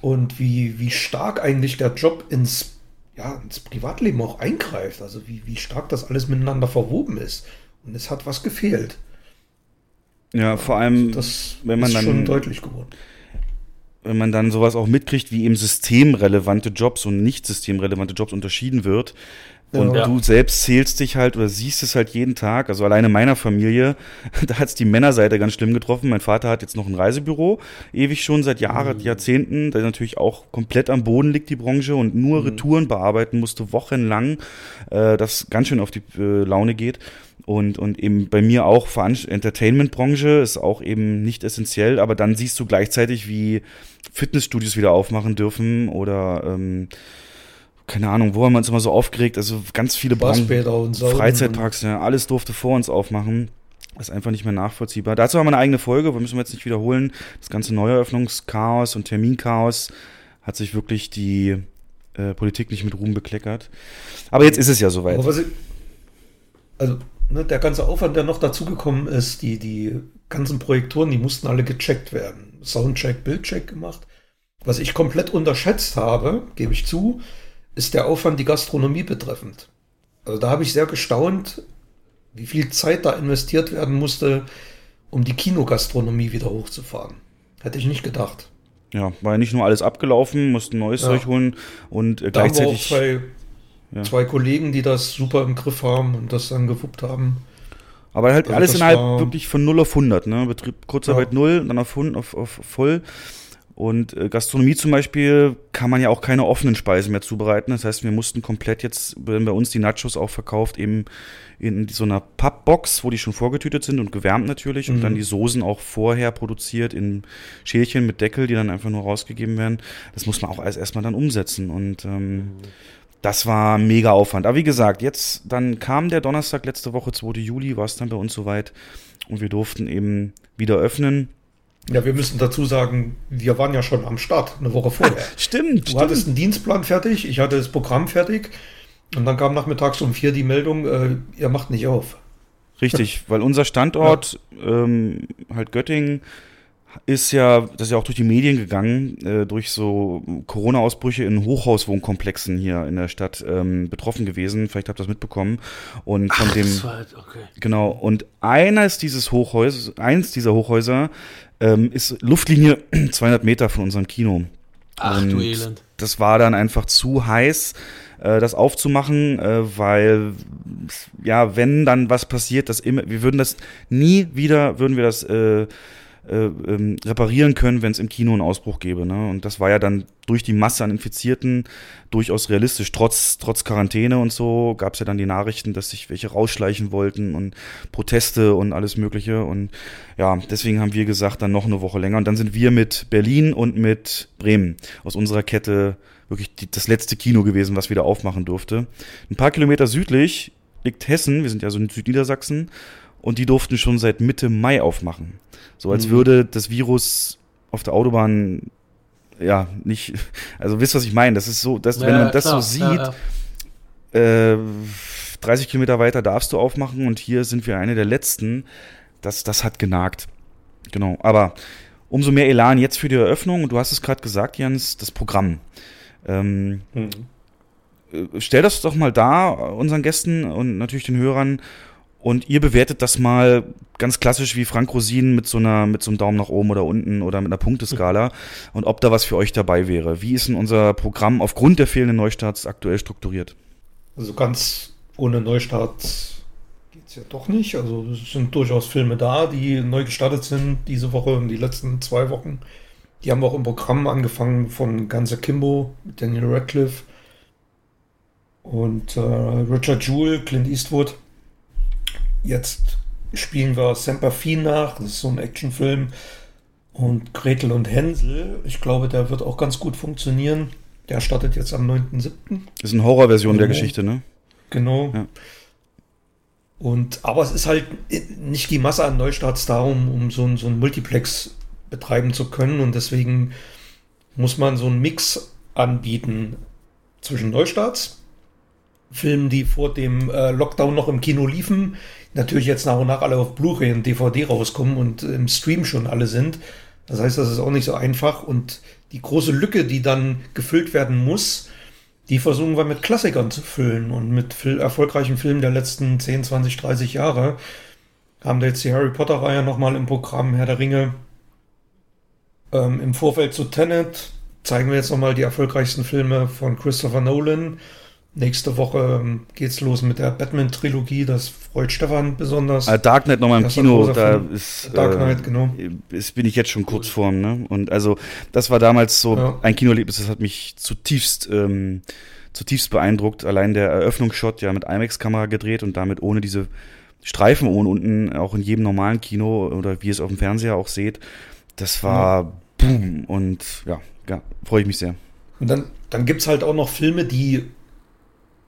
und wie, wie stark eigentlich der Job ins, ja, ins Privatleben auch eingreift. Also wie, wie stark das alles miteinander verwoben ist. Und es hat was gefehlt. Ja, vor allem, das wenn man ist dann schon deutlich geworden. Wenn man dann sowas auch mitkriegt, wie eben systemrelevante Jobs und nicht systemrelevante Jobs unterschieden wird, und ja. du selbst zählst dich halt oder siehst es halt jeden Tag. Also alleine meiner Familie, da hat es die Männerseite ganz schlimm getroffen. Mein Vater hat jetzt noch ein Reisebüro, ewig schon, seit Jahren, mhm. Jahrzehnten, der natürlich auch komplett am Boden liegt, die Branche, und nur mhm. Retouren bearbeiten musste, wochenlang, äh, das ganz schön auf die äh, Laune geht. Und, und eben bei mir auch Entertainment-Branche ist auch eben nicht essentiell, aber dann siehst du gleichzeitig, wie Fitnessstudios wieder aufmachen dürfen oder ähm, keine Ahnung, wo haben wir uns immer so aufgeregt, also ganz viele Spaßbäder und so. Freizeitparks, ja, alles durfte vor uns aufmachen. Das ist einfach nicht mehr nachvollziehbar. Dazu haben wir eine eigene Folge, wir müssen wir jetzt nicht wiederholen. Das ganze Neueröffnungschaos und Terminchaos hat sich wirklich die äh, Politik nicht mit Ruhm bekleckert. Aber jetzt ist es ja soweit. Ich, also, ne, der ganze Aufwand, der noch dazugekommen ist, die, die ganzen Projektoren, die mussten alle gecheckt werden. Soundcheck, Bildcheck gemacht. Was ich komplett unterschätzt habe, gebe ich zu, ist der Aufwand die Gastronomie betreffend. Also da habe ich sehr gestaunt, wie viel Zeit da investiert werden musste, um die Kinogastronomie wieder hochzufahren. Hätte ich nicht gedacht. Ja, war ja nicht nur alles abgelaufen, mussten neues ja. Zeug holen und äh, da gleichzeitig. Haben wir auch zwei, ja. zwei Kollegen, die das super im Griff haben und das dann gewuppt haben. Aber halt also alles innerhalb wirklich von 0 auf 100, ne? Betrieb Kurzarbeit ja. 0, dann auf, auf, auf voll. Und äh, Gastronomie zum Beispiel kann man ja auch keine offenen Speisen mehr zubereiten. Das heißt, wir mussten komplett jetzt, wenn bei uns die Nachos auch verkauft, eben in so einer Pappbox, wo die schon vorgetütet sind und gewärmt natürlich mhm. und dann die Soßen auch vorher produziert in Schälchen mit Deckel, die dann einfach nur rausgegeben werden. Das muss man auch alles erstmal dann umsetzen und ähm, mhm. das war mega Aufwand. Aber wie gesagt, jetzt dann kam der Donnerstag letzte Woche, 2. Juli, war es dann bei uns soweit und wir durften eben wieder öffnen. Ja, wir müssen dazu sagen, wir waren ja schon am Start, eine Woche vorher. stimmt. Du stimmt. hattest einen Dienstplan fertig, ich hatte das Programm fertig und dann kam nachmittags um vier die Meldung, äh, ihr macht nicht auf. Richtig, weil unser Standort, ja. ähm, halt Göttingen, ist ja, das ist ja auch durch die Medien gegangen, äh, durch so Corona-Ausbrüche in Hochhauswohnkomplexen hier in der Stadt ähm, betroffen gewesen. Vielleicht habt ihr das mitbekommen. Und von Ach, dem. Okay. Genau. Und eines dieses Hochhäuser, eins dieser Hochhäuser ähm, ist Luftlinie 200 Meter von unserem Kino. Ach und du Elend. Das war dann einfach zu heiß, äh, das aufzumachen, äh, weil ja, wenn dann was passiert, das immer, wir würden das nie wieder, würden wir das äh, äh, ähm, reparieren können, wenn es im Kino einen Ausbruch gäbe. Ne? Und das war ja dann durch die Masse an Infizierten durchaus realistisch. Trotz, trotz Quarantäne und so gab es ja dann die Nachrichten, dass sich welche rausschleichen wollten und Proteste und alles Mögliche. Und ja, deswegen haben wir gesagt, dann noch eine Woche länger. Und dann sind wir mit Berlin und mit Bremen aus unserer Kette wirklich die, das letzte Kino gewesen, was wieder aufmachen durfte. Ein paar Kilometer südlich liegt Hessen, wir sind ja so in Südniedersachsen, und die durften schon seit Mitte Mai aufmachen. So als mhm. würde das Virus auf der Autobahn ja nicht, also wisst was ich meine? Das ist so, dass ja, wenn man das klar, so sieht, ja, ja. Äh, 30 Kilometer weiter darfst du aufmachen und hier sind wir eine der letzten. Das, das hat genagt. Genau. Aber umso mehr Elan jetzt für die Eröffnung. Und du hast es gerade gesagt, Jens, das Programm. Ähm, mhm. Stell das doch mal da unseren Gästen und natürlich den Hörern und ihr bewertet das mal ganz klassisch wie Frank Rosin mit so einer, mit so einem Daumen nach oben oder unten oder mit einer Punkteskala und ob da was für euch dabei wäre. Wie ist denn unser Programm aufgrund der fehlenden Neustarts aktuell strukturiert? Also ganz ohne Neustarts geht es ja doch nicht. Also es sind durchaus Filme da, die neu gestartet sind diese Woche und die letzten zwei Wochen. Die haben auch im Programm angefangen von Ganze Kimbo mit Daniel Radcliffe und äh, Richard Jewell, Clint Eastwood. Jetzt spielen wir Semper Fi nach, das ist so ein Actionfilm. Und Gretel und Hänsel, ich glaube, der wird auch ganz gut funktionieren. Der startet jetzt am 9.7. Das ist eine Horrorversion genau. der Geschichte, ne? Genau. Ja. Und, aber es ist halt nicht die Masse an Neustarts da, um, um so, ein, so ein Multiplex betreiben zu können. Und deswegen muss man so einen Mix anbieten zwischen Neustarts, Filmen, die vor dem äh, Lockdown noch im Kino liefen, natürlich jetzt nach und nach alle auf Blu-ray und DVD rauskommen und im Stream schon alle sind. Das heißt, das ist auch nicht so einfach. Und die große Lücke, die dann gefüllt werden muss, die versuchen wir mit Klassikern zu füllen und mit erfolgreichen Filmen der letzten 10, 20, 30 Jahre. Haben wir jetzt die Harry Potter-Reihe nochmal im Programm, Herr der Ringe. Ähm, Im Vorfeld zu Tenet zeigen wir jetzt nochmal die erfolgreichsten Filme von Christopher Nolan. Nächste Woche ähm, geht's los mit der Batman-Trilogie, das freut Stefan besonders. Dark Knight nochmal im Kino, da ist, Dark Knight, äh, genau. ist, bin ich jetzt schon kurz vorm, ne? Und also, das war damals so ja. ein Kinoerlebnis, das hat mich zutiefst, ähm, zutiefst beeindruckt. Allein der Eröffnungsshot, ja, mit IMAX-Kamera gedreht und damit ohne diese Streifen ohne unten, auch in jedem normalen Kino oder wie ihr es auf dem Fernseher auch seht, das war ja. boom und ja, ja freue ich mich sehr. Und dann, dann gibt's halt auch noch Filme, die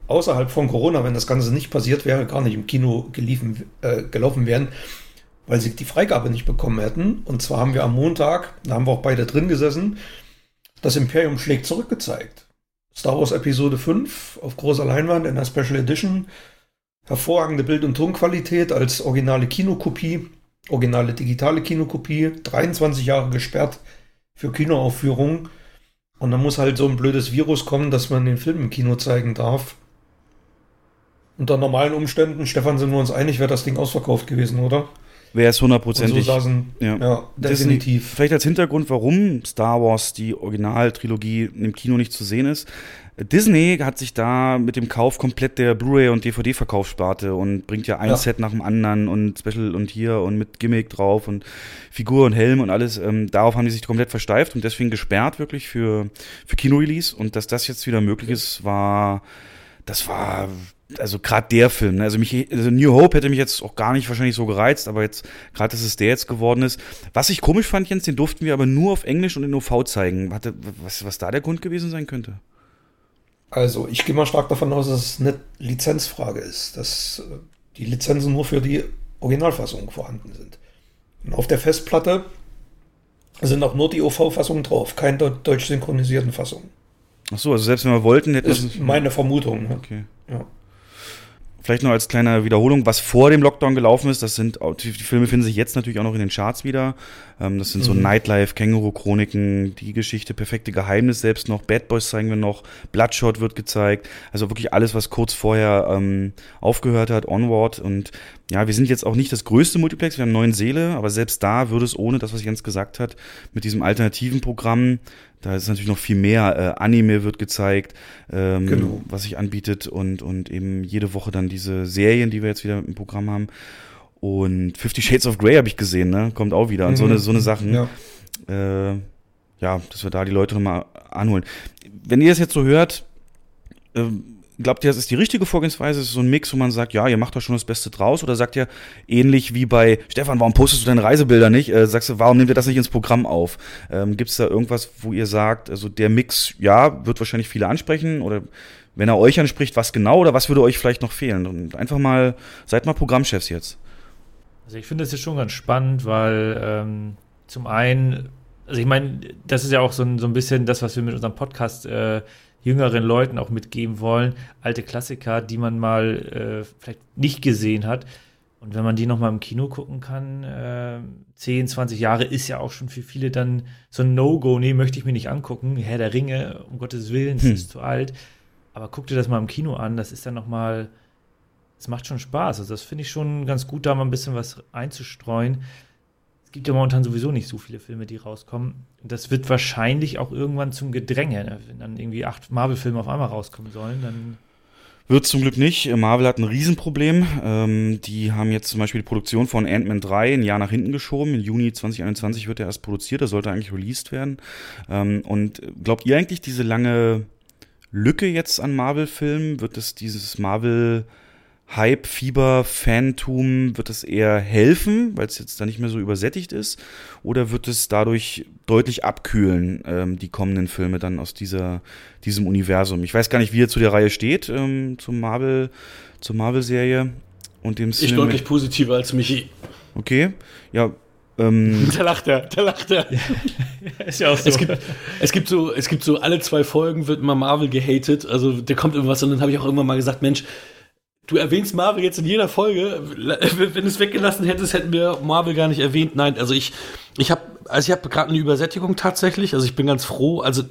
außerhalb von Corona, wenn das Ganze nicht passiert wäre, gar nicht im Kino geliefen, äh, gelaufen wären, weil sie die Freigabe nicht bekommen hätten. Und zwar haben wir am Montag, da haben wir auch beide drin gesessen, das Imperium schlägt zurückgezeigt. Star Wars Episode 5 auf großer Leinwand in der Special Edition. Hervorragende Bild- und Tonqualität als originale Kinokopie, originale digitale Kinokopie, 23 Jahre gesperrt für Kinoaufführungen. Und dann muss halt so ein blödes Virus kommen, dass man den Film im Kino zeigen darf. Unter normalen Umständen, Stefan, sind wir uns einig, wäre das Ding ausverkauft gewesen, oder? Wäre es hundertprozentig. So ja. ja, definitiv. vielleicht als Hintergrund, warum Star Wars, die Originaltrilogie, im Kino nicht zu sehen ist. Disney hat sich da mit dem Kauf komplett der Blu-ray und DVD-Verkaufssparte und bringt ja ein ja. Set nach dem anderen und Special und hier und mit Gimmick drauf und Figur und Helm und alles. Ähm, darauf haben die sich komplett versteift und deswegen gesperrt wirklich für, für Kino-Release. Und dass das jetzt wieder möglich ist, war, das war also gerade der Film, ne? also mich, also New Hope hätte mich jetzt auch gar nicht wahrscheinlich so gereizt, aber jetzt gerade, dass es der jetzt geworden ist. Was ich komisch fand, Jens, den durften wir aber nur auf Englisch und in OV zeigen. Hatte, was, was da der Grund gewesen sein könnte? Also ich gehe mal stark davon aus, dass es eine Lizenzfrage ist, dass äh, die Lizenzen nur für die Originalfassung vorhanden sind. Und auf der Festplatte sind auch nur die OV-Fassungen drauf, keine deutsch synchronisierten Fassungen. Ach so, also selbst wenn wir wollten, hätten wir es. Meine Vermutung. Ne? Okay. Ja. Vielleicht noch als kleine Wiederholung, was vor dem Lockdown gelaufen ist, das sind, die Filme finden sich jetzt natürlich auch noch in den Charts wieder. Ähm, das sind mhm. so Nightlife, Känguru-Chroniken, die Geschichte, perfekte Geheimnis selbst noch, Bad Boys zeigen wir noch, Bloodshot wird gezeigt. Also wirklich alles, was kurz vorher ähm, aufgehört hat, Onward. Und ja, wir sind jetzt auch nicht das größte Multiplex, wir haben neun Seele, aber selbst da würde es ohne das, was Jens gesagt hat, mit diesem alternativen Programm da ist natürlich noch viel mehr. Äh, Anime wird gezeigt, ähm, genau. was sich anbietet und, und eben jede Woche dann diese Serien, die wir jetzt wieder im Programm haben. Und Fifty Shades of Grey habe ich gesehen, ne? Kommt auch wieder. Und so eine, so eine Sachen. Ja. Äh, ja, dass wir da die Leute nochmal anholen. Wenn ihr das jetzt so hört, ähm, glaubt ihr, das ist die richtige Vorgehensweise? Ist es so ein Mix, wo man sagt, ja, ihr macht da schon das Beste draus? Oder sagt ihr, ähnlich wie bei Stefan, warum postest du deine Reisebilder nicht? Äh, sagst du, warum nehmt ihr das nicht ins Programm auf? Ähm, Gibt es da irgendwas, wo ihr sagt, also der Mix, ja, wird wahrscheinlich viele ansprechen? Oder wenn er euch anspricht, was genau? Oder was würde euch vielleicht noch fehlen? Und einfach mal, seid mal Programmchefs jetzt. Also ich finde das jetzt schon ganz spannend, weil ähm, zum einen, also ich meine, das ist ja auch so ein, so ein bisschen das, was wir mit unserem Podcast äh, jüngeren Leuten auch mitgeben wollen. Alte Klassiker, die man mal äh, vielleicht nicht gesehen hat. Und wenn man die noch mal im Kino gucken kann, äh, 10, 20 Jahre ist ja auch schon für viele dann so ein No-Go. Nee, möchte ich mir nicht angucken. Herr der Ringe, um Gottes Willen, das Hm. ist zu alt. Aber guck dir das mal im Kino an, das ist dann noch mal, es macht schon Spaß. Also das finde ich schon ganz gut, da mal ein bisschen was einzustreuen. Es gibt ja momentan sowieso nicht so viele Filme, die rauskommen. Das wird wahrscheinlich auch irgendwann zum Gedränge. Ne? Wenn dann irgendwie acht Marvel-Filme auf einmal rauskommen sollen, dann Wird zum Glück nicht. Marvel hat ein Riesenproblem. Ähm, die haben jetzt zum Beispiel die Produktion von Ant-Man 3 ein Jahr nach hinten geschoben. Im Juni 2021 wird er erst produziert. Der sollte eigentlich released werden. Ähm, und glaubt ihr eigentlich, diese lange Lücke jetzt an Marvel-Filmen, wird es dieses Marvel- Hype, Fieber, Fantum, wird es eher helfen, weil es jetzt da nicht mehr so übersättigt ist? Oder wird es dadurch deutlich abkühlen, ähm, die kommenden Filme dann aus dieser, diesem Universum? Ich weiß gar nicht, wie ihr zu der Reihe steht, ähm, zum Marvel, zur Marvel-Serie und dem Ich deutlich positiver als Michi. Okay, ja, ähm, Da lacht er, da lacht er. ist ja auch so. Es gibt, es gibt so, es gibt so alle zwei Folgen wird immer Marvel gehatet. Also da kommt irgendwas und dann habe ich auch immer mal gesagt, Mensch, du erwähnst Marvel jetzt in jeder Folge. Wenn du es weggelassen hättest, hätten wir Marvel gar nicht erwähnt. Nein, also ich, ich habe, also ich habe gerade eine Übersättigung tatsächlich. Also ich bin ganz froh. Also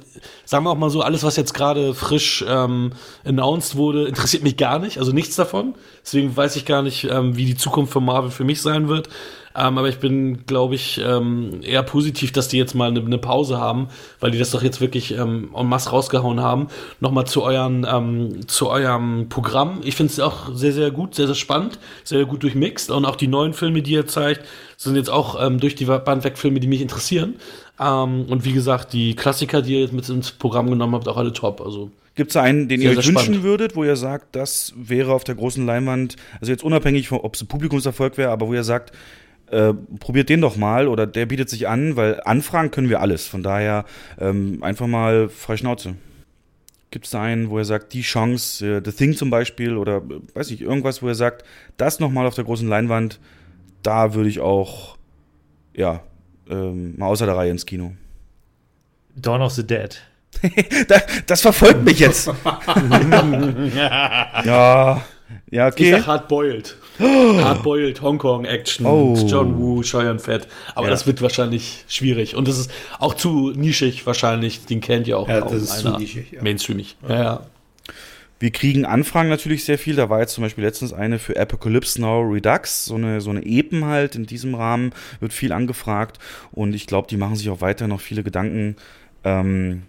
sagen wir auch mal so, alles was jetzt gerade frisch ähm, announced wurde, interessiert mich gar nicht. Also nichts davon. Deswegen weiß ich gar nicht, ähm, wie die Zukunft von Marvel für mich sein wird. Ähm, aber ich bin, glaube ich, ähm, eher positiv, dass die jetzt mal eine ne Pause haben, weil die das doch jetzt wirklich ähm, en masse rausgehauen haben. Nochmal zu, euren, ähm, zu eurem Programm. Ich finde es auch sehr, sehr gut, sehr, sehr spannend, sehr, gut durchmixt. Und auch die neuen Filme, die ihr zeigt, sind jetzt auch ähm, durch die Band weg Filme, die mich interessieren. Ähm, und wie gesagt, die Klassiker, die ihr jetzt mit ins Programm genommen habt, auch alle top. Also Gibt es einen, den Sehr, ihr euch wünschen spannend. würdet, wo ihr sagt, das wäre auf der großen Leinwand, also jetzt unabhängig von, ob es ein Publikumserfolg wäre, aber wo ihr sagt, äh, probiert den doch mal oder der bietet sich an, weil anfragen können wir alles. Von daher ähm, einfach mal frei Schnauze. Gibt es da einen, wo er sagt, die Chance, äh, The Thing zum Beispiel oder äh, weiß ich, irgendwas, wo er sagt, das nochmal auf der großen Leinwand, da würde ich auch, ja, ähm, mal außer der Reihe ins Kino. Dawn of the Dead. das, das verfolgt mich jetzt. ja, ja, Ich okay. sag Hardboiled. Hardboiled, Hongkong, Action, Oh. John Woo, Cheyenne Fett. Aber Ja. das wird wahrscheinlich schwierig. Und das ist auch zu nischig wahrscheinlich. Den kennt ja auch Ja, das ist zu nischig, ja. Mainstreamig. Ja, ja. Wir kriegen Anfragen natürlich sehr viel. Da war jetzt zum Beispiel letztens eine für Apocalypse Now Redux, so eine, so eine Epen halt. In diesem Rahmen wird viel angefragt und ich glaube, die machen sich auch weiter noch viele Gedanken, ähm,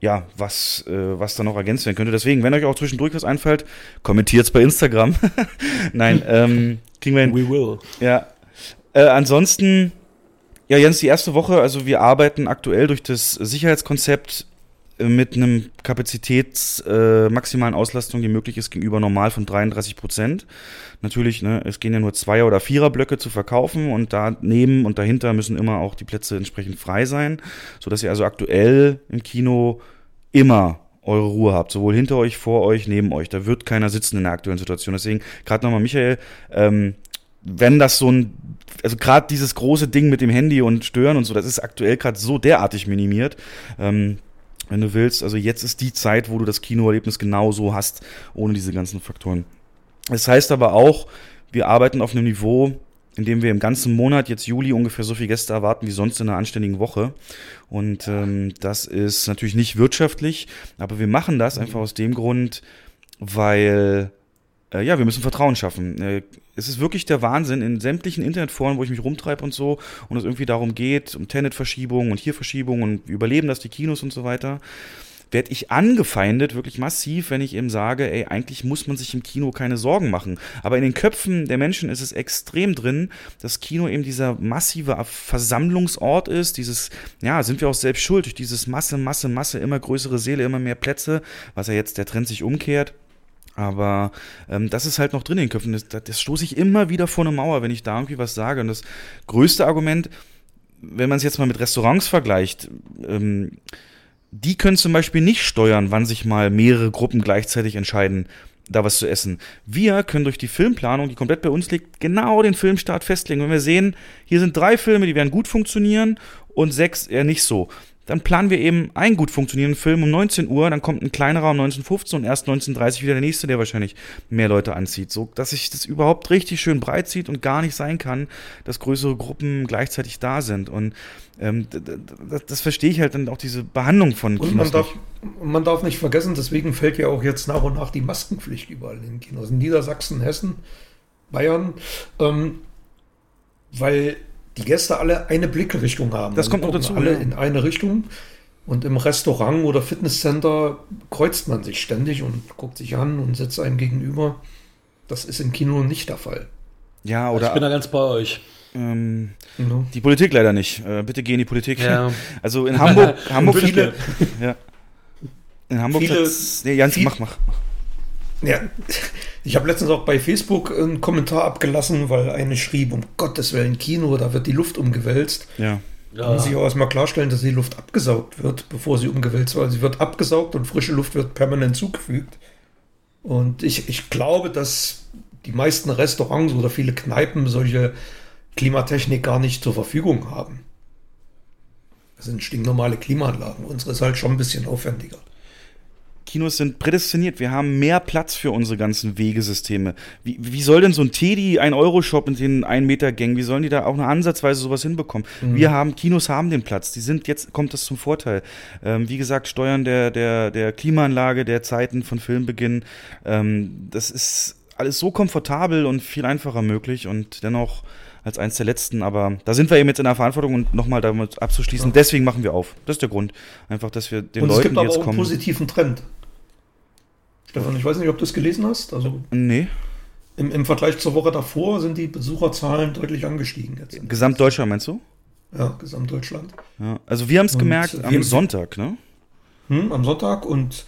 ja, was, äh, was da noch ergänzt werden könnte. Deswegen, wenn euch auch zwischendurch was einfällt, kommentiert's bei Instagram. Nein, ähm, kriegen wir hin. We will. Ja. Äh, ansonsten, ja, Jens, die erste Woche, also wir arbeiten aktuell durch das Sicherheitskonzept mit einem Kapazitäts äh, maximalen Auslastung, die möglich ist, gegenüber normal von 33 Prozent. Natürlich, ne, es gehen ja nur Zweier- oder Viererblöcke zu verkaufen und daneben und dahinter müssen immer auch die Plätze entsprechend frei sein, sodass ihr also aktuell im Kino immer eure Ruhe habt, sowohl hinter euch, vor euch, neben euch. Da wird keiner sitzen in der aktuellen Situation. Deswegen, gerade nochmal Michael, ähm, wenn das so ein, also gerade dieses große Ding mit dem Handy und Stören und so, das ist aktuell gerade so derartig minimiert. Ähm, wenn du willst, also jetzt ist die Zeit, wo du das Kinoerlebnis genau so hast, ohne diese ganzen Faktoren. Das heißt aber auch, wir arbeiten auf einem Niveau, in dem wir im ganzen Monat, jetzt Juli, ungefähr so viele Gäste erwarten wie sonst in einer anständigen Woche. Und ähm, das ist natürlich nicht wirtschaftlich, aber wir machen das einfach aus dem Grund, weil äh, ja, wir müssen Vertrauen schaffen. Äh, es ist wirklich der Wahnsinn in sämtlichen Internetforen, wo ich mich rumtreibe und so, und es irgendwie darum geht, um Tenet-Verschiebung und hier Verschiebung und überleben das die Kinos und so weiter. werde ich angefeindet, wirklich massiv, wenn ich eben sage, ey, eigentlich muss man sich im Kino keine Sorgen machen. Aber in den Köpfen der Menschen ist es extrem drin, dass Kino eben dieser massive Versammlungsort ist, dieses, ja, sind wir auch selbst schuld, durch dieses Masse, Masse, Masse, immer größere Seele, immer mehr Plätze, was ja jetzt der Trend sich umkehrt. Aber ähm, das ist halt noch drin in den Köpfen. Das, das stoße ich immer wieder vor eine Mauer, wenn ich da irgendwie was sage. Und das größte Argument, wenn man es jetzt mal mit Restaurants vergleicht, ähm, die können zum Beispiel nicht steuern, wann sich mal mehrere Gruppen gleichzeitig entscheiden, da was zu essen. Wir können durch die Filmplanung, die komplett bei uns liegt, genau den Filmstart festlegen. Wenn wir sehen, hier sind drei Filme, die werden gut funktionieren und sechs eher nicht so dann planen wir eben einen gut funktionierenden Film um 19 Uhr, dann kommt ein kleinerer um 19.15 und erst 19.30 wieder der nächste, der wahrscheinlich mehr Leute anzieht. So, dass sich das überhaupt richtig schön breit zieht und gar nicht sein kann, dass größere Gruppen gleichzeitig da sind. Und ähm, das, das, verstehe ich halt dann auch diese Behandlung von Kinos. Und man darf, man darf nicht vergessen, deswegen fällt ja auch jetzt nach und nach die Maskenpflicht überall in den Kinos. In Niedersachsen, Hessen, Bayern, ähm, weil die Gäste alle eine Blickrichtung haben. Das kommt noch dazu. Alle ja. in eine Richtung. Und im Restaurant oder Fitnesscenter kreuzt man sich ständig und guckt sich an und sitzt einem gegenüber. Das ist im Kino nicht der Fall. Ja, oder. Ich bin da ganz bei euch. Ähm, no. Die Politik leider nicht. Äh, bitte geh in die Politik. Ja. Also in Hamburg, Hamburg viele, ja. In Hamburg viele, nee, Jans, viel, mach, mach. Ja, ich habe letztens auch bei Facebook einen Kommentar abgelassen, weil eine schrieb, um Gottes Willen, Kino, da wird die Luft umgewälzt. Ja. Da muss ich auch erstmal klarstellen, dass die Luft abgesaugt wird, bevor sie umgewälzt wird. Sie wird abgesaugt und frische Luft wird permanent zugefügt. Und ich, ich glaube, dass die meisten Restaurants oder viele Kneipen solche Klimatechnik gar nicht zur Verfügung haben. Das sind stinknormale Klimaanlagen. Unsere ist halt schon ein bisschen aufwendiger. Kinos sind prädestiniert. Wir haben mehr Platz für unsere ganzen Wegesysteme. Wie, wie soll denn so ein Teddy, ein Euro-Shop in den 1 Meter Gängen, wie sollen die da auch eine Ansatzweise sowas hinbekommen? Mhm. Wir haben, Kinos haben den Platz. Die sind, jetzt kommt das zum Vorteil. Ähm, wie gesagt, Steuern der, der, der Klimaanlage, der Zeiten von Filmbeginn. Ähm, das ist alles so komfortabel und viel einfacher möglich und dennoch als eins der letzten, aber da sind wir eben jetzt in der Verantwortung und nochmal damit abzuschließen. Ja. Deswegen machen wir auf. Das ist der Grund. Einfach, dass wir den und Leuten, die jetzt kommen. Es gibt aber auch einen positiven Trend. Stefan, ich weiß nicht, ob du es gelesen hast. Also nee. Im, Im Vergleich zur Woche davor sind die Besucherzahlen deutlich angestiegen. Jetzt Gesamtdeutschland meinst du? Ja, Gesamtdeutschland. Ja, also wir haben es gemerkt am Sonntag, ne? Hm, am Sonntag und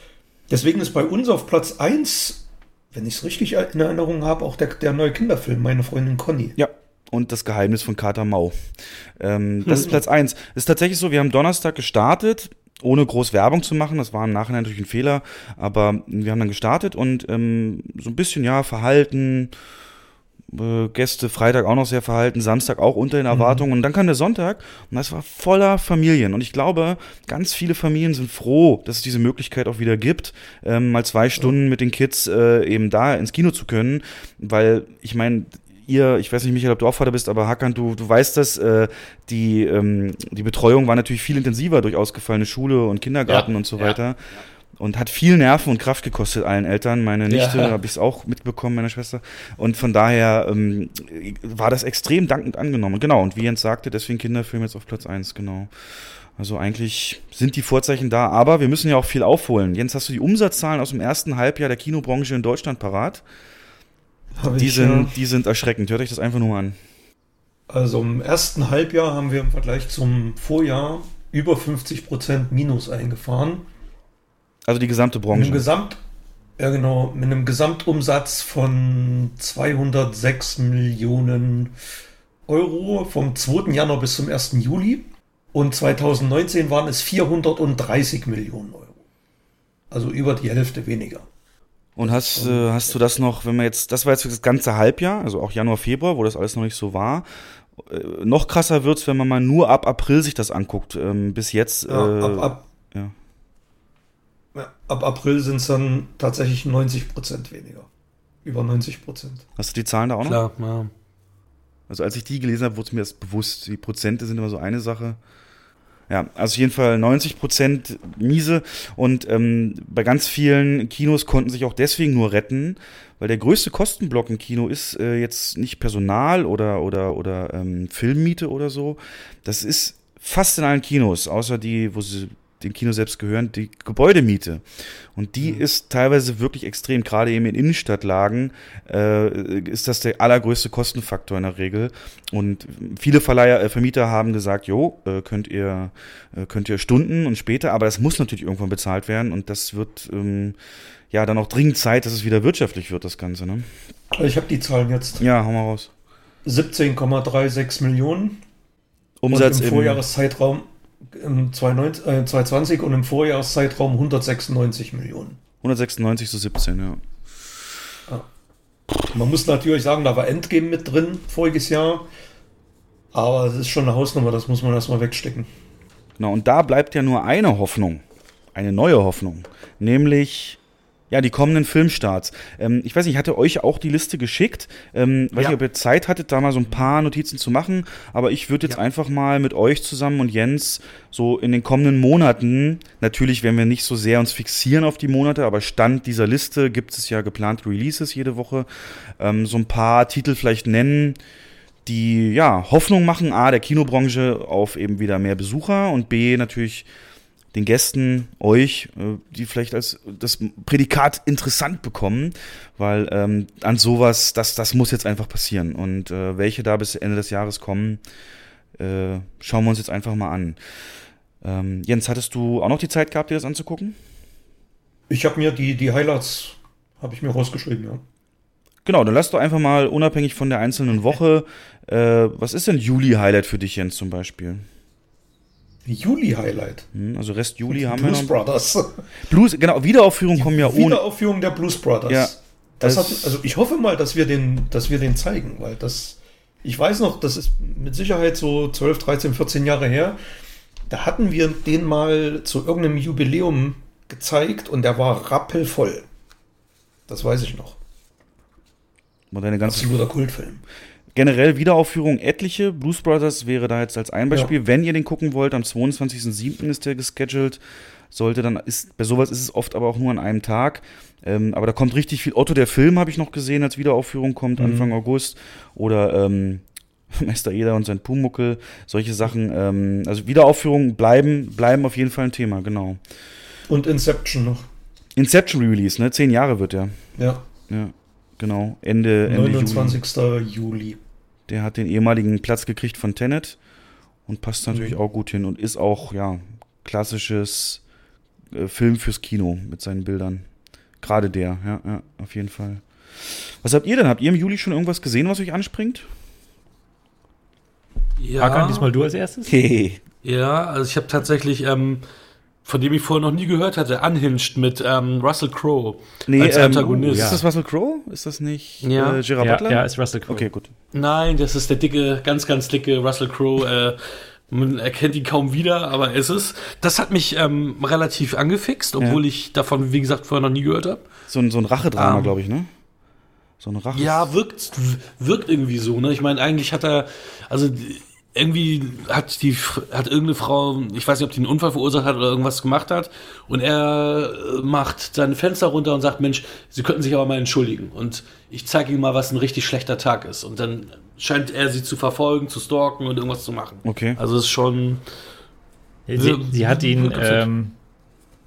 deswegen ist bei uns auf Platz 1, wenn ich es richtig in Erinnerung habe, auch der, der neue Kinderfilm, meine Freundin Conny. Ja, und das Geheimnis von Kater Mau. Ähm, das ist Platz 1. Ist tatsächlich so, wir haben Donnerstag gestartet ohne groß Werbung zu machen. Das war im Nachhinein natürlich ein Fehler, aber wir haben dann gestartet und ähm, so ein bisschen, ja, Verhalten, äh, Gäste Freitag auch noch sehr verhalten, Samstag auch unter den mhm. Erwartungen. Mhm. Und dann kam der Sonntag und das war voller Familien. Und ich glaube, ganz viele Familien sind froh, dass es diese Möglichkeit auch wieder gibt, ähm, mal zwei Stunden mit den Kids äh, eben da ins Kino zu können. Weil ich meine, ihr, ich weiß nicht, Michael, ob du auch Vater bist, aber Hakan, du, du weißt das, äh, die, ähm, die Betreuung war natürlich viel intensiver durch ausgefallene Schule und Kindergarten ja, und so weiter. Ja, Und hat viel Nerven und Kraft gekostet allen Eltern. Meine Nichte ja. habe ich es auch mitbekommen, meine Schwester. Und von daher ähm, war das extrem dankend angenommen. Genau, und wie Jens sagte, deswegen Kinderfilm jetzt auf Platz 1, genau. Also eigentlich sind die Vorzeichen da, aber wir müssen ja auch viel aufholen. Jens, hast du die Umsatzzahlen aus dem ersten Halbjahr der Kinobranche in Deutschland parat? Die, ich, sind, ja. die sind erschreckend. Hört euch das einfach nur an. Also im ersten Halbjahr haben wir im Vergleich zum Vorjahr über 50 Prozent Minus eingefahren. Also die gesamte Branche. Einem, Gesamt, ja genau, mit einem Gesamtumsatz von 206 Millionen Euro vom 2. Januar bis zum 1. Juli. Und 2019 waren es 430 Millionen Euro. Also über die Hälfte weniger. Und hast, äh, hast du das noch, wenn wir jetzt, das war jetzt das ganze Halbjahr, also auch Januar, Februar, wo das alles noch nicht so war. Äh, noch krasser wird's, wenn man mal nur ab April sich das anguckt. Ähm, bis jetzt. Ja, äh, ab, ab, ja. ja, ab April sind es dann tatsächlich 90 Prozent weniger. Über 90 Prozent. Hast du die Zahlen da auch noch? Klar, ja. Also als ich die gelesen habe, wurde es mir erst bewusst. Die Prozente sind immer so eine Sache. Ja, also auf jeden Fall 90 Prozent miese. Und ähm, bei ganz vielen Kinos konnten sich auch deswegen nur retten, weil der größte Kostenblock im Kino ist äh, jetzt nicht Personal oder, oder, oder ähm, Filmmiete oder so. Das ist fast in allen Kinos, außer die, wo sie dem Kino selbst gehören, die Gebäudemiete. Und die mhm. ist teilweise wirklich extrem. Gerade eben in Innenstadtlagen äh, ist das der allergrößte Kostenfaktor in der Regel. Und viele Verleiher, äh, Vermieter haben gesagt, jo, äh, könnt ihr äh, könnt ihr Stunden und später, aber das muss natürlich irgendwann bezahlt werden und das wird ähm, ja dann auch dringend Zeit, dass es wieder wirtschaftlich wird, das Ganze. Ne? Ich habe die Zahlen jetzt. Ja, hau mal raus. 17,36 Millionen. Umsatz und im Vorjahreszeitraum im 2020 äh, und im Vorjahreszeitraum 196 Millionen. 196 zu 17, ja. ja. Man muss natürlich sagen, da war Endgame mit drin voriges Jahr. Aber es ist schon eine Hausnummer, das muss man erstmal wegstecken. Genau, und da bleibt ja nur eine Hoffnung, eine neue Hoffnung, nämlich ja, die kommenden Filmstarts. Ähm, ich weiß nicht, ich hatte euch auch die Liste geschickt. Ähm, weiß ja. nicht, ob ihr Zeit hattet, da mal so ein paar Notizen zu machen. Aber ich würde jetzt ja. einfach mal mit euch zusammen und Jens so in den kommenden Monaten, natürlich werden wir nicht so sehr uns fixieren auf die Monate, aber Stand dieser Liste gibt es ja geplante Releases jede Woche, ähm, so ein paar Titel vielleicht nennen, die ja Hoffnung machen, A, der Kinobranche auf eben wieder mehr Besucher und B, natürlich den Gästen, euch, äh, die vielleicht als das Prädikat interessant bekommen, weil ähm, an sowas, das, das muss jetzt einfach passieren. Und äh, welche da bis Ende des Jahres kommen, äh, schauen wir uns jetzt einfach mal an. Ähm, Jens, hattest du auch noch die Zeit gehabt, dir das anzugucken? Ich habe mir die, die Highlights, habe ich mir rausgeschrieben, ja. Genau, dann lass doch einfach mal unabhängig von der einzelnen Woche, äh, was ist denn Juli-Highlight für dich, Jens, zum Beispiel? Juli-Highlight. Hm, also Rest Juli haben Blues wir noch. Brothers. Blues, genau, Wiederaufführungen kommen ja ohne. Wiederaufführung der Blues Brothers. Ja, das hat, also ich hoffe mal, dass wir den, dass wir den zeigen, weil das, ich weiß noch, das ist mit Sicherheit so 12, 13, 14 Jahre her. Da hatten wir den mal zu irgendeinem Jubiläum gezeigt und der war rappelvoll. Das weiß ich noch. War deine ganze Absoluter Kultfilm generell Wiederaufführung etliche. Blues Brothers wäre da jetzt als ein Beispiel. Ja. Wenn ihr den gucken wollt, am 22.07. ist der gescheduled. Sollte dann, ist, bei sowas ist es oft aber auch nur an einem Tag. Ähm, aber da kommt richtig viel. Otto der Film habe ich noch gesehen, als Wiederaufführung kommt, mhm. Anfang August. Oder ähm, Meister Eder und sein Pumuckel, solche Sachen. Ähm, also Wiederaufführungen bleiben, bleiben auf jeden Fall ein Thema, genau. Und Inception noch. Inception Release, ne? Zehn Jahre wird der. Ja. Ja. Genau, Ende, Ende 29. Juli. Juli. Der hat den ehemaligen Platz gekriegt von Tenet und passt natürlich mhm. auch gut hin und ist auch, ja, klassisches äh, Film fürs Kino mit seinen Bildern. Gerade der, ja, ja, auf jeden Fall. Was habt ihr denn? Habt ihr im Juli schon irgendwas gesehen, was euch anspringt? Ja. Hakan, diesmal du als erstes? Hey. Ja, also ich habe tatsächlich ähm, von dem ich vorher noch nie gehört hatte, Unhinged mit ähm, Russell Crowe nee, als ähm, Antagonist. Ähm, Ist das Russell Crowe? Ist das nicht ja. äh, Gerard ja, Butler? Ja, ist Russell Crowe. Okay, gut. Nein, das ist der dicke, ganz, ganz dicke Russell Crowe. Äh, man erkennt ihn kaum wieder, aber er ist es. Das hat mich ähm, relativ angefixt, obwohl ja. ich davon, wie gesagt, vorher noch nie gehört habe. So ein, so ein Rachedrama, um, ähm, glaube ich, ne? So ein Rache. Ja, wirkt, wirkt irgendwie so, ne? Ich meine, eigentlich hat er, also irgendwie hat die hat irgendeine Frau, ich weiß nicht, ob die einen Unfall verursacht hat oder irgendwas gemacht hat, und er äh, macht seine Fenster runter und sagt, Mensch, Sie könnten sich aber mal entschuldigen. Und ich zeige Ihnen mal, was ein richtig schlechter Tag ist. Und dann scheint er sie zu verfolgen, zu stalken und irgendwas zu machen. Okay. Also es ist schon. Sie, sie hat ihn. Ähm,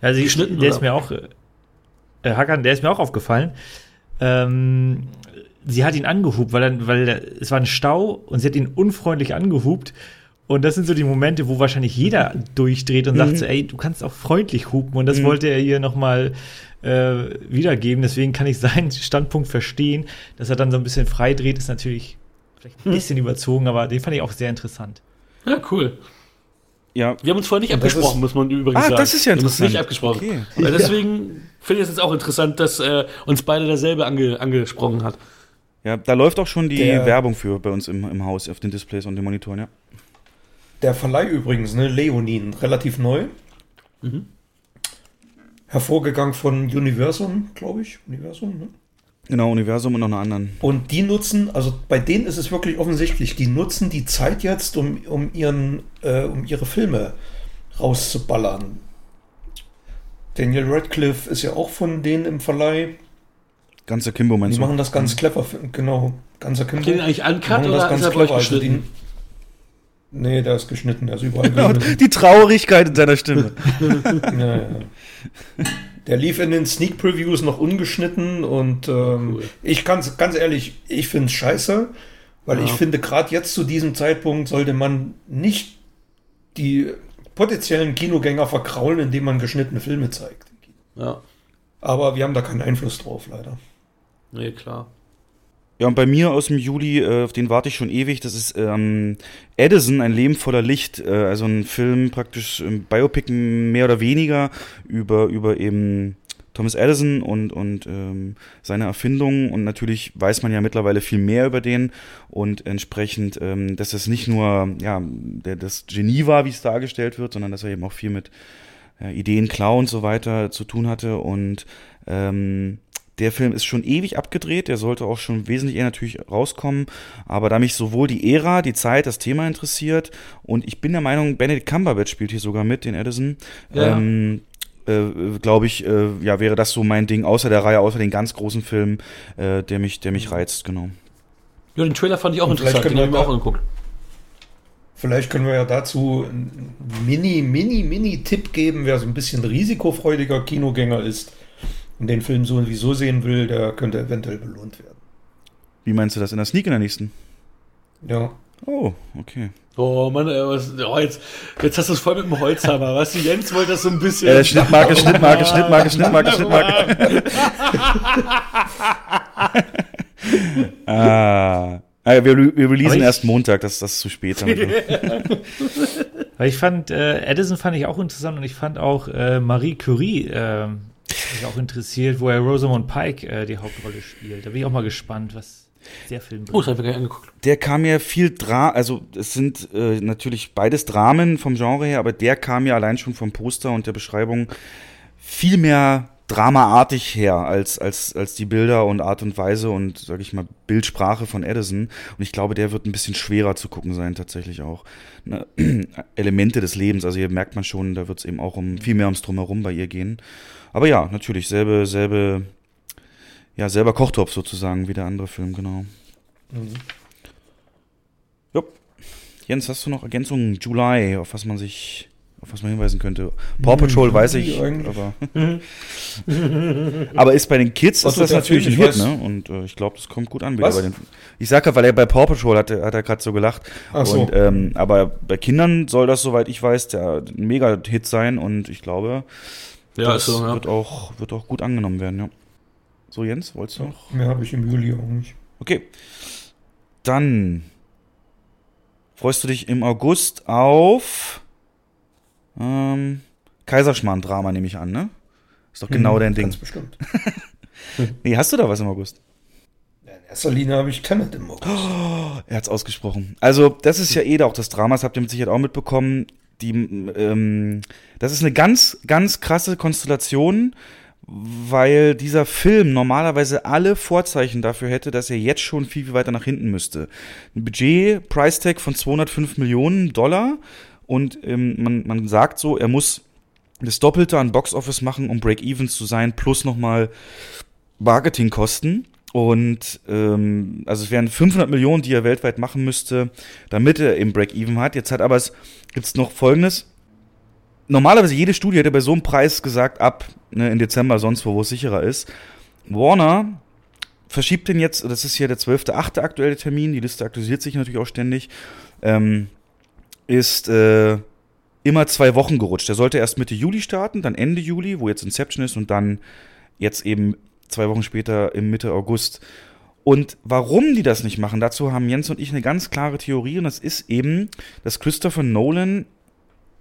ja, sie, geschnitten. Der oder? ist mir auch. Äh, Hakan, der ist mir auch aufgefallen. Ähm, sie hat ihn angehupt, weil, dann, weil es war ein Stau und sie hat ihn unfreundlich angehupt. Und das sind so die Momente, wo wahrscheinlich jeder durchdreht und mhm. sagt so, ey, du kannst auch freundlich hupen. Und das mhm. wollte er ihr nochmal äh, wiedergeben. Deswegen kann ich seinen Standpunkt verstehen. Dass er dann so ein bisschen frei dreht, ist natürlich vielleicht ein mhm. bisschen überzogen, aber den fand ich auch sehr interessant. Ja, cool. Ja. Wir haben uns vorher nicht abgesprochen, ist, muss man übrigens ah, sagen. das ist ja interessant. Wir haben uns nicht abgesprochen. Okay. Weil deswegen finde ich es jetzt auch interessant, dass äh, uns beide derselbe ange angesprochen hat. Ja, da läuft auch schon die der, Werbung für bei uns im, im Haus auf den Displays und den Monitoren, ja. Der Verleih übrigens, ne, Leonin, relativ neu. Mhm. Hervorgegangen von Universum, glaube ich. Universum, ne? Genau, Universum und noch einen anderen. Und die nutzen, also bei denen ist es wirklich offensichtlich, die nutzen die Zeit jetzt, um, um, ihren, äh, um ihre Filme rauszuballern. Daniel Radcliffe ist ja auch von denen im Verleih. Ganzer Kimbo meinst die du? Die machen das ganz mhm. clever, genau. Ganzer Kimbo. Den eigentlich uncut oder das ganz clever. Also die, Nee, der ist geschnitten, der ist überall Genau, die Traurigkeit in seiner Stimme. ja, ja. Der lief in den Sneak Previews noch ungeschnitten und ähm, ich kann ganz ehrlich, ich finde es scheiße, weil Ja. ich finde, gerade jetzt zu diesem Zeitpunkt sollte man nicht die potenziellen Kinogänger verkraulen, indem man geschnittene Filme zeigt. Ja, Aber wir haben da keinen Einfluss drauf, leider. Nee, klar. Ja, und bei mir aus dem Juli, äh, auf den warte ich schon ewig, das ist ähm, Edison, ein Leben voller Licht, äh, also ein Film praktisch, ähm, Biopic mehr oder weniger über, über eben Thomas Edison und, und ähm, seine Erfindungen. Und natürlich weiß man ja mittlerweile viel mehr über den. Und entsprechend, ähm, dass es nicht nur ja, der, das Genie war, wie es dargestellt wird, sondern dass er eben auch viel mit äh, Ideen, Klau und so weiter zu tun hatte. Und ähm, der Film ist schon ewig abgedreht, der sollte auch schon wesentlich eher natürlich rauskommen, aber da mich sowohl die Ära, die Zeit, das Thema interessiert und ich bin der Meinung, Benedict Cumberbatch spielt hier sogar mit, den Edison, Ja. ähm, äh, glaube ich, äh, ja, wäre das so mein Ding, außer der Reihe, außer den ganz großen Film, äh, der mich, der mich reizt, genau. Ja, den Trailer fand ich auch Und interessant, den habe können ich mir wir auch angeguckt. Vielleicht können wir ja dazu einen Mini, Mini, Mini-Tipp geben, wer so ein bisschen risikofreudiger Kinogänger ist und den Film sowieso sehen will, der könnte eventuell belohnt werden. Wie meinst du das in der Sneak in der nächsten? Ja. Oh, okay. Oh Mann, ey, was, oh, jetzt, jetzt hast du es voll mit dem Holzhammer. Was, die Jens wollte das so ein bisschen. Äh, Schnittmarke, Schnittmarke, Schnittmarke, Schnittmarke, Schnittmarke. ah. Ah, wir, wir releasen ich- erst Montag, das, das ist zu spät. Weil ich fand, äh, Edison fand ich auch interessant und ich fand auch äh, Marie Curie äh, mich auch interessiert, wo er Rosamund Pike äh, die Hauptrolle spielt. Da bin ich auch mal gespannt, was der Film Oh, das habe ich gar angeguckt. Der kam mir viel Dra, also es sind äh, natürlich beides Dramen vom Genre her, aber der kam mir allein schon vom Poster und der Beschreibung viel mehr dramaartig her als, als, als die Bilder und Art und Weise und, sag ich mal, Bildsprache von Edison. Und ich glaube, der wird ein bisschen schwerer zu gucken sein, tatsächlich auch. Ne? Elemente des Lebens, also hier merkt man schon, da wird es eben auch um viel mehr ums Drumherum bei ihr gehen. Aber ja, natürlich, selbe, selbe, ja, selber Kochtopf sozusagen wie der andere Film, genau. Jupp. Jens, hast du noch Ergänzungen? July, auf was man sich, auf was man hinweisen könnte? Paw Patrol weiß ich, aber. aber ist bei den Kids Was ist das natürlich ein Hit, weiß- ne? Und äh, ich glaube, das kommt gut an wieder Was? bei den. Ich sag ja, weil er bei Paw Patrol hat, hat er gerade so gelacht. Ach so. Und, ähm, aber bei Kindern soll das, soweit ich weiß, der ein Mega-Hit sein und ich glaube, Ja, das ist so, ja. wird, auch, wird auch gut angenommen werden, ja. So, Jens, wolltest du noch? Mehr habe ich im Juli auch nicht. Okay. Dann freust du dich im August auf ähm, Kaiserschmarrn-Drama, nehme ich an, ne? Ist doch genau Hm, dein Ding. Ganz bestimmt. Nee, hast du da was im August? In erster Linie habe ich Tenet im August. Er hat's ausgesprochen. Also, das ist ja eh auch das Drama, das habt ihr mit Sicherheit auch mitbekommen. Die, ähm, das ist eine ganz, ganz krasse Konstellation, weil dieser Film normalerweise alle Vorzeichen dafür hätte, dass er jetzt schon viel, viel weiter nach hinten müsste. Ein Budget, Price Tag von 205 Millionen Dollar und ähm, man, man sagt so, er muss das Doppelte an Box Office machen, um Break-Even zu sein, plus nochmal Marketingkosten. Und ähm, also es wären 500 Millionen, die er weltweit machen müsste, damit er eben Break-Even hat. Jetzt hat aber es gibt's noch Folgendes. Normalerweise jede Studie hätte bei so einem Preis gesagt, ab ne, in Dezember, sonst wo, wo es sicherer ist. Warner verschiebt den jetzt, das ist ja der 12.8. aktuelle Termin, die Liste aktualisiert sich natürlich auch ständig, ähm, ist äh, immer zwei Wochen gerutscht. Der sollte erst Mitte Juli starten, dann Ende Juli, wo jetzt Inception ist, und dann jetzt eben zwei Wochen später im Mitte August. Und warum die das nicht machen, dazu haben Jens und ich eine ganz klare Theorie, und das ist eben, dass Christopher Nolan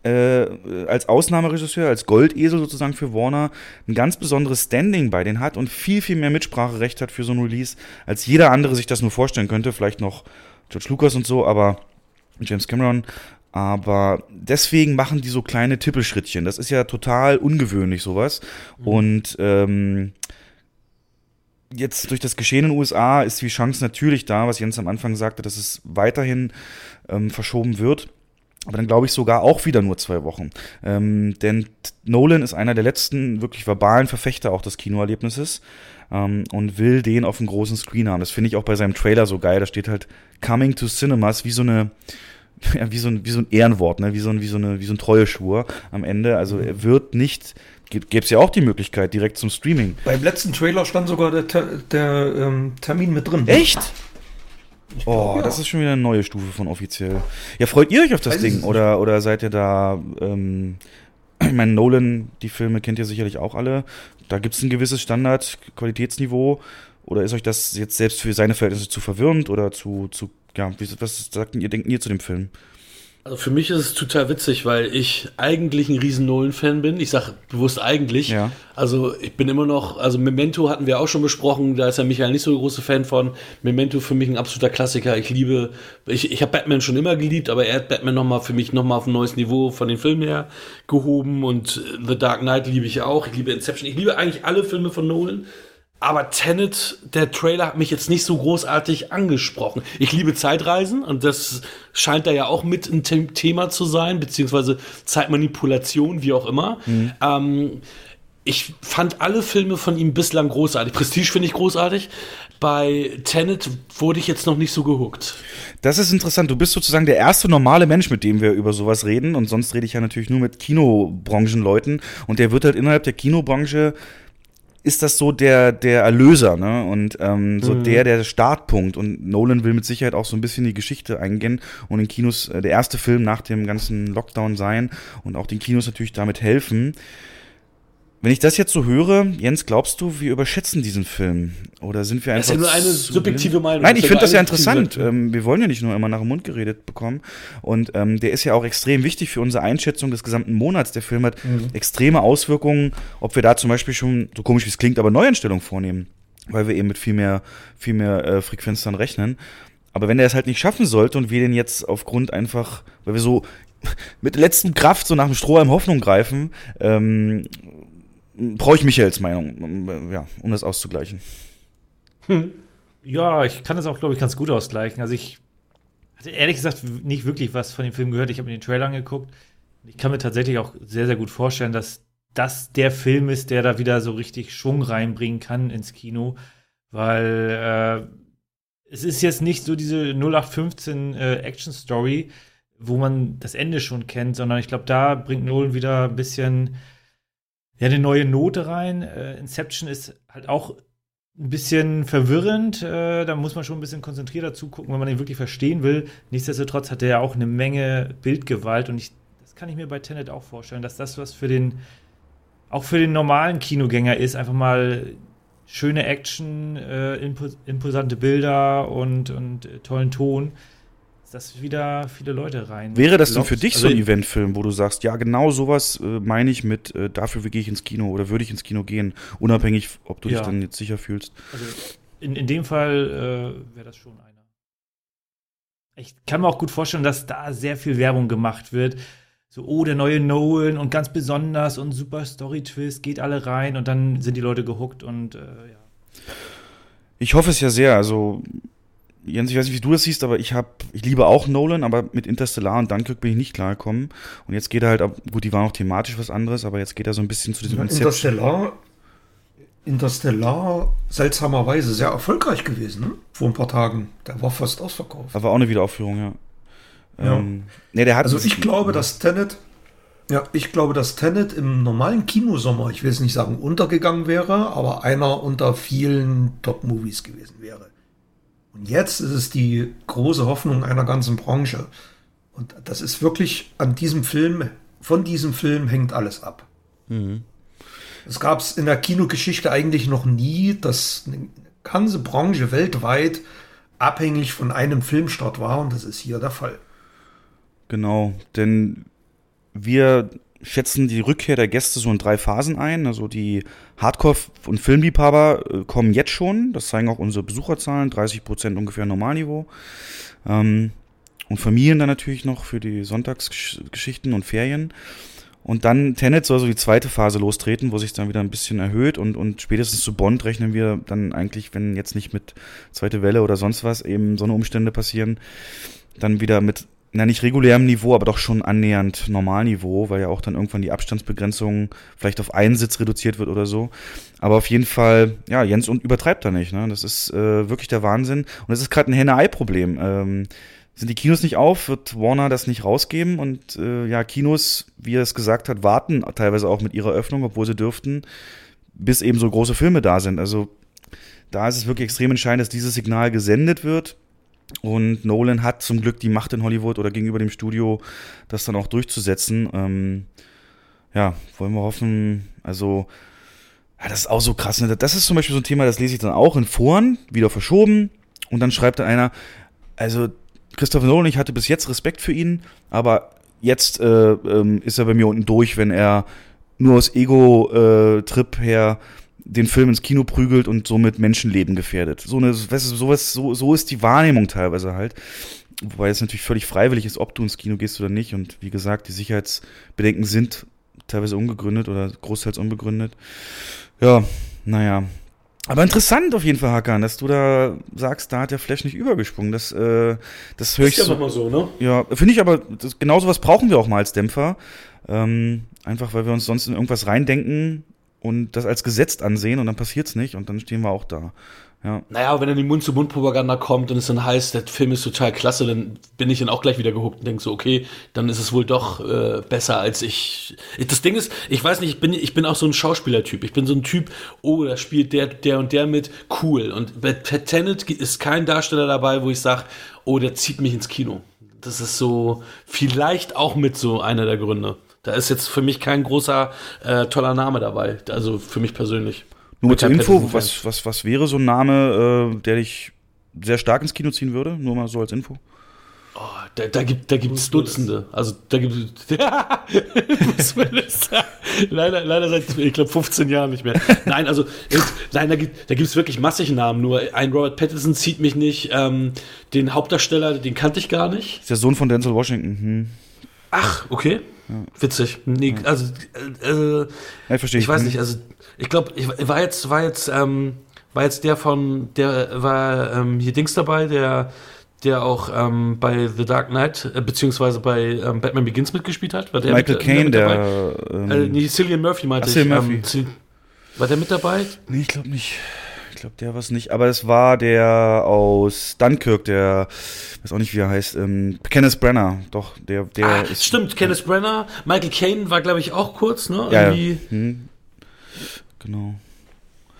äh, als Ausnahmeregisseur, als Goldesel sozusagen für Warner ein ganz besonderes Standing bei denen hat und viel, viel mehr Mitspracherecht hat für so ein Release, als jeder andere sich das nur vorstellen könnte. Vielleicht noch George Lucas und so, aber James Cameron. Aber deswegen machen die so kleine Tippelschrittchen. Das ist ja total ungewöhnlich, sowas. Und ähm, jetzt durch das Geschehen in den USA ist die Chance natürlich da, was Jens am Anfang sagte, dass es weiterhin ähm, verschoben wird. Aber dann glaube ich sogar auch wieder nur zwei Wochen. Ähm, denn Nolan ist einer der letzten wirklich verbalen Verfechter auch des Kinoerlebnisses ähm, und will den auf dem großen Screen haben. Das finde ich auch bei seinem Trailer so geil. Da steht halt Coming to Cinemas wie so eine ja, wie so ein, wie so ein Ehrenwort, ne? wie, so ein, wie, so eine, wie so ein Treueschwur am Ende. Also er wird nicht, gäbe es ja auch die Möglichkeit, direkt zum Streaming. Beim letzten Trailer stand sogar der, der ähm, Termin mit drin. Echt? Oh, das ist schon wieder eine neue Stufe von offiziell. Ja, freut ihr euch auf das Weiß Ding? Oder, oder seid ihr da, ähm, ich meine, Nolan, die Filme kennt ihr sicherlich auch alle. Da gibt es ein gewisses Standard, Qualitätsniveau. Oder ist euch das jetzt selbst für seine Verhältnisse zu verwirrend oder zu, zu ja, was sagt ihr, denkt ihr zu dem Film? Also für mich ist es total witzig, weil ich eigentlich ein riesen Nolan-Fan bin. Ich sage bewusst eigentlich. Ja. Also ich bin immer noch, also Memento hatten wir auch schon besprochen, da ist ja Michael nicht so der große Fan von. Memento für mich ein absoluter Klassiker. Ich liebe, ich, ich habe Batman schon immer geliebt, aber er hat Batman nochmal für mich nochmal auf ein neues Niveau von den Filmen her gehoben und The Dark Knight liebe ich auch. Ich liebe Inception. Ich liebe eigentlich alle Filme von Nolan. Aber Tenet, der Trailer hat mich jetzt nicht so großartig angesprochen. Ich liebe Zeitreisen und das scheint da ja auch mit ein The Thema zu sein, beziehungsweise Zeitmanipulation, wie auch immer. Ähm, ich fand alle Filme von ihm bislang großartig. Prestige finde ich großartig. Bei Tenet wurde ich jetzt noch nicht so gehuckt. Das ist interessant. Du bist sozusagen der erste normale Mensch, mit dem wir über sowas reden. Und sonst rede ich ja natürlich nur mit Kinobranchenleuten. Und der wird halt innerhalb der Kinobranche ist das so der, der Erlöser, ne? Und ähm, so Mhm. der, der Startpunkt. Und Nolan will mit Sicherheit auch so ein bisschen die Geschichte eingehen und in Kinos äh, der erste Film nach dem ganzen Lockdown sein und auch den Kinos natürlich damit helfen. Wenn ich das jetzt so höre, Jens, glaubst du, wir überschätzen diesen Film? Oder sind wir Das einfach. ist ja nur eine subjektive? Meinung. Nein, Das ich finde das ja interessant. Ähm, wir wollen ja nicht nur immer nach dem Mund geredet bekommen. Und ähm, der ist ja auch extrem wichtig für unsere Einschätzung des gesamten Monats. Der Film hat extreme Auswirkungen, ob wir da zum Beispiel schon, so komisch wie es klingt, aber Neueinstellungen vornehmen. Weil wir eben mit viel mehr, viel mehr äh, Frequenz dann rechnen. Aber wenn er es halt nicht schaffen sollte und wir den jetzt aufgrund einfach, weil wir so mit letztem Kraft so nach dem Strohhalm Hoffnung greifen, ähm, brauche ich Michaels Meinung, um, ja, um das auszugleichen. Ja, ich kann das auch, glaube ich, ganz gut ausgleichen. Also ich hatte ehrlich gesagt nicht wirklich was von dem Film gehört. Ich habe mir den Trailer angeguckt. Ich kann mir tatsächlich auch sehr, sehr gut vorstellen, dass das der Film ist, der da wieder so richtig Schwung reinbringen kann ins Kino. Weil äh, es ist jetzt nicht so diese 0815 äh, Action-Story, wo man das Ende schon kennt, sondern ich glaube, da bringt Nolan wieder ein bisschen ja, eine neue Note rein. Äh, Inception ist halt auch ein bisschen verwirrend. Äh, da muss man schon ein bisschen konzentrierter zugucken, wenn man den wirklich verstehen will. Nichtsdestotrotz hat er ja auch eine Menge Bildgewalt und ich, das kann ich mir bei Tenet auch vorstellen, dass das was für den, auch für den normalen Kinogänger ist, einfach mal schöne Action, äh, impu- impulsante Bilder und, und äh, tollen Ton, dass wieder viele Leute rein. Wäre das denn für dich Also so ein Eventfilm, wo du sagst, ja, genau sowas äh, meine ich mit, äh, dafür gehe ich ins Kino oder würde ich ins Kino gehen, unabhängig, ob du Ja. dich dann jetzt sicher fühlst? Also in, in dem Fall äh, wäre das schon einer. Ich kann mir auch gut vorstellen, dass da sehr viel Werbung gemacht wird. So, oh, der neue Nolan und ganz besonders und super Story-Twist, geht alle rein und dann sind die Leute gehuckt und äh, ja. Ich hoffe es ja sehr. Also, Jens, ich weiß nicht, wie du das siehst, aber ich habe, ich liebe auch Nolan, aber mit Interstellar und Dunkirk bin ich nicht klargekommen. Und jetzt geht er halt, gut, die waren auch thematisch was anderes, aber jetzt geht er so ein bisschen zu diesem Konzept. Interstellar, Interstellar seltsamerweise sehr erfolgreich gewesen, ne? Vor ein paar Tagen. Der war fast ausverkauft. Aber auch eine Wiederaufführung, ja. Ja. Ähm, nee, der hat Also ich glaube, dass Tenet, ja, ich glaube, dass Tenet im normalen Kinosommer, ich will es nicht sagen untergegangen wäre, aber einer unter vielen Top-Movies gewesen wäre. Und jetzt ist es die große Hoffnung einer ganzen Branche. Und das ist wirklich an diesem Film, von diesem Film hängt alles ab. Es gab es in der Kinogeschichte eigentlich noch nie, dass eine ganze Branche weltweit abhängig von einem Filmstart war und das ist hier der Fall. Genau, denn wir schätzen die Rückkehr der Gäste so in drei Phasen ein. Also die Hardcore- und Filmliebhaber äh, kommen jetzt schon. Das zeigen auch unsere Besucherzahlen. 30 Prozent ungefähr Normalniveau. Ähm, und Familien dann natürlich noch für die Sonntagsgeschichten und Ferien. Und dann Tenet soll so die zweite Phase lostreten, wo sich dann wieder ein bisschen erhöht und, und spätestens zu Bond rechnen wir dann eigentlich, wenn jetzt nicht mit zweite Welle oder sonst was eben so eine Umstände passieren, dann wieder mit, na nicht regulärem Niveau, aber doch schon annähernd Normalniveau, weil ja auch dann irgendwann die Abstandsbegrenzung vielleicht auf einen Sitz reduziert wird oder so. Aber auf jeden Fall, ja, Jens und übertreibt da nicht, ne? Das ist äh, wirklich der Wahnsinn. Und das ist gerade ein Henne-Ei-Problem. Ähm, sind die Kinos nicht auf, wird Warner das nicht rausgeben und äh, ja, Kinos, wie er es gesagt hat, warten teilweise auch mit ihrer Öffnung, obwohl sie dürften, bis eben so große Filme da sind. Also da ist es wirklich extrem entscheidend, dass dieses Signal gesendet wird. Und Nolan hat zum Glück die Macht in Hollywood oder gegenüber dem Studio, das dann auch durchzusetzen. Ähm, ja, wollen wir hoffen, also, ja, das ist auch so krass. Ne? Das ist zum Beispiel so ein Thema, das lese ich dann auch in Foren, wieder verschoben. Und dann schreibt dann einer, also Christopher Nolan, ich hatte bis jetzt Respekt für ihn, aber jetzt äh, ähm, ist er bei mir unten durch, wenn er nur aus Ego-Trip äh, her den Film ins Kino prügelt und somit Menschenleben gefährdet. So eine, weißt du, sowas, so, so ist die Wahrnehmung teilweise halt. Wobei es natürlich völlig freiwillig ist, ob du ins Kino gehst oder nicht. Und wie gesagt, die Sicherheitsbedenken sind teilweise ungegründet oder großteils unbegründet. Ja, naja. Aber interessant auf jeden Fall, Hakan, dass du da sagst, da hat der Flash nicht übergesprungen. Das, äh, das höre ich. Ist ja so, mal so, ne? Ja, finde ich aber, das, genau sowas brauchen wir auch mal als Dämpfer. Ähm, einfach, weil wir uns sonst in irgendwas reindenken und das als gesetzt ansehen und dann passiert's nicht und dann stehen wir auch da. Ja. Naja, wenn dann die Mund-zu-Mund-Propaganda kommt und es dann heißt, der Film ist total klasse, dann bin ich dann auch gleich wieder gehuckt und denke so, okay, dann ist es wohl doch äh, besser als ich. Das Ding ist, ich weiß nicht, ich bin, ich bin auch so ein Schauspielertyp. Ich bin so ein Typ, oh, da spielt der, der und der mit, cool. Und bei Tenet ist kein Darsteller dabei, wo ich sage, oh, der zieht mich ins Kino. Das ist so vielleicht auch mit so einer der Gründe. Da ist jetzt für mich kein großer, äh, toller Name dabei. Also für mich persönlich. Nur zur Info, was, was, was wäre so ein Name, äh, der dich sehr stark ins Kino ziehen würde? Nur mal so als Info. Oh, da, da gibt da gibt's Dutzende. Also da gibt es leider leider seit ich glaube 15 Jahren nicht mehr. Nein, also nein, da gibt da gibt's wirklich massig Namen. Nur ein Robert Pattinson zieht mich nicht. Ähm, den Hauptdarsteller, den kannte ich gar nicht. Ist der Sohn von Denzel Washington. Hm. Ach, okay. Ja. Witzig. Nee, also äh, ja, ich verstehe. Ich weiß nicht. Also ich glaube, ich war jetzt war jetzt ähm, war jetzt der von der war ähm, hier Dings dabei, der der auch ähm, bei The Dark Knight, äh, beziehungsweise bei ähm, Batman Begins mitgespielt hat. War der Michael Caine, der. Ähm, äh, nee, Cillian Murphy meinte ich. Murphy. Ähm, war der mit dabei? Nee, ich glaube nicht. Ich glaube, der war es nicht. Aber es war der aus Dunkirk, der, weiß auch nicht, wie er heißt, ähm, Kenneth Brenner. Doch, der, der ah, ist. Stimmt, Kenneth Brenner. Michael Caine war, glaube ich, auch kurz, ne? Ja, ja. Hm. Genau.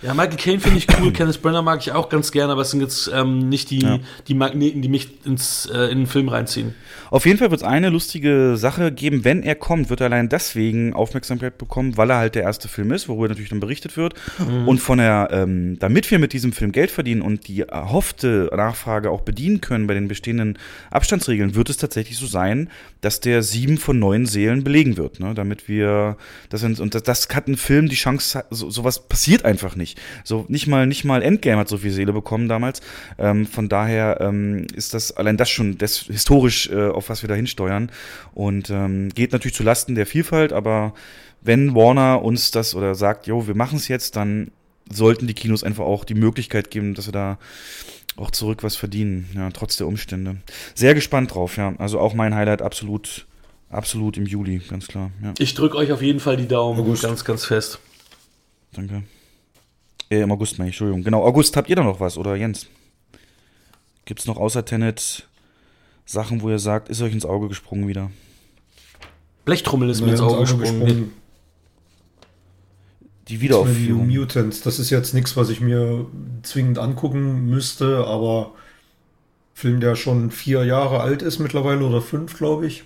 Ja, Michael Caine finde ich cool, Kenneth Brenner mag ich auch ganz gerne, aber es sind jetzt ähm, nicht die, ja. die Magneten, die mich ins, äh, in den Film reinziehen. Auf jeden Fall wird es eine lustige Sache geben, wenn er kommt, wird er allein deswegen Aufmerksamkeit bekommen, weil er halt der erste Film ist, worüber natürlich dann berichtet wird. Mhm. Und von der, ähm, damit wir mit diesem Film Geld verdienen und die erhoffte Nachfrage auch bedienen können bei den bestehenden Abstandsregeln, wird es tatsächlich so sein, dass der sieben von neun Seelen belegen wird, ne? damit wir das und das, das hat ein Film die Chance, so, sowas passiert einfach nicht. So nicht mal nicht mal Endgame hat so viel Seele bekommen damals. Ähm, von daher ähm, ist das allein das schon das historisch äh, auf was wir da hinsteuern und ähm, geht natürlich zu Lasten der Vielfalt, aber wenn Warner uns das oder sagt, jo, wir machen es jetzt, dann sollten die Kinos einfach auch die Möglichkeit geben, dass wir da auch zurück was verdienen, ja, trotz der Umstände. Sehr gespannt drauf, ja. Also auch mein Highlight absolut, absolut im Juli, ganz klar. Ja. Ich drücke euch auf jeden Fall die Daumen August. ganz, ganz fest. Danke. Äh, Im August meine ich, Entschuldigung. Genau, August, habt ihr da noch was, oder Jens? Gibt's noch außer Tenet Sachen, wo ihr sagt, ist euch ins Auge gesprungen wieder? Blechtrommel ist mir ins Auge, Auge gesprungen. gesprungen. Die Wiederaufführung. New Mutants, das ist jetzt nichts, was ich mir zwingend angucken müsste, aber Film, der schon vier Jahre alt ist mittlerweile oder fünf, glaube ich.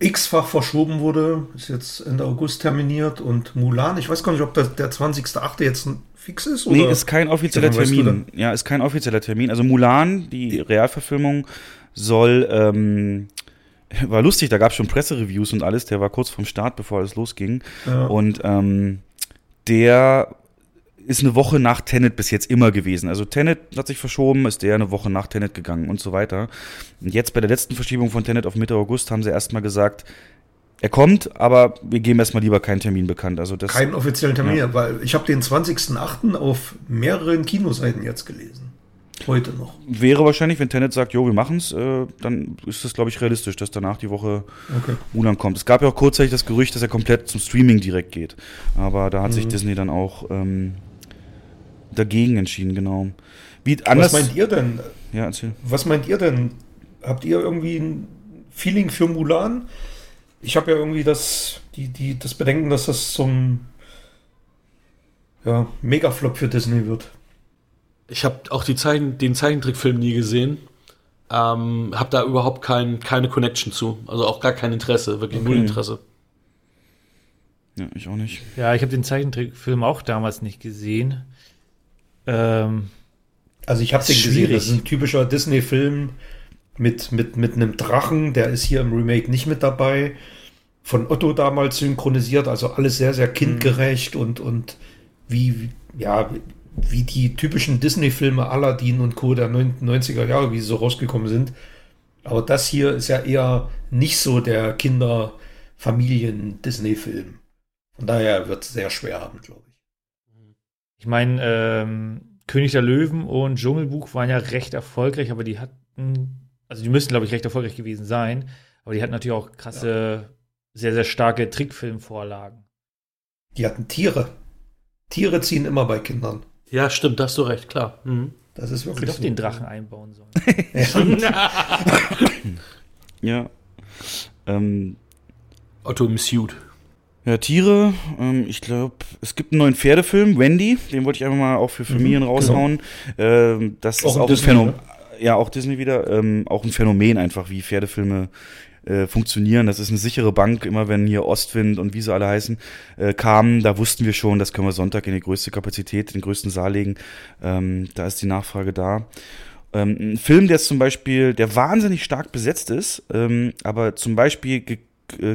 X-fach verschoben wurde, ist jetzt Ende August terminiert und Mulan, ich weiß gar nicht, ob das der 20.8. jetzt fix ist? Oder? Nee, ist kein offizieller Termin. Ja, ist kein offizieller Termin. Also Mulan, die Realverfilmung, soll, ähm, war lustig, da gab es schon Pressereviews und alles, der war kurz vorm Start, bevor alles losging. Ja. Und ähm, der ist eine Woche nach Tenet bis jetzt immer gewesen. Also Tenet hat sich verschoben, ist der eine Woche nach Tenet gegangen und so weiter. Und jetzt bei der letzten Verschiebung von Tenet auf Mitte August haben sie erstmal gesagt, er kommt, aber wir geben erstmal lieber keinen Termin bekannt. Also das, Keinen offiziellen Termin, ja. weil ich habe den 20.08. auf mehreren Kinoseiten jetzt gelesen. Heute noch. Wäre wahrscheinlich, wenn Tenet sagt, jo, wir machen's, äh, dann ist das, glaube ich, realistisch, dass danach die Woche okay. Mulan kommt. Es gab ja auch kurzzeitig das Gerücht, dass er komplett zum Streaming direkt geht. Aber da hat mhm. sich Disney dann auch ähm, dagegen entschieden, genau. Wie anders, was meint ihr denn? Ja, erzähl. Was meint ihr denn? habt ihr irgendwie ein Feeling für Mulan? Ich habe ja irgendwie das, die, die, das Bedenken, dass das zum ja, Megaflop für Disney wird. Ich habe auch die Zeichen, den Zeichentrickfilm nie gesehen. Ähm, habe da überhaupt kein, keine Connection zu. Also auch gar kein Interesse, wirklich Okay. null Interesse. Ja, ich auch nicht. Ja, ich habe den Zeichentrickfilm auch damals nicht gesehen. Ähm, Also ich habe den gesehen, schwierig. das ist ein typischer Disney-Film mit, mit, mit einem Drachen, der ist hier im Remake nicht mit dabei. Von Otto damals synchronisiert, also alles sehr, sehr kindgerecht und, und wie, wie- ja, wie die typischen Disney-Filme Aladdin und Co. der 90er Jahre, wie sie so rausgekommen sind. Aber das hier ist ja eher nicht so der Kinder-Familien-Disney-Film. Von daher wird es sehr schwer haben, glaube ich. ich meine, ähm, König der Löwen und Dschungelbuch waren ja recht erfolgreich, aber die hatten, also die müssten, glaube ich, recht erfolgreich gewesen sein. Aber die hatten natürlich auch krasse, sehr, sehr starke Trickfilmvorlagen. Die hatten Tiere. Tiere ziehen immer bei Kindern. Ja, stimmt, da hast du recht, klar. Mhm. Das ist wirklich doch so. den Drachen einbauen sollen. Ja. Ähm, Otto im Suit. ja, Tiere. Ähm, ich glaube, es gibt einen neuen Pferdefilm, Wendy. Den wollte ich einfach mal auch für Familien Mhm, raushauen. Ähm, das Auch ist auch ein Phänomen. Ja, auch Disney wieder. Ähm, auch ein Phänomen einfach, wie Pferdefilme äh, funktionieren. Das ist eine sichere Bank. Immer wenn hier Ostwind und wie sie alle heißen äh, kamen, da wussten wir schon, das können wir Sonntag in die größte Kapazität, den größten Saal legen. Ähm, da ist die Nachfrage da. Ähm, ein Film, der zum Beispiel, der wahnsinnig stark besetzt ist, ähm, aber zum Beispiel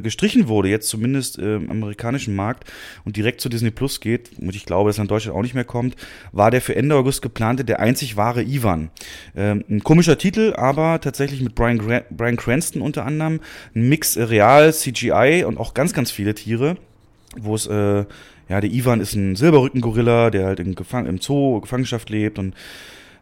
gestrichen wurde, jetzt zumindest äh, im amerikanischen Markt und direkt zu Disney Plus geht, und ich glaube, dass er in Deutschland auch nicht mehr kommt, war der für Ende August geplante Der einzig wahre Ivan. Ähm, ein komischer Titel, aber tatsächlich mit Brian, Gra Brian Cranston unter anderem, ein Mix äh, Real, CGI und auch ganz, ganz viele Tiere, wo es äh, ja, der Ivan ist ein Silberrückengorilla, der halt in Gefang im Zoo, Gefangenschaft lebt und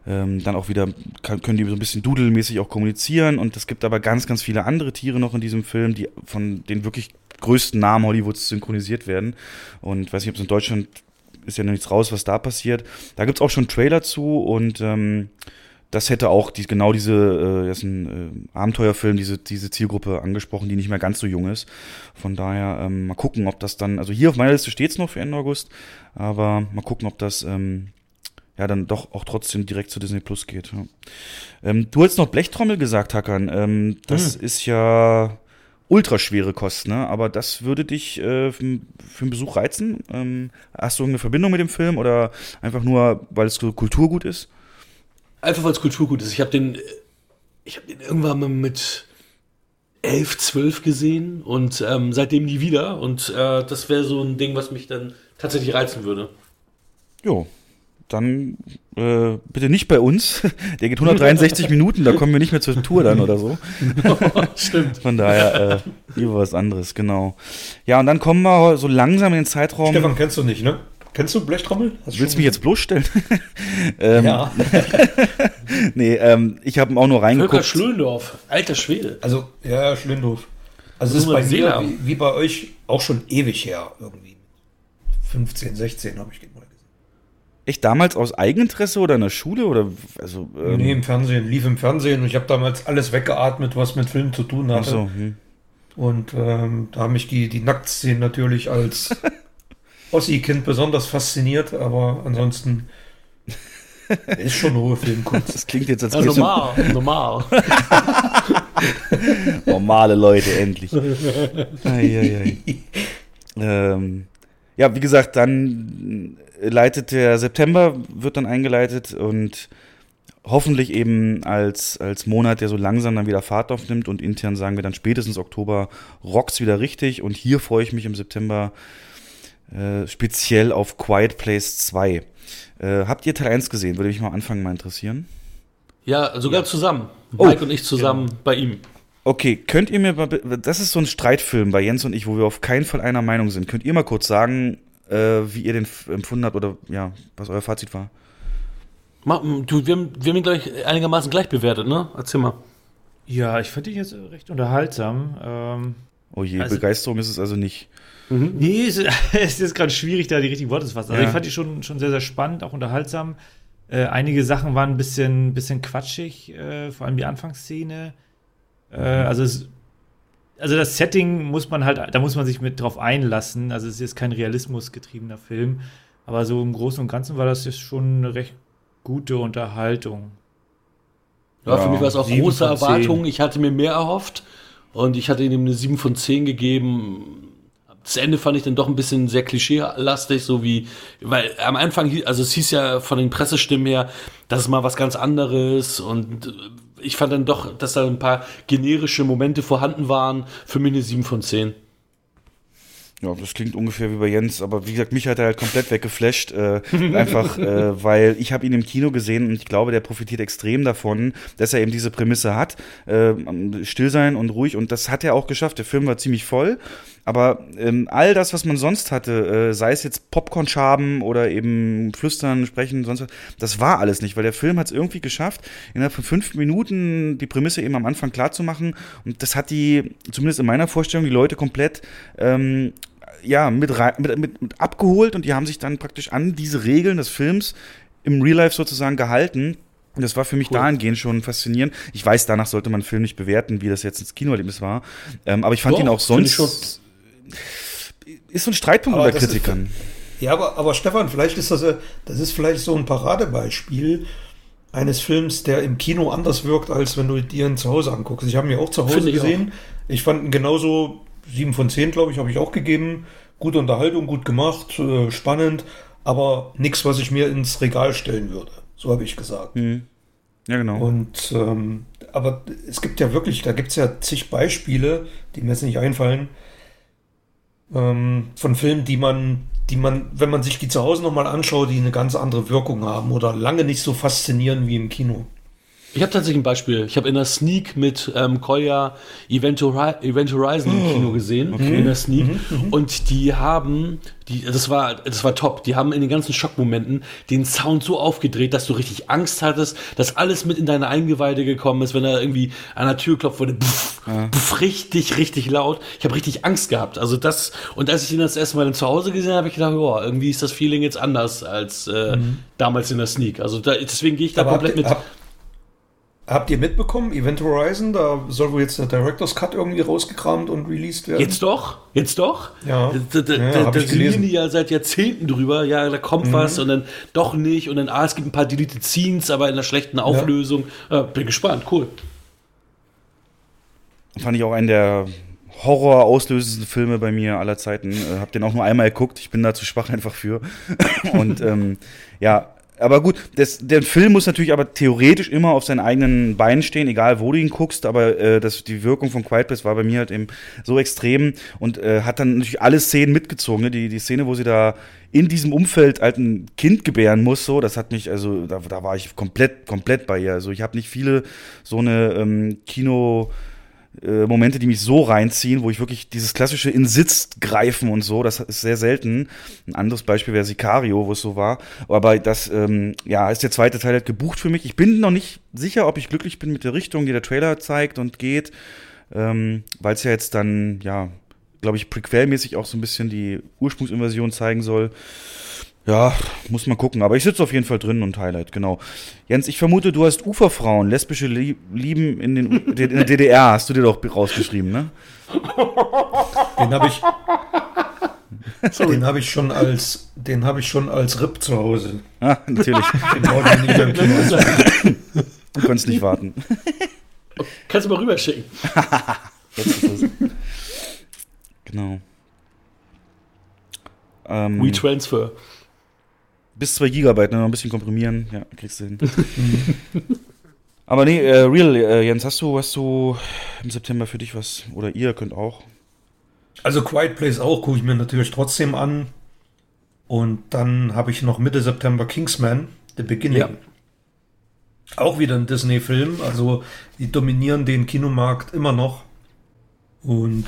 ähm, dann auch wieder kann, können die so ein bisschen dudelmäßig auch kommunizieren und es gibt aber ganz, ganz viele andere Tiere noch in diesem Film, die von den wirklich größten Namen Hollywoods synchronisiert werden. Und weiß nicht, ob es in Deutschland ist ja noch nichts raus, was da passiert. Da gibt's auch schon einen Trailer zu und ähm, das hätte auch die, genau diese, äh, das ist ein äh, Abenteuerfilm, diese, diese Zielgruppe angesprochen, die nicht mehr ganz so jung ist. Von daher ähm, mal gucken, ob das dann, also hier auf meiner Liste steht's noch für Ende August, aber mal gucken, ob das ähm, ja dann doch auch trotzdem direkt zu Disney Plus geht. Ja. Ähm, du hast noch Blechtrommel gesagt, Hackern. Ähm, das ist ja ultraschwere Kost, ne? Aber das würde dich äh, für, für einen Besuch reizen? Ähm, hast du irgendeine Verbindung mit dem Film oder einfach nur, weil es so Kulturgut ist? Einfach weil es Kulturgut ist. Ich habe den, ich habe den irgendwann mal mit 11, 12 gesehen und ähm, seitdem nie wieder. Und äh, das wäre so ein Ding, was mich dann tatsächlich reizen würde. Jo, dann äh, bitte nicht bei uns. Der geht 163 Minuten, da kommen wir nicht mehr zur Tour dann oder so. Stimmt. Von daher äh, lieber was anderes, genau. Ja, und dann kommen wir so langsam in den Zeitraum. Stefan kennst du nicht, ne? Kennst du Blechtrommel? Hast Willst du mich jetzt bloßstellen? ähm, Ja. nee, ähm, ich habe auch nur Völker reingeguckt. Schlöndorf, alter Schwede. Also, ja, Schlindorf. Also, es ist bei mir, wie, wie bei euch, auch schon ewig her, irgendwie. 15, 16 habe ich gesehen. Echt damals aus Eigeninteresse oder in der Schule oder also ähm, nee, im Fernsehen, lief im Fernsehen und ich habe damals alles weggeatmet, was mit Film zu tun ach hatte. so, hm. Und ähm, da haben mich die, die Nacktszenen natürlich als Ossi-Kind besonders fasziniert, aber ansonsten ist schon hohe Filmkunst. Das klingt jetzt als Ja, normal, normal. normale Leute endlich. Eieiei. ähm, ja, wie gesagt, dann leitet der September, wird dann eingeleitet und hoffentlich eben als, als Monat, der so langsam dann wieder Fahrt aufnimmt und intern sagen wir dann spätestens Oktober rockt's wieder richtig und hier freue ich mich im September äh, speziell auf Quiet Place 2. Äh, habt ihr Teil 1 gesehen? Würde mich mal anfangen mal interessieren. Ja, sogar zusammen. Oh, Mike und ich zusammen bei ihm. Okay, könnt ihr mir mal, das ist so ein Streitfilm bei Jens und ich, wo wir auf keinen Fall einer Meinung sind. Könnt ihr mal kurz sagen, äh, wie ihr den empfunden habt oder ja, was euer Fazit war? Ma- Du, wir, haben, wir haben ihn gleich einigermaßen gleich bewertet, ne? Erzähl mal. Ja, ich fand ihn jetzt recht unterhaltsam. Ähm, Oh je, Also- Begeisterung ist es also nicht. Nee, es, es ist gerade schwierig, da die richtigen Worte zu fassen. Also Ja. ich fand die schon, schon sehr, sehr spannend, auch unterhaltsam. Äh, einige Sachen waren ein bisschen, bisschen quatschig, äh, vor allem die Anfangsszene. Äh, also es, also das Setting muss man halt, da muss man sich mit drauf einlassen. Also es ist jetzt kein realismusgetriebener Film, aber so im Großen und Ganzen war das jetzt schon eine recht gute Unterhaltung. Ja, ja für mich war es auch große Erwartung. Ich hatte mir mehr erhofft und ich hatte ihm eine 7 von 10 gegeben. Das Ende fand ich dann doch ein bisschen sehr klischeelastig, so wie, weil am Anfang, also es hieß ja von den Pressestimmen her, das ist mal was ganz anderes und ich fand dann doch, dass da ein paar generische Momente vorhanden waren. Für mich eine 7 von 10. Ja, das klingt ungefähr wie bei Jens, aber wie gesagt, mich hat er halt komplett weggeflasht, äh, einfach, äh, weil ich habe ihn im Kino gesehen und ich glaube, der profitiert extrem davon, dass er eben diese Prämisse hat, äh, still sein und ruhig und das hat er auch geschafft. Der Film war ziemlich voll, aber ähm, all das, was man sonst hatte, äh, sei es jetzt Popcorn-Schaben oder eben Flüstern, Sprechen, sonst was, das war alles nicht, weil der Film hat es irgendwie geschafft, innerhalb von fünf Minuten die Prämisse eben am Anfang klar zu machen und das hat die, zumindest in meiner Vorstellung, die Leute komplett ähm, ja, mit, mit, mit, mit abgeholt und die haben sich dann praktisch an diese Regeln des Films im Real Life sozusagen gehalten. Und das war für mich cool. dahingehend schon faszinierend. Ich weiß, danach sollte man einen Film nicht bewerten, wie das jetzt ins Kinoerlebnis war. Ähm, aber ich fand Doch, ihn auch sonst. Ist so ein Streitpunkt unter Kritikern. Ist, ja, aber, aber Stefan, vielleicht ist das, das ist vielleicht so ein Paradebeispiel eines Films, der im Kino anders wirkt, als wenn du dir ihn zu Hause anguckst. Ich habe ihn auch zu Hause gesehen. Ich, ich fand ihn genauso 7 von 10, glaube ich, habe ich auch gegeben. Gute Unterhaltung, gut gemacht, äh, spannend, aber nichts, was ich mir ins Regal stellen würde. So habe ich gesagt. Mhm. Ja, genau. Und ähm, aber es gibt ja wirklich, da gibt es ja zig Beispiele, die mir jetzt nicht einfallen, ähm, von Filmen, die man, die man, wenn man sich die zu Hause nochmal anschaut, die eine ganz andere Wirkung haben oder lange nicht so faszinieren wie im Kino. Ich habe tatsächlich ein Beispiel. Ich habe in der Sneak mit ähm, Kolja Event, Event Horizon im Kino gesehen. Okay. In der Sneak. Mhm, mhm, und die haben, die, das war, das war top. Die haben in den ganzen Schockmomenten den Sound so aufgedreht, dass du richtig Angst hattest, dass alles mit in deine Eingeweide gekommen ist, wenn er irgendwie an der Tür klopft wurde. Pff, ja. pff, richtig, richtig laut. Ich habe richtig Angst gehabt. Also das, und als ich ihn das erste Mal zu Hause gesehen habe, habe ich gedacht, ja, irgendwie ist das Feeling jetzt anders als äh, mhm. damals in der Sneak. Also da, deswegen gehe ich da Aber komplett mit. Hab, Habt ihr mitbekommen, Event Horizon, da soll wohl jetzt der Director's Cut irgendwie rausgekramt und released werden? Jetzt doch, jetzt doch. Ja, da, da, ja, da, da sind die ja seit Jahrzehnten drüber, ja, da kommt mhm. was und dann doch nicht und dann, ah, es gibt ein paar Deleted Scenes, aber in einer schlechten Auflösung. Ja. bin gespannt, cool. Fand ich auch einen der Horror auslösendsten Filme bei mir aller Zeiten. Äh, hab den auch nur einmal geguckt, ich bin da zu schwach einfach für. und ähm, ja, aber gut, das, der Film muss natürlich aber theoretisch immer auf seinen eigenen Beinen stehen, egal wo du ihn guckst, aber äh, das, die Wirkung von Quiet Place war bei mir halt eben so extrem und äh, hat dann natürlich alle Szenen mitgezogen. Ne? Die, die Szene, wo sie da in diesem Umfeld halt ein Kind gebären muss, so, das hat mich, also da, da war ich komplett, komplett bei ihr. Also ich habe nicht viele so eine ähm, Kino- äh, Momente, die mich so reinziehen, wo ich wirklich dieses klassische in Sitz greifen und so, das ist sehr selten. Ein anderes Beispiel wäre Sicario, wo es so war. Aber das, ähm, ja, ist der zweite Teil halt gebucht für mich. Ich bin noch nicht sicher, ob ich glücklich bin mit der Richtung, die der Trailer zeigt und geht, ähm, weil es ja jetzt dann, ja, glaube ich, prequelmäßig auch so ein bisschen die Ursprungsinversion zeigen soll. Ja, muss man gucken. Aber ich sitze auf jeden Fall drin und Highlight, genau. Jens, ich vermute, du hast Uferfrauen, lesbische Lieben in, den, in der DDR, hast du dir doch rausgeschrieben, ne? Den habe ich. Sorry. Den habe ich schon als, den habe ich schon als RIP zu Hause. Ah, natürlich. Den brauche ich nicht im Kino. Du kannst nicht warten. Kannst du mal rüberschicken. Jetzt ist es. Genau. Ähm, WeTransfer. Bis 2 Gigabyte, ne? noch ein bisschen komprimieren. Ja, kriegst du hin. Aber nee, äh, real, äh, Jens, hast du, hast du im September für dich was? Oder ihr könnt auch? Also Quiet Place auch, gucke ich mir natürlich trotzdem an. Und dann habe ich noch Mitte September Kingsman, The Beginning. Ja. Auch wieder ein Disney-Film. Also die dominieren den Kinomarkt immer noch. Und.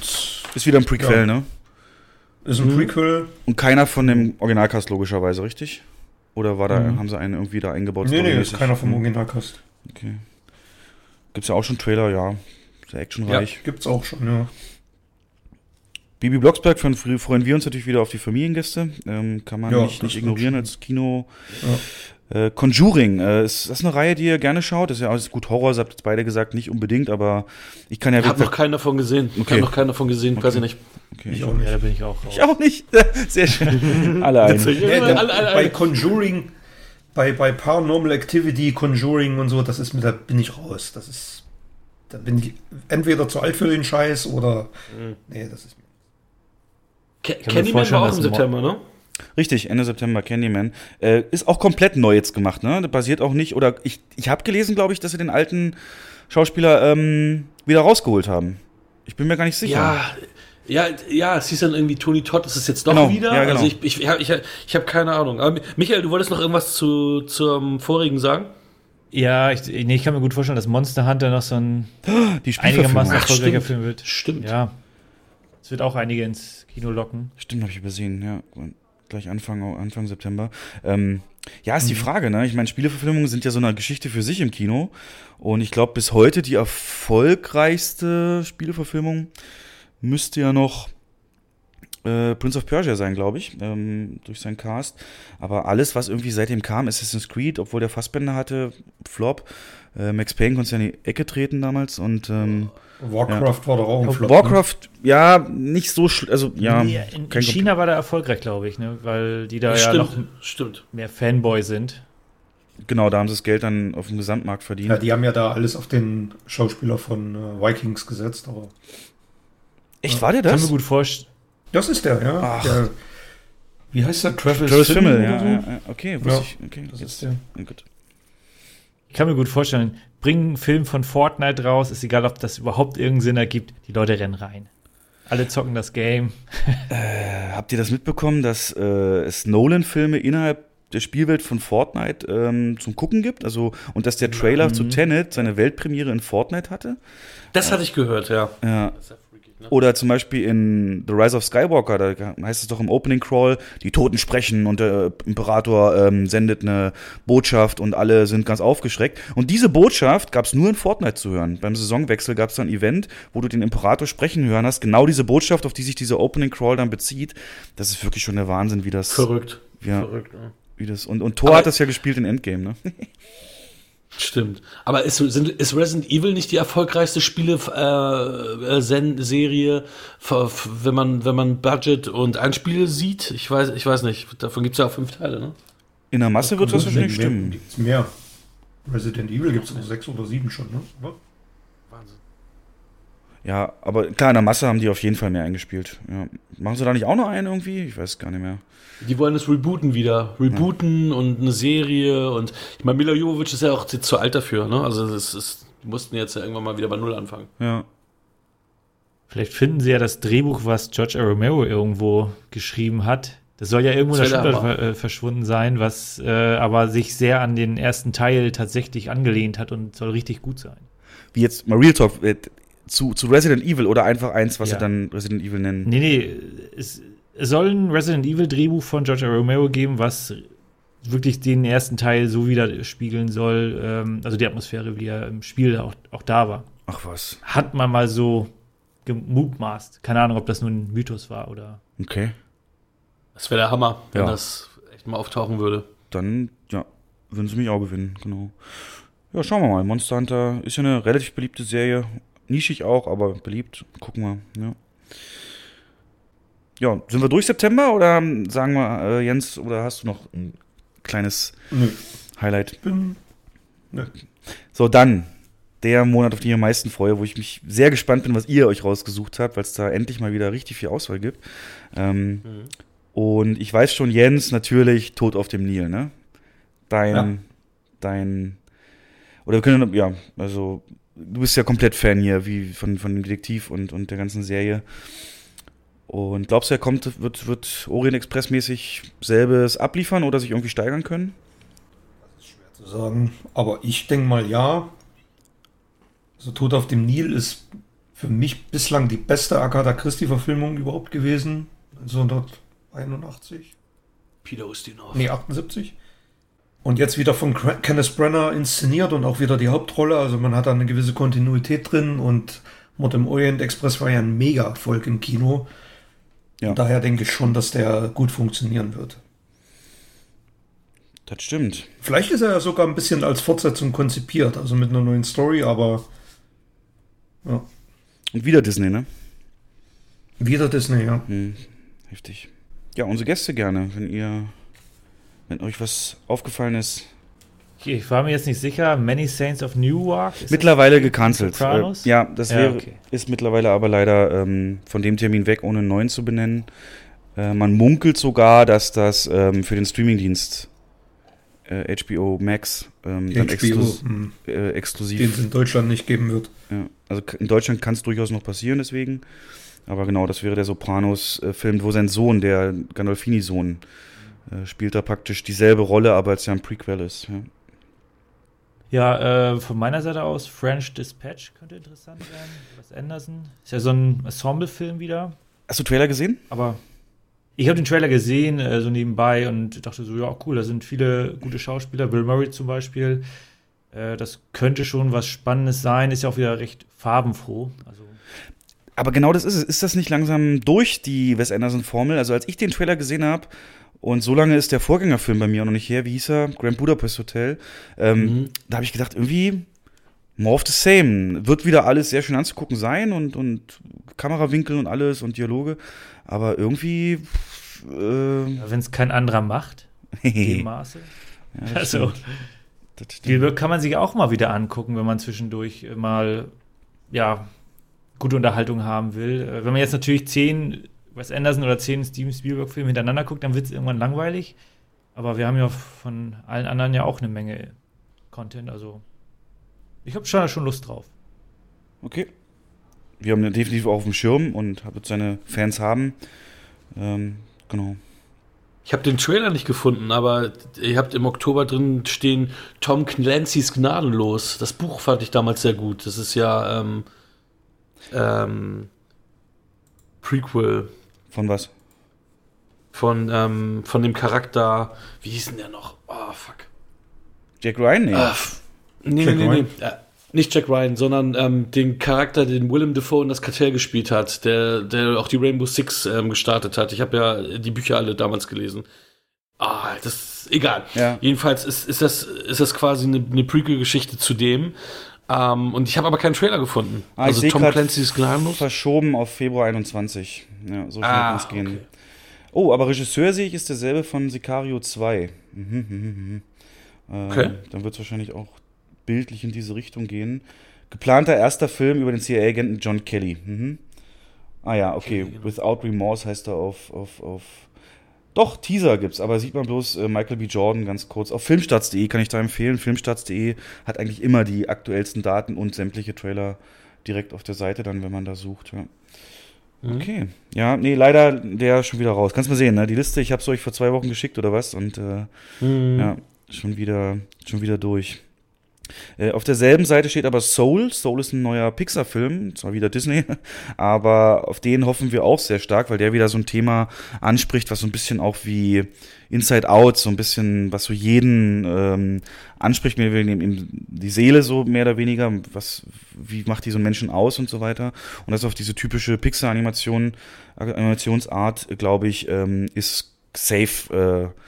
Ist wieder ein Prequel, ja. ne? Ist ein mhm. Prequel. Und keiner von dem Originalcast logischerweise, richtig? Oder war da, mhm. haben sie einen irgendwie da eingebaut? Nee, nee, ist keiner vom Originalcast. Okay. Gibt's ja auch schon Trailer, ja. Sehr actionreich. Ja, gibt's auch schon, ja. Bibi Blocksberg, freuen wir uns natürlich wieder auf die Familiengäste. Ähm, kann man Ja, nicht, nicht ignorieren als Kino. Äh, Conjuring, äh, ist das eine Reihe, die ihr gerne schaut? Das ist ja alles gut Horror, das habt jetzt beide gesagt, nicht unbedingt, aber ich kann ja Ich habe noch keinen davon gesehen. Ich Okay. habe noch keinen davon gesehen, weiß ich nicht. okay. Ich auch nicht. Ja, da bin ich auch raus. Ich auch nicht. Sehr schön. Alle ein. Alle- alle- bei Conjuring, bei, bei Paranormal Activity, Conjuring und so, das ist mir, da bin ich raus. Das ist, da bin ich entweder zu alt für den Scheiß oder, nee, das ist mir Candyman war auch im September, ne? Richtig, Ende September, Candyman. Äh, ist auch komplett neu jetzt gemacht, ne? Das basiert auch nicht, oder ich, ich habe gelesen, glaube ich, dass sie den alten Schauspieler ähm, wieder rausgeholt haben. Ich bin mir gar nicht sicher. Ja, ja, ja, es hieß dann irgendwie Tony Todd, ist es jetzt doch Genau, wieder? ja, genau. Also ich, ich, ich, ich, ich habe keine Ahnung. Aber Michael, du wolltest noch irgendwas zu, zum vorigen sagen? Ja, ich, nee, ich kann mir gut vorstellen, dass Monster Hunter noch so ein Die einigermaßen. Ach, erfolgreicher stimmt. Film wird. Stimmt. Ja. Es wird auch einige ins Kino locken. Stimmt, habe ich übersehen, ja. Gleich Anfang, Anfang September. Ähm, ja, ist die Frage, ne? Ich meine, Spieleverfilmungen sind ja so eine Geschichte für sich im Kino. Und ich glaube, bis heute die erfolgreichste Spieleverfilmung müsste ja noch äh, Prince of Persia sein, glaube ich, ähm, durch seinen Cast. Aber alles, was irgendwie seitdem kam, Assassin's Creed, obwohl der Fassbänder hatte, Flop. Äh, Max Payne konnte ja in die Ecke treten damals und ähm, Warcraft war doch auch ein Flop. ne? Warcraft, ja, nicht so, schl- also ja, Nee, in, in China war der erfolgreich, glaube ich, ne? weil die da ja stimmt, noch stimmt. mehr Fanboy sind. Genau, da haben sie das Geld dann auf dem Gesamtmarkt verdient. Ja, die haben ja da alles auf den Schauspieler von äh, Vikings gesetzt, aber Echt, war der Kann das? mir gut vorstellen. das ist der, ja. Ach. Der, wie heißt der? Travis, Travis Fimmel Fimmel, ja, oder so? ja, ja. Okay, wusste Ja, ich. Okay, das jetzt. ist der. Ja, gut. Ich kann mir gut vorstellen, bringen einen Film von Fortnite raus, ist egal, ob das überhaupt irgendeinen Sinn ergibt, die Leute rennen rein. Alle zocken das Game. Äh, habt ihr das mitbekommen, dass äh, es Nolan-Filme innerhalb der Spielwelt von Fortnite ähm, zum Gucken gibt? Also, und dass der Trailer Mhm. zu Tenet seine Weltpremiere in Fortnite hatte? Das hatte ich gehört, ja. Ja. Oder zum Beispiel in The Rise of Skywalker, da heißt es doch im Opening Crawl, die Toten sprechen und der Imperator ähm, sendet eine Botschaft und alle sind ganz aufgeschreckt. Und diese Botschaft gab es nur in Fortnite zu hören. Beim Saisonwechsel gab es dann ein Event, wo du den Imperator sprechen hören hast. Genau diese Botschaft, auf die sich dieser Opening Crawl dann bezieht. Das ist wirklich schon der Wahnsinn, wie das. Verrückt. Ja, Verrückt, ja. wie das. Und, und Thor Aber- hat das ja gespielt in Endgame, ne? Stimmt. Aber ist, sind, ist Resident Evil nicht die erfolgreichste Spiele-Serie, wenn man, wenn man Budget und Einspiele sieht? Ich weiß, ich weiß nicht. Davon gibt es ja auch fünf Teile, ne? In der Masse wird das wahrscheinlich stimmen. Mehr. Resident Evil gibt es sechs oder sieben schon, ne? Oder? Ja, aber klar, in der Masse haben die auf jeden Fall mehr eingespielt. Ja. Machen sie da nicht auch noch einen irgendwie? Ich weiß gar nicht mehr. Die wollen das rebooten wieder. Rebooten und eine Serie und ich meine, Mila Jovovich ist ja auch zu alt dafür, ne? Also das ist, die mussten jetzt ja irgendwann mal wieder bei Null anfangen. Ja. Vielleicht finden sie ja das Drehbuch, was George A. Romero irgendwo geschrieben hat. Das soll ja irgendwo in der Schublade ver äh, verschwunden sein, was äh, aber sich sehr an den ersten Teil tatsächlich angelehnt hat und soll richtig gut sein. Wie jetzt mal Real Talk äh, zu, zu Resident Evil oder einfach eins, was Ja. sie dann Resident Evil nennen. Nee, nee, es, es soll ein Resident Evil Drehbuch von George A. Romero geben, was wirklich den ersten Teil so widerspiegeln soll, ähm, also die Atmosphäre, wie er im Spiel auch, auch da war. Ach was. Hat man mal so gemutmaßt. Keine Ahnung, ob das nur ein Mythos war oder. Okay. Das wäre der Hammer, wenn Ja. das echt mal auftauchen würde. Dann, ja, würden sie mich auch gewinnen, genau. Ja, schauen wir mal. Monster Hunter ist ja eine relativ beliebte Serie. Nischig auch, aber beliebt. Gucken wir, ja. Ja, sind wir durch September oder sagen wir, äh, Jens, oder hast du noch ein kleines Nö. Highlight? Bin, nö. So, dann der Monat, auf den ich am meisten freue, wo ich mich sehr gespannt bin, was ihr euch rausgesucht habt, weil es da endlich mal wieder richtig viel Auswahl gibt. Ähm, Und ich weiß schon, Jens, natürlich Tod auf dem Nil, ne? Dein, Ja. dein, oder wir können, ja, also, du bist ja komplett Fan hier, wie von, von dem Detektiv und, und der ganzen Serie. Und glaubst du, er kommt, wird, wird Orient Express mäßig selbes abliefern oder sich irgendwie steigern können? zu sagen. Aber ich denke mal ja. Also Tod auf dem Nil ist für mich bislang die beste Agatha Christie-Verfilmung überhaupt gewesen. 1981. Peter Ustinov. Nee, 78. Und jetzt wieder von Kenneth Brenner inszeniert und auch wieder die Hauptrolle. Also man hat da eine gewisse Kontinuität drin und Mord im Orient Express war ja ein Mega-Erfolg im Kino. Ja. Daher denke ich schon, dass der gut funktionieren wird. Das stimmt. Vielleicht ist er ja sogar ein bisschen als Fortsetzung konzipiert, also mit einer neuen Story, aber ja. Und wieder Disney, ne? Wieder Disney, ja. Hm, heftig. Ja, unsere Gäste gerne, wenn ihr, wenn euch was aufgefallen ist. Ich war mir jetzt nicht sicher. Many Saints of Newark. Ist mittlerweile gecancelt. Sopranos? Äh, ja, das Ja, wäre, okay. ist mittlerweile aber leider ähm, von dem Termin weg, ohne einen neuen zu benennen. Äh, man munkelt sogar, dass das ähm, für den Streamingdienst äh, HBO Max ähm, dann HBO, exklus hm, äh, den exklusiv. es in Deutschland nicht geben wird. Ja, also in Deutschland kann es durchaus noch passieren, deswegen. Aber genau, das wäre der Sopranos-Film, wo sein Sohn, der Gandolfini-Sohn, äh, spielt da praktisch dieselbe Rolle, aber als ja ein Prequel ist. Ja. Ja, äh, von meiner Seite aus, French Dispatch könnte interessant werden. Was Anderson. Ist ja so ein Ensemble-Film wieder. Hast du Trailer gesehen? Aber ich habe den Trailer gesehen, äh, so nebenbei, und dachte so, ja, cool, da sind viele gute Schauspieler. Bill Murray zum Beispiel. Äh, das könnte schon was Spannendes sein. Ist ja auch wieder recht farbenfroh. Also, Aber genau das ist es. Ist das nicht langsam durch die Wes Anderson-Formel? Also als ich den Trailer gesehen habe, und so lange ist der Vorgängerfilm bei mir auch noch nicht her, wie hieß er? Grand Budapest Hotel. Ähm, Mhm. Da habe ich gedacht, irgendwie more of the same. Wird wieder alles sehr schön anzugucken sein und, und Kamerawinkel und alles und Dialoge. Aber irgendwie. Äh, wenn es kein anderer macht, in dem Maße. Ja, also. Spielberg kann man sich auch mal wieder angucken, wenn man zwischendurch mal, ja, gute Unterhaltung haben will. Äh, Wenn man jetzt natürlich zehn Wes Anderson oder zehn Steven Spielberg-Filme hintereinander guckt, dann wird es irgendwann langweilig. Aber wir haben ja von allen anderen ja auch eine Menge Content. Also, ich habe schon, schon Lust drauf. Okay. Wir haben ihn definitiv auch auf dem Schirm und wird seine Fans haben. Ähm, genau. Ich habe den Trailer nicht gefunden, aber ihr habt im Oktober drin stehen Tom Clancy's Gnadenlos. Das Buch fand ich damals sehr gut. Das ist ja ähm, ähm, Prequel Von was? von, ähm, von dem Charakter. Wie hieß denn der noch? Oh, fuck. Jack Ryan? Nee. Ah, nee, Jack nee, nee, Ryan? nee. Äh, nicht Jack Ryan, sondern ähm, den Charakter, den Willem Dafoe in das Kartell gespielt hat, der, der auch die Rainbow Six ähm, gestartet hat. Ich habe ja die Bücher alle damals gelesen. Ah, das ist egal. Ja. Jedenfalls ist, ist, das, ist das quasi eine, eine Prequel-Geschichte zu dem. Ähm, und ich habe aber keinen Trailer gefunden. Ah, also Tom Clancy's Gnadenlos. Verschoben auf Februar 21. Ja, so schnell Ah, kann es gehen. okay. Oh, aber Regisseur sehe ich ist derselbe von Sicario 2. Mhm, mhm, mhm. Äh, Okay. Dann wird es wahrscheinlich auch bildlich in diese Richtung gehen. Geplanter erster Film über den CIA-Agenten John Kelly. Mhm. Ah ja, okay. Kelly, genau. Without Remorse heißt er auf, auf, auf. Doch, Teaser gibt's, aber sieht man bloß äh, Michael B. Jordan ganz kurz. Auf filmstarts.de kann ich da empfehlen. Filmstarts.de hat eigentlich immer die aktuellsten Daten und sämtliche Trailer direkt auf der Seite dann, wenn man da sucht. Ja. Mhm. Okay. Ja, nee, leider der schon wieder raus. Kannst mal sehen, ne? Die Liste, ich habe es euch vor zwei Wochen geschickt oder was und äh, Mhm. ja, schon wieder, schon wieder durch. Äh, auf derselben Seite steht aber Soul. Soul ist ein neuer Pixar-Film, zwar wieder Disney, aber auf den hoffen wir auch sehr stark, weil der wieder so ein Thema anspricht, was so ein bisschen auch wie Inside Out, so ein bisschen, was so jeden ähm, anspricht, mir die Seele so mehr oder weniger, was, wie macht die so einen Menschen aus und so weiter. Und das auf diese typische Pixar-Animation, Animationsart, glaube ich, ähm, ist safe, äh,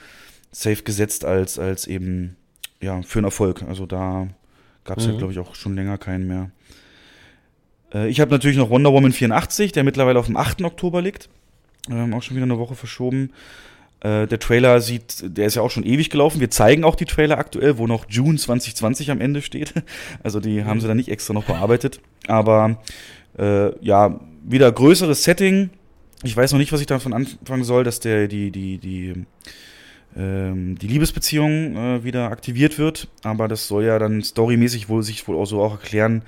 safe gesetzt als, als eben ja, für einen Erfolg. Also da gab es ja, Mhm. glaube ich, auch schon länger keinen mehr. Äh, ich habe natürlich noch Wonder Woman 84, der mittlerweile auf dem 8. Oktober liegt. Ähm, auch schon wieder eine Woche verschoben. Äh, der Trailer sieht, der ist ja auch schon ewig gelaufen. Wir zeigen auch die Trailer aktuell, wo noch June 2020 am Ende steht. Also die haben sie da nicht extra noch bearbeitet. Aber äh, ja, wieder größeres Setting. Ich weiß noch nicht, was ich davon anfangen soll, dass der die die die die Liebesbeziehung äh, wieder aktiviert wird, aber das soll ja dann storymäßig wohl sich wohl auch so auch erklären,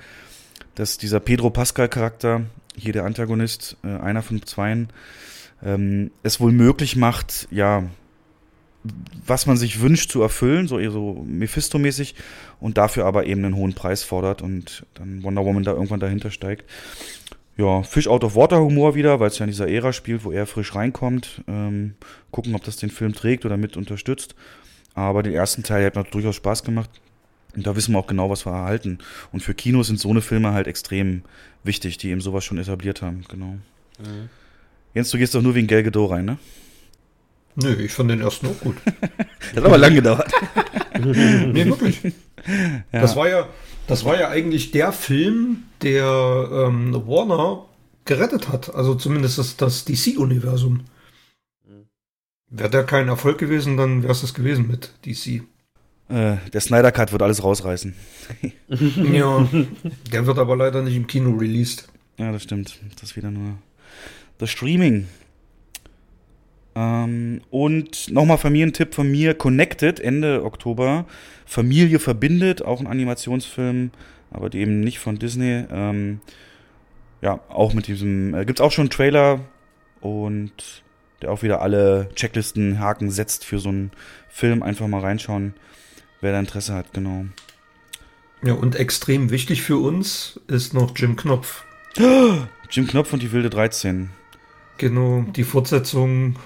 dass dieser Pedro Pascal Charakter, hier der Antagonist, äh, einer von zweien, ähm, es wohl möglich macht, ja, was man sich wünscht zu erfüllen, so eher so Mephisto-mäßig und dafür aber eben einen hohen Preis fordert und dann Wonder Woman da irgendwann dahinter steigt. Ja, Fish Out of Water Humor wieder, weil es ja in dieser Ära spielt, wo er frisch reinkommt. Ähm, gucken, ob das den Film trägt oder mit unterstützt. Aber den ersten Teil hat mir durchaus Spaß gemacht. Und da wissen wir auch genau, was wir erhalten. Und für Kinos sind so eine Filme halt extrem wichtig, die eben sowas schon etabliert haben. Genau. Mhm. Jens, du gehst doch nur wegen Gal Gadot rein, ne? Nö, ich fand den ersten auch gut. das hat aber lang gedauert. nee, wirklich. Ja. Das war ja, das war ja eigentlich der Film, der ähm, Warner gerettet hat. Also zumindest das, das DC-Universum. Wäre der kein Erfolg gewesen, dann wäre es das gewesen mit DC. Äh, der Snyder Cut wird alles rausreißen. ja, der wird aber leider nicht im Kino released. Ja, das stimmt. Das ist wieder nur das Streaming. Ähm, und nochmal Familientipp von mir: Connected, Ende Oktober. Familie verbindet, auch ein Animationsfilm, aber eben nicht von Disney. Ähm, ja, auch mit diesem, äh, gibt's auch schon einen Trailer und der auch wieder alle Checklisten, Haken setzt für so einen Film. Einfach mal reinschauen, wer da Interesse hat, genau. Ja, und extrem wichtig für uns ist noch Jim Knopf. Jim Knopf und die wilde 13. Genau, die Fortsetzung,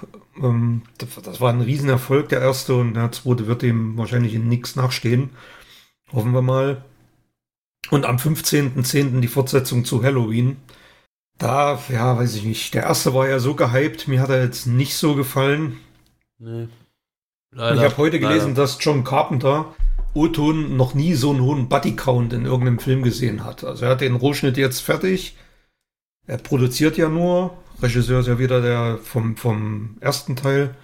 ähm, das war ein Riesenerfolg, der erste, und der zweite wird dem wahrscheinlich in nichts nachstehen. Hoffen wir mal. Und am 15.10. die Fortsetzung zu Halloween. Da, ja, weiß ich nicht. Der erste war ja so gehypt, mir hat er jetzt nicht so gefallen. Nee. Leider, ich habe heute gelesen, leider. dass John Carpenter Oton noch nie so einen hohen Buddy-Count in irgendeinem Film gesehen hat. Also er hat den Rohschnitt jetzt fertig. Er produziert ja nur. Regisseur ist ja wieder der vom, vom ersten Teil.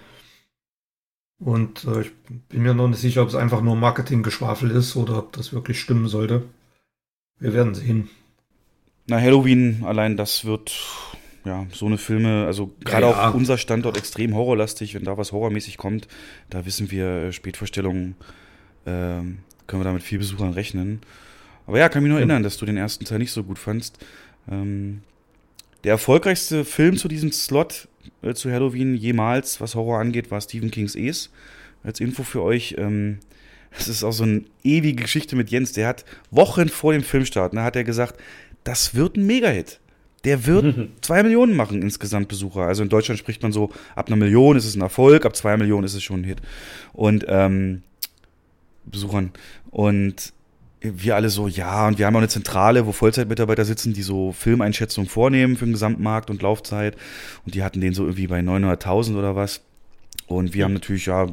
Und äh, ich bin mir noch nicht sicher, ob es einfach nur Marketinggeschwafel ist oder ob das wirklich stimmen sollte. Wir werden sehen. Na, Halloween, allein das wird, ja, so eine Filme, also gerade ja, ja. auch unser Standort extrem horrorlastig, wenn da was horrormäßig kommt, da wissen wir, äh, Spätvorstellungen, äh, können wir da mit viel Besuchern rechnen. Aber ja, kann mich nur ja. erinnern, dass du den ersten Teil nicht so gut fandst. Ähm, der erfolgreichste Film zu diesem Slot äh, zu Halloween jemals, was Horror angeht, war Stephen King's Es. Als Info für euch, ähm, das ist auch so eine ewige Geschichte mit Jens. Der hat Wochen vor dem Filmstart, da hat er gesagt, das wird ein Mega-Hit. Der wird zwei Millionen machen insgesamt Besucher. Also in Deutschland spricht man so, ab einer Million ist es ein Erfolg, ab zwei Millionen ist es schon ein Hit. Und ähm, Besuchern. Und wir alle so, ja, und wir haben auch eine Zentrale, wo Vollzeitmitarbeiter sitzen, die so Filmeinschätzungen vornehmen für den Gesamtmarkt und Laufzeit. Und die hatten den so irgendwie bei 900.000 oder was. Und wir haben natürlich, ja,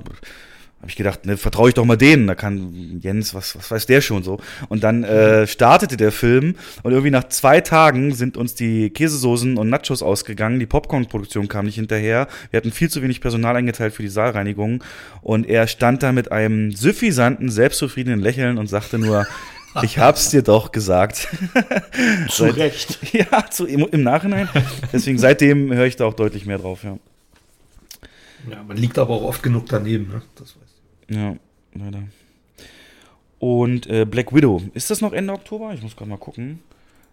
habe ich gedacht, ne, vertraue ich doch mal denen, da kann Jens, was, was weiß der schon so. Und dann äh, startete der Film und irgendwie nach zwei Tagen sind uns die Käsesoßen und Nachos ausgegangen, die Popcorn-Produktion kam nicht hinterher, wir hatten viel zu wenig Personal eingeteilt für die Saalreinigung und er stand da mit einem suffisanten, selbstzufriedenen Lächeln und sagte nur, ich hab's dir doch gesagt. zu Recht. Ja, zu, im, im Nachhinein. Deswegen seitdem höre ich da auch deutlich mehr drauf, ja. Ja, man liegt aber auch oft genug daneben, ne? Das ja, leider. Und äh, Black Widow, ist das noch Ende Oktober? Ich muss gerade mal gucken.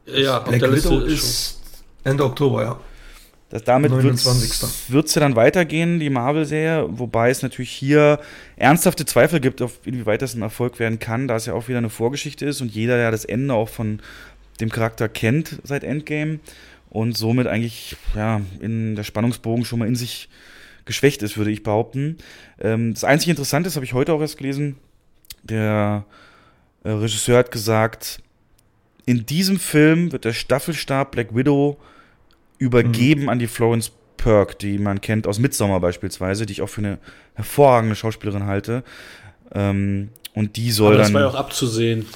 Ja, Black Widow ist Ende Oktober, ja. Das, damit wird es ja dann weitergehen, die Marvel-Serie, wobei es natürlich hier ernsthafte Zweifel gibt, auf inwieweit das ein Erfolg werden kann, da es ja auch wieder eine Vorgeschichte ist und jeder ja das Ende auch von dem Charakter kennt seit Endgame und somit eigentlich ja in der Spannungsbogen schon mal in sich geschwächt ist, würde ich behaupten. Ähm, das einzige Interessante, das habe ich heute auch erst gelesen, der äh, Regisseur hat gesagt, in diesem Film wird der Staffelstab Black Widow übergeben mhm. an die Florence Perk, die man kennt aus Midsommar beispielsweise, die ich auch für eine hervorragende Schauspielerin halte. Ähm, und die soll Aber das dann. Das war ja auch abzusehen.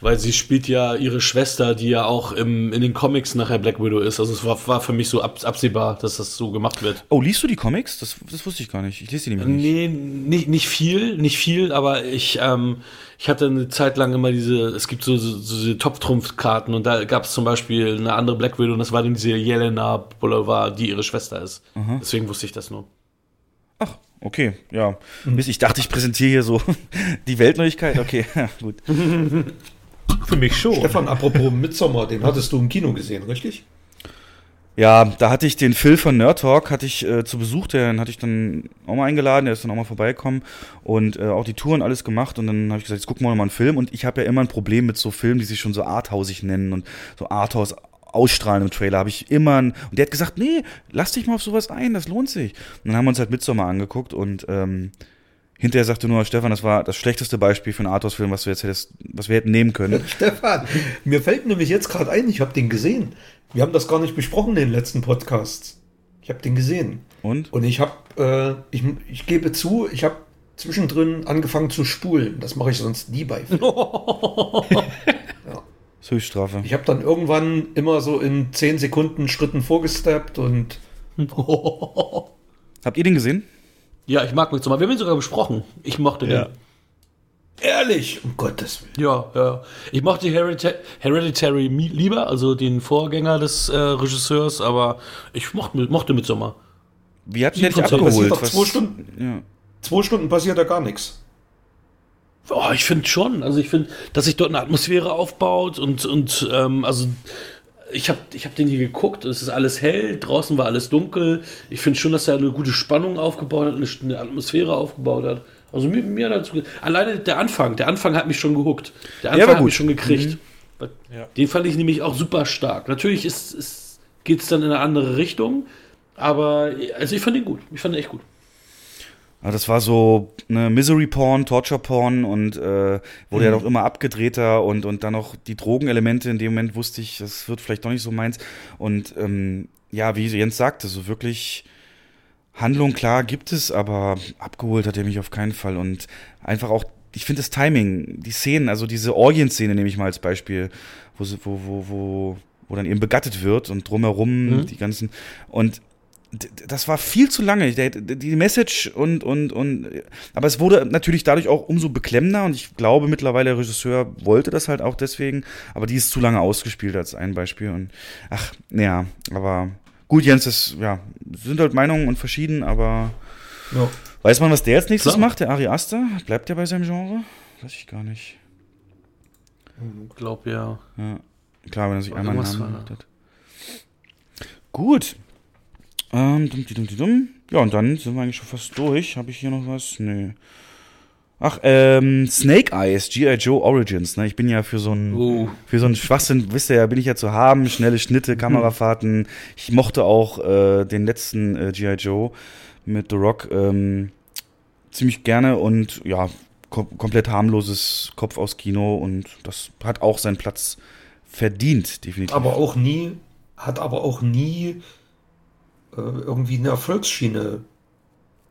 Weil sie spielt ja ihre Schwester, die ja auch im, in den Comics nachher Black Widow ist. Also es war, war für mich so ab, absehbar, dass das so gemacht wird. Oh, liest du die Comics? Das, das wusste ich gar nicht. Ich lese die nämlich nicht. Nee, nicht, nicht viel, nicht viel, aber ich, ähm, ich hatte eine Zeit lang immer diese, es gibt so, so, so diese Top-Trumpf-Karten und da gab es zum Beispiel eine andere Black Widow und das war dann diese Jelena Boulevard, die ihre Schwester ist. Aha. Deswegen wusste ich das nur. Ach, okay, ja. Mhm. Ich dachte, ich präsentiere hier so die Weltneuigkeit. Okay, ja, gut. Für mich schon. Stefan, apropos Midsommar, den hattest du im Kino gesehen, richtig? Ja, da hatte ich den Phil von Nerd Talk hatte ich äh, zu Besuch, den hatte ich dann auch mal eingeladen, der ist dann auch mal vorbeigekommen und äh, auch die Touren alles gemacht und dann habe ich gesagt, jetzt gucken wir mal einen Film und ich habe ja immer ein Problem mit so Filmen, die sich schon so arthausig nennen und so Arthouse ausstrahlen im Trailer, habe ich immer ein, und der hat gesagt, nee, lass dich mal auf sowas ein, das lohnt sich. Und dann haben wir uns halt Midsommar angeguckt und ähm, Hinterher sagte nur Stefan, das war das schlechteste Beispiel für einen Arthouse-Film, was du jetzt hättest, was wir hätten nehmen können. Stefan, mir fällt nämlich jetzt gerade ein, ich habe den gesehen. Wir haben das gar nicht besprochen in den letzten Podcasts. Ich habe den gesehen. Und? Und ich habe, äh, ich, ich gebe zu, ich habe zwischendrin angefangen zu spulen. Das mache ich sonst nie bei Filmen. Das Höchststrafe. Ich habe dann irgendwann immer so in 10 Sekunden Schritten vorgesteppt und Habt ihr den gesehen? Ja, ich mag Midsommar. Wir haben ihn sogar besprochen. Ich mochte Ja. den. ehrlich, um Gottes Willen. Ja, ja. Ich mochte Heredita Hereditary lieber, also den Vorgänger des äh, Regisseurs, aber ich mochte, mochte Midsommar. Wie hat denn 7%. Passiert abgeholt? zwei Stunden. Ja. Zwei Stunden passiert da gar nichts. Oh, ich finde schon. Also ich finde, dass sich dort eine Atmosphäre aufbaut und, und ähm, also ich habe ich hab den hier geguckt, es ist alles hell, draußen war alles dunkel. Ich finde schon, dass er eine gute Spannung aufgebaut hat, eine, eine Atmosphäre aufgebaut hat. Also mir, mir das, alleine der Anfang, der Anfang hat mich schon gehuckt. Der Anfang war hat mich schon gekriegt. Den fand ich nämlich auch super stark. Natürlich ist, ist, geht es dann in eine andere Richtung, aber also ich fand ihn gut. Ich fand ihn echt gut. Aber das war so eine Misery Porn, Torture Porn und äh, wurde ja doch immer abgedrehter und und dann noch die Drogenelemente. In dem Moment wusste ich, das wird vielleicht doch nicht so meins. Und ähm, ja, wie Jens sagte, so wirklich Handlung klar gibt es, aber abgeholt hat er mich auf keinen Fall und einfach auch. Ich finde das Timing, die Szenen, also diese Orgien-Szene nehme ich mal als Beispiel, wo, wo, wo, wo, wo dann eben begattet wird und drumherum Mhm. die ganzen und das war viel zu lange. Die Message und, und, und, aber es wurde natürlich dadurch auch umso beklemmender und ich glaube mittlerweile der Regisseur wollte das halt auch deswegen, aber die ist zu lange ausgespielt als ein Beispiel und, ach, naja, aber gut, Jens, das, ja, sind halt Meinungen und verschieden, aber Ja. weiß man, was der jetzt nächstes Klar. macht, der Ari Aster? Bleibt der bei seinem Genre? Weiß ich gar nicht. Ich glaube ja. Ja, klar, wenn er sich einmal einen Namen. Gut. Ähm, dum, di, dum, di, dum. Ja, und dann sind wir eigentlich schon fast durch. Habe ich hier noch was? Nö. Ach, ähm, Snake Eyes, G.I. Joe Origins, ne? Ich bin ja für so ein, Oh. für so einen Schwachsinn, wisst ihr ja, bin ich ja zu haben, schnelle Schnitte, Kamerafahrten. Ich mochte auch äh, den letzten äh, G.I. Joe mit The Rock ähm, ziemlich gerne und ja, kom komplett harmloses Kopf aus Kino und das hat auch seinen Platz verdient, definitiv. Aber auch nie, hat aber auch nie irgendwie eine Erfolgsschiene.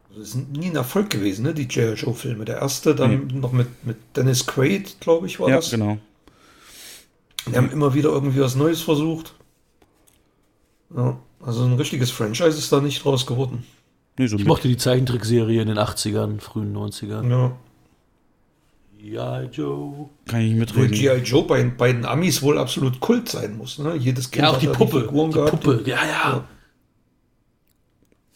Also es ist nie ein Erfolg gewesen, ne? Die J.R. Joe-Filme. Der erste dann noch mit, mit Dennis Quaid, glaube ich, war ja, das. genau. Die haben immer wieder irgendwie was Neues versucht. Ja, also ein richtiges Franchise ist da nicht draus geworden. Nee, so Ich mochte die Zeichentrickserie in den 80ern, frühen 90ern. Ja. Ja, Joe. kann ich nicht Wo mitreden. G.I. Joe bei, bei den Amis wohl absolut Kult sein muss. Ne? Jedes Kind Ja, auch hat die Puppe. Die gehabt. Puppe, ja, ja.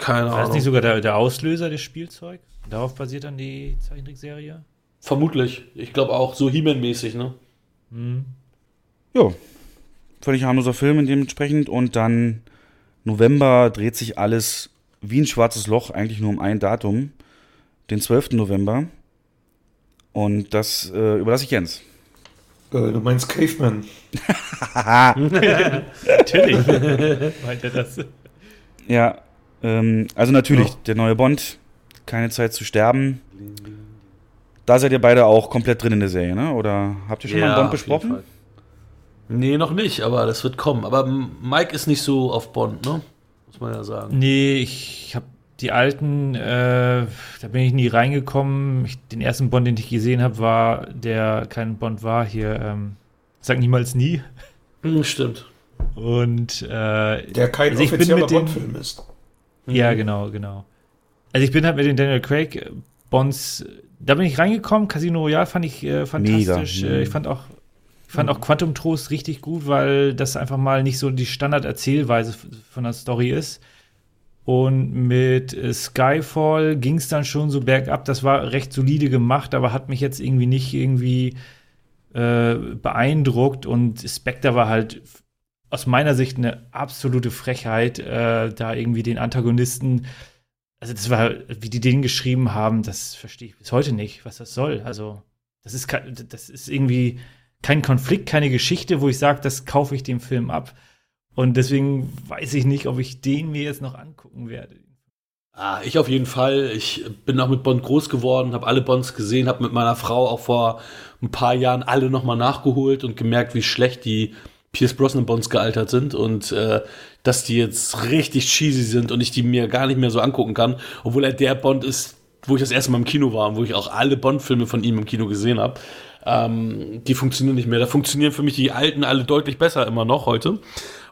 Keine War das Ahnung. nicht sogar der, der Auslöser des Spielzeug? Darauf basiert dann die Zeichentrickserie? Vermutlich. Ich glaube auch so He-Man-mäßig, ne? Ja, völlig harmloser Film dementsprechend. Und dann November dreht sich alles wie ein schwarzes Loch, eigentlich nur um ein Datum, den 12. November. Und das äh, überlasse ich Jens. Äh, du meinst Caveman. Natürlich. Meint er das? Ja, ähm, also natürlich, der neue Bond, keine Zeit zu sterben. Da seid ihr beide auch komplett drin in der Serie, ne? Oder habt ihr schon mal einen Bond besprochen? Nee, noch nicht, aber das wird kommen. Aber Mike ist nicht so auf Bond, ne? Muss man ja sagen. Nee, ich habe die alten, äh, da bin ich nie reingekommen. Ich, den ersten Bond, den ich gesehen habe, war, der kein Bond war, hier, ähm, sag niemals nie. Hm, stimmt. Und äh, Der kein Also offizieller Bond-Film ist. Ja, genau, genau. Also ich bin halt mit den Daniel Craig äh, Bonds, da bin ich reingekommen. Casino Royale fand ich äh, fantastisch. Mega. Äh, ich fand auch, ich fand auch Quantum Trost richtig gut, weil das einfach mal nicht so die Standard-Erzählweise von der Story ist. Und mit äh, Skyfall ging es dann schon so bergab. Das war recht solide gemacht, aber hat mich jetzt irgendwie nicht irgendwie äh, beeindruckt. Und Spectre war halt aus meiner Sicht eine absolute Frechheit, äh, da irgendwie den Antagonisten, also das war, wie die den geschrieben haben, das verstehe ich bis heute nicht, was das soll. Also, das ist, das ist irgendwie kein Konflikt, keine Geschichte, wo ich sage, das kaufe ich dem Film ab. Und deswegen weiß ich nicht, ob ich den mir jetzt noch angucken werde. Ah, ich auf jeden Fall. Ich bin auch mit Bond groß geworden, habe alle Bonds gesehen, habe mit meiner Frau auch vor ein paar Jahren alle nochmal nachgeholt und gemerkt, wie schlecht die Pierce Brosnan Bonds gealtert sind und äh, dass die jetzt richtig cheesy sind und ich die mir gar nicht mehr so angucken kann, obwohl er der Bond ist, wo ich das erste Mal im Kino war und wo ich auch alle Bond-Filme von ihm im Kino gesehen habe. Ähm, die funktionieren nicht mehr. Da funktionieren für mich die alten alle deutlich besser immer noch heute.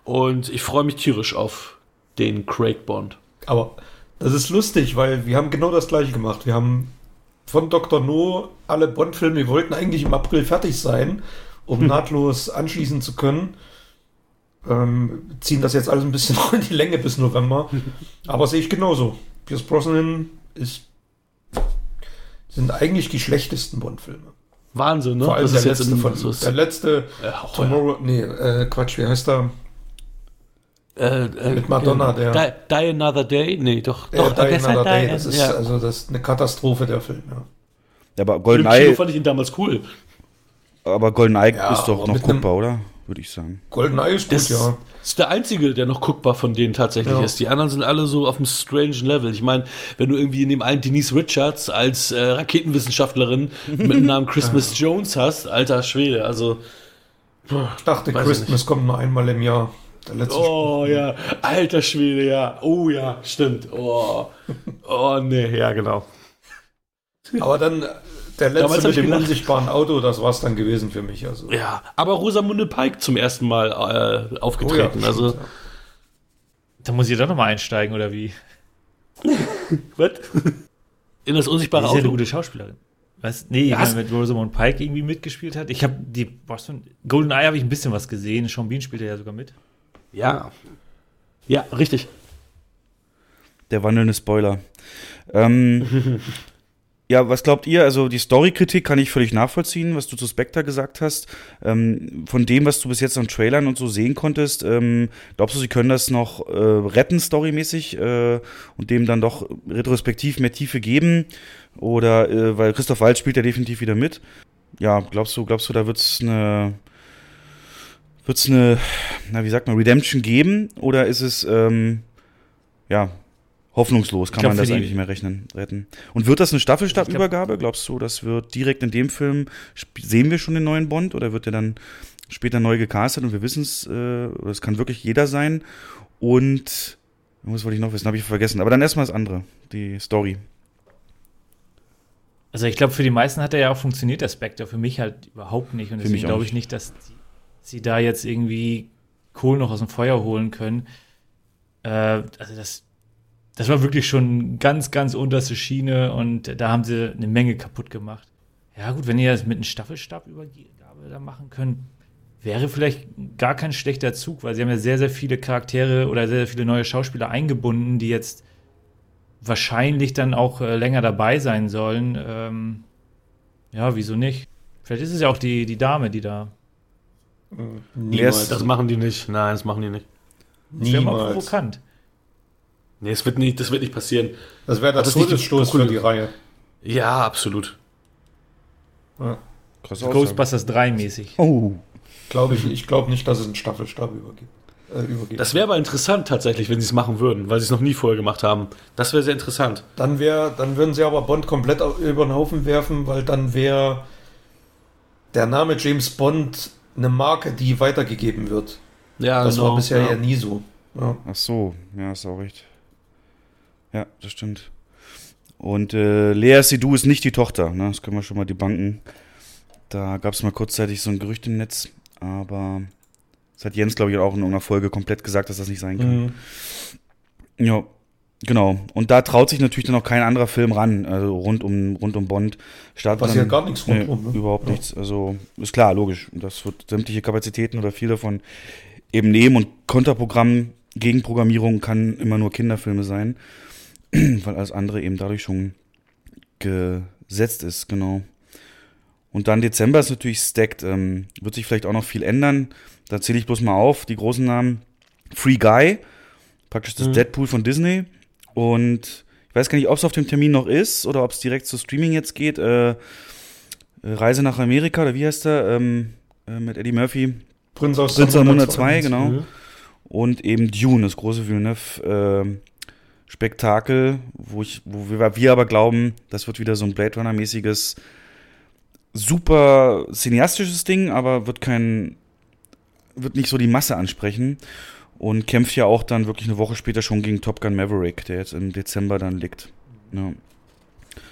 Und ich freue mich tierisch auf den Craig Bond. Aber das ist lustig, weil wir haben genau das gleiche gemacht. Wir haben von Dr. No alle Bond-Filme, wir wollten eigentlich im April fertig sein um nahtlos anschließen zu können. Ähm, ziehen das jetzt alles ein bisschen in die Länge bis November. Aber sehe ich genauso. Pierce Brosnan ist, sind eigentlich die schlechtesten Bond-Filme. Wahnsinn, ne? Vor allem der letzte, von, der letzte ja, oh, Tomorrow, nee, äh, Quatsch, wie heißt der? Äh, äh, Mit Madonna, der. Die, Die, Another Day? Nee, doch. doch Die Another Day, das ist, ja. also, das ist eine Katastrophe, der Film, ja. Ja, aber GoldenEye. fand ich ihn damals cool. Aber GoldenEye ja, ist doch noch guckbar, oder? Würde ich sagen. GoldenEye ist gut, das ja. Ist der einzige, der noch guckbar von denen tatsächlich ja. ist. Die anderen sind alle so auf einem strange Level. Ich meine, wenn du irgendwie in dem einen Denise Richards als äh, Raketenwissenschaftlerin mit dem Namen Christmas Jones hast, alter Schwede, also. Ich dachte, Christmas kommt nur einmal im Jahr. oh Spiel. ja, alter Schwede, ja. Oh ja, stimmt. Oh, oh nee, ja, genau. Aber dann der letzte mit dem gedacht, unsichtbaren Auto, das war es dann gewesen für mich. Also. Ja, aber Rosamunde Pike zum ersten Mal äh, aufgetreten. Oh ja, also. Stimmt, ja. Da muss ich doch nochmal einsteigen, oder wie? Was? In das unsichtbare Auto? Ist ja eine gute Schauspielerin. Was? Nee, ich meine, mit Rosamund Pike irgendwie mitgespielt hat. Ich habe die Boston. Golden Eye habe ich ein bisschen was gesehen. Sean Bean spielte ja sogar mit. Ja. Ja, richtig. Der wandelnde Spoiler. Ähm, Ja, was glaubt ihr? Also die Story-Kritik kann ich völlig nachvollziehen, was du zu Spectre gesagt hast. Ähm, von dem, was du bis jetzt an Trailern und so sehen konntest, ähm, glaubst du, sie können das noch äh, retten, storymäßig, äh, und dem dann doch retrospektiv mehr Tiefe geben? Oder äh, weil Christoph Waltz spielt ja definitiv wieder mit. Ja, glaubst du, glaubst du, da wird's eine wird's eine, na wie sagt man, Redemption geben? Oder ist es ähm, ja hoffnungslos, kann glaub, man das eigentlich nicht mehr rechnen, retten. Und wird das eine Staffelstabübergabe? Glaubst du, das wird direkt in dem Film, sehen wir schon den neuen Bond oder wird der dann später neu gecastet und wir wissen es, äh, es kann wirklich jeder sein. Und, was wollte ich noch wissen, habe ich vergessen. Aber dann erstmal das andere, die Story. Also ich glaube, für die meisten hat er ja auch funktioniert, der Spectre. Für mich halt überhaupt nicht. Und deswegen glaube ich nicht, dass die, sie da jetzt irgendwie Kohl noch aus dem Feuer holen können. Äh, also das das war wirklich schon ganz, ganz unterste Schiene und da haben sie eine Menge kaputt gemacht. Ja, gut, wenn ihr das mit einem Staffelstabübergabe da machen könnt, wäre vielleicht gar kein schlechter Zug, weil sie haben ja sehr, sehr viele Charaktere oder sehr, sehr viele neue Schauspieler eingebunden, die jetzt wahrscheinlich dann auch äh, länger dabei sein sollen. Ähm, ja, wieso nicht? Vielleicht ist es ja auch die, die Dame, die da. Niemals. Das machen die nicht. Nein, das machen die nicht. Das wäre mal provokant. Nee, das wird nicht, das wird nicht passieren. Das wäre der Todesstoß für die Reihe. Ja, absolut. Ja. Ghostbusters 3 mäßig. Oh. Glaube ich, ich glaube nicht, dass es einen Staffelstab übergibt. Äh, übergeht. Das wäre aber interessant tatsächlich, wenn sie es machen würden, weil sie es noch nie vorher gemacht haben. Das wäre sehr interessant. Dann wäre, dann würden sie aber Bond komplett über den Haufen werfen, weil dann wäre der Name James Bond eine Marke, die weitergegeben wird. Ja, das genau, war bisher ja. ja nie so. Ja. Ach so, ja, ist auch recht. Ja, das stimmt. Und äh, Lea Seydoux ist nicht die Tochter, ne? das können wir schon mal die Banken. Da gab es mal kurzzeitig so ein Gerücht im Netz, aber das hat Jens, glaube ich, auch in irgendeiner Folge komplett gesagt, dass das nicht sein kann. Mhm. Ja, genau. Und da traut sich natürlich dann auch kein anderer Film ran, also rund um, rund um Bond. Startet Passiert gar nichts rundum, nee, ne? Überhaupt ja. nichts. Also ist klar, logisch. Das wird sämtliche Kapazitäten oder viele davon eben nehmen und Konterprogramm, Gegenprogrammierung kann immer nur Kinderfilme sein. weil alles andere eben dadurch schon gesetzt ist, genau. Und dann Dezember ist natürlich stacked. Ähm, wird sich vielleicht auch noch viel ändern. Da zähle ich bloß mal auf, die großen Namen. Free Guy, praktisch das mhm. Deadpool von Disney. Und ich weiß gar nicht, ob es auf dem Termin noch ist oder ob es direkt zu Streaming jetzt geht. Äh, Reise nach Amerika, oder wie heißt der? Ähm, äh, mit Eddie Murphy. Prinz aus Prinz 102, genau. Mhm. Und eben Dune, das große Villeneuve. Äh, Spektakel, wo ich, wo wir, wir aber glauben, das wird wieder so ein Blade Runner-mäßiges, super cineastisches Ding, aber wird kein wird nicht so die Masse ansprechen und kämpft ja auch dann wirklich eine Woche später schon gegen Top Gun Maverick, der jetzt im Dezember dann liegt. Ja.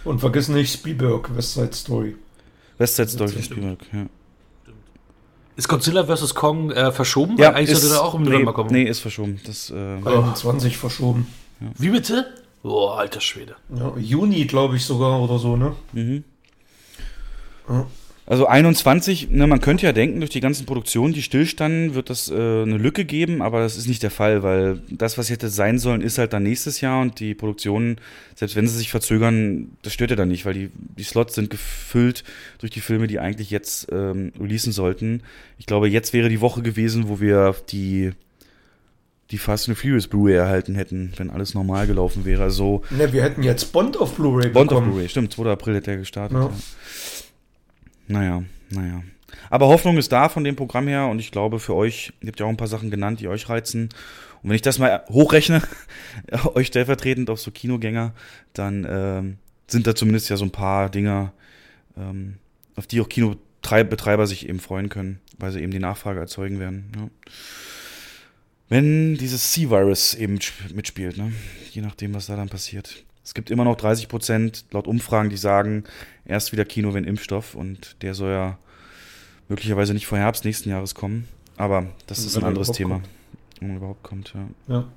Und vergiss nicht Spielberg, West Side Story. West Side Story von Spielberg, ja. Ist Godzilla vs. Kong äh, verschoben? Ja, Weil eigentlich ist, sollte der auch im November nee, kommen. Nee, ist verschoben. Das, äh, 21 verschoben. Wie bitte? Boah, alter Schwede. Ja, Juni, glaube ich sogar, oder so, ne? Mhm. Ja. Also 21, ne, man könnte ja denken, durch die ganzen Produktionen, die stillstanden, wird das äh, eine Lücke geben, aber das ist nicht der Fall, weil das, was hätte sein sollen, ist halt dann nächstes Jahr und die Produktionen, selbst wenn sie sich verzögern, das stört ja dann nicht, weil die, die Slots sind gefüllt durch die Filme, die eigentlich jetzt ähm, releasen sollten. Ich glaube, jetzt wäre die Woche gewesen, wo wir die die Fast and Furious Blu-ray erhalten hätten, wenn alles normal gelaufen wäre. Also Ne, wir hätten jetzt Bond auf Blu-ray Bond auf bekommen. Blu-ray, stimmt, 2. April hätte er gestartet. Ja. Ja. Naja, naja. Aber Hoffnung ist da von dem Programm her und ich glaube für euch, ihr habt ja auch ein paar Sachen genannt, die euch reizen. Und wenn ich das mal hochrechne, euch stellvertretend auf so Kinogänger, dann ähm, sind da zumindest ja so ein paar Dinger, ähm, auf die auch Kinobetreiber sich eben freuen können, weil sie eben die Nachfrage erzeugen werden. Ja. Wenn dieses C-Virus eben sp- mitspielt, ne? je nachdem, was da dann passiert. Es gibt immer noch 30 Prozent laut Umfragen, die sagen, erst wieder Kino, wenn Impfstoff und der soll ja möglicherweise nicht vor Herbst nächsten Jahres kommen. Aber das ist ein er anderes Thema. kommt. Wenn er überhaupt kommt, ja. Ja.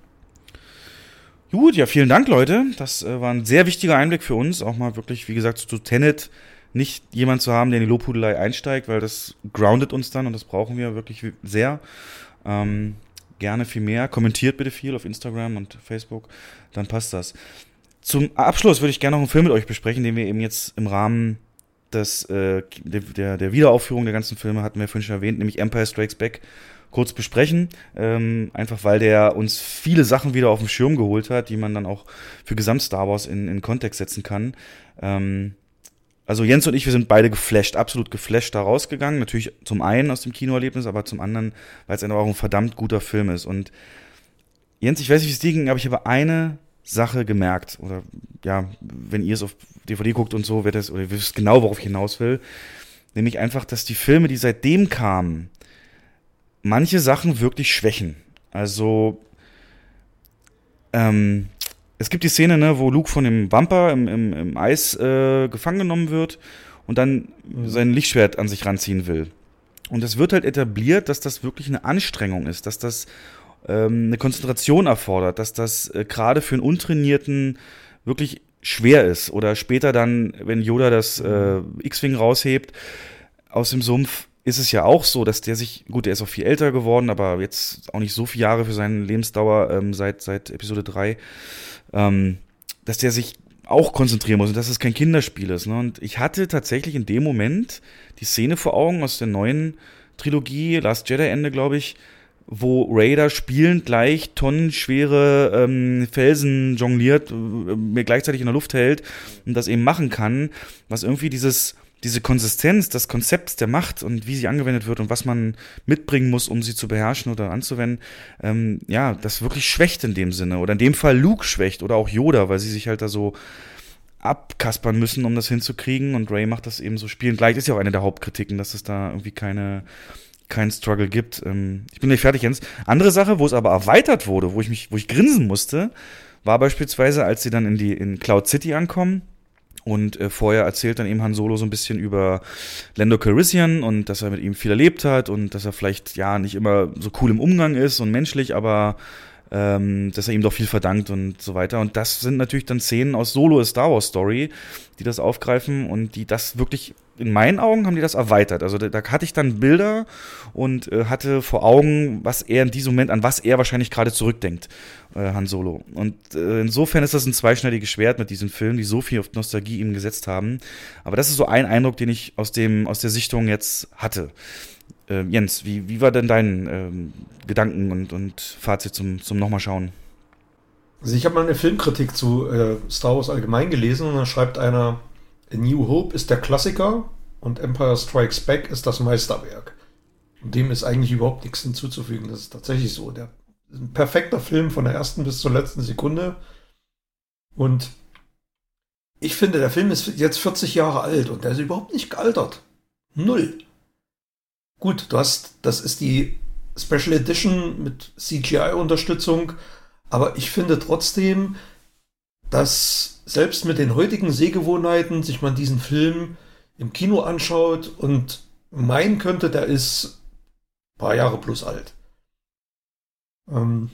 Gut, ja, vielen Dank, Leute. Das äh, war ein sehr wichtiger Einblick für uns. Auch mal wirklich, wie gesagt, zu Tenet nicht jemand zu haben, der in die Lobhudelei einsteigt, weil das groundet uns dann und das brauchen wir wirklich sehr. Ähm, gerne viel mehr. Kommentiert bitte viel auf Instagram und Facebook, dann passt das. Zum Abschluss würde ich gerne noch einen Film mit euch besprechen, den wir eben jetzt im Rahmen des, äh, der, der, der Wiederaufführung der ganzen Filme hatten wir vorhin schon erwähnt, nämlich Empire Strikes Back kurz besprechen. Ähm, einfach weil der uns viele Sachen wieder auf den Schirm geholt hat, die man dann auch für Gesamt Star Wars in, in Kontext setzen kann. Ähm, also Jens und ich, wir sind beide geflasht, absolut geflasht da rausgegangen. Natürlich zum einen aus dem Kinoerlebnis, aber zum anderen, weil es einfach auch ein verdammt guter Film ist. Und Jens, ich weiß nicht, wie es dir ging, aber ich habe eine Sache gemerkt. Oder ja, wenn ihr es auf DVD guckt und so, wird das, oder ihr wisst genau, worauf ich hinaus will. Nämlich einfach, dass die Filme, die seitdem kamen, manche Sachen wirklich schwächen. Also, ähm, es gibt die Szene, ne, wo Luke von dem Bumper im, im, im Eis äh, gefangen genommen wird und dann sein Lichtschwert an sich ranziehen will. Und es wird halt etabliert, dass das wirklich eine Anstrengung ist, dass das ähm, eine Konzentration erfordert, dass das äh, gerade für einen Untrainierten wirklich schwer ist. Oder später dann, wenn Yoda das äh, X-Wing raushebt aus dem Sumpf, ist es ja auch so, dass der sich, gut, der ist auch viel älter geworden, aber jetzt auch nicht so viele Jahre für seine Lebensdauer ähm, seit, seit Episode 3, ähm, dass der sich auch konzentrieren muss und dass es kein Kinderspiel ist. Ne? Und ich hatte tatsächlich in dem Moment die Szene vor Augen aus der neuen Trilogie, Last Jedi Ende, glaube ich, wo Raider spielend gleich tonnenschwere ähm, Felsen jongliert, äh, mir gleichzeitig in der Luft hält und das eben machen kann, was irgendwie dieses diese Konsistenz des Konzepts der Macht und wie sie angewendet wird und was man mitbringen muss, um sie zu beherrschen oder anzuwenden, ähm, ja, das wirklich schwächt in dem Sinne. Oder in dem Fall Luke schwächt oder auch Yoda, weil sie sich halt da so abkaspern müssen, um das hinzukriegen. Und Ray macht das eben so spielen. Gleich ist ja auch eine der Hauptkritiken, dass es da irgendwie keine kein Struggle gibt. Ähm, ich bin nicht fertig, Jens. Andere Sache, wo es aber erweitert wurde, wo ich mich, wo ich grinsen musste, war beispielsweise, als sie dann in die in Cloud City ankommen und äh, vorher erzählt dann eben Han Solo so ein bisschen über Lando Calrissian und dass er mit ihm viel erlebt hat und dass er vielleicht ja nicht immer so cool im Umgang ist und menschlich, aber ähm, dass er ihm doch viel verdankt und so weiter. Und das sind natürlich dann Szenen aus Solo Star Wars Story, die das aufgreifen und die das wirklich, in meinen Augen haben die das erweitert. Also da, da hatte ich dann Bilder und äh, hatte vor Augen, was er in diesem Moment, an was er wahrscheinlich gerade zurückdenkt, äh, Han Solo. Und äh, insofern ist das ein zweischneidiges Schwert mit diesen Filmen, die so viel auf Nostalgie ihm gesetzt haben. Aber das ist so ein Eindruck, den ich aus dem, aus der Sichtung jetzt hatte. Äh, Jens, wie, wie war denn dein ähm, Gedanken und, und Fazit zum, zum nochmal schauen? Also ich habe mal eine Filmkritik zu äh, Star Wars allgemein gelesen und da schreibt einer, A New Hope ist der Klassiker und Empire Strikes Back ist das Meisterwerk. Und dem ist eigentlich überhaupt nichts hinzuzufügen. Das ist tatsächlich so. Der ein perfekter Film von der ersten bis zur letzten Sekunde. Und ich finde, der Film ist jetzt 40 Jahre alt und der ist überhaupt nicht gealtert. Null. Gut, du hast, das ist die Special Edition mit CGI-Unterstützung, aber ich finde trotzdem, dass selbst mit den heutigen Sehgewohnheiten sich man diesen Film im Kino anschaut und meinen könnte, der ist ein paar Jahre plus alt. Ähm,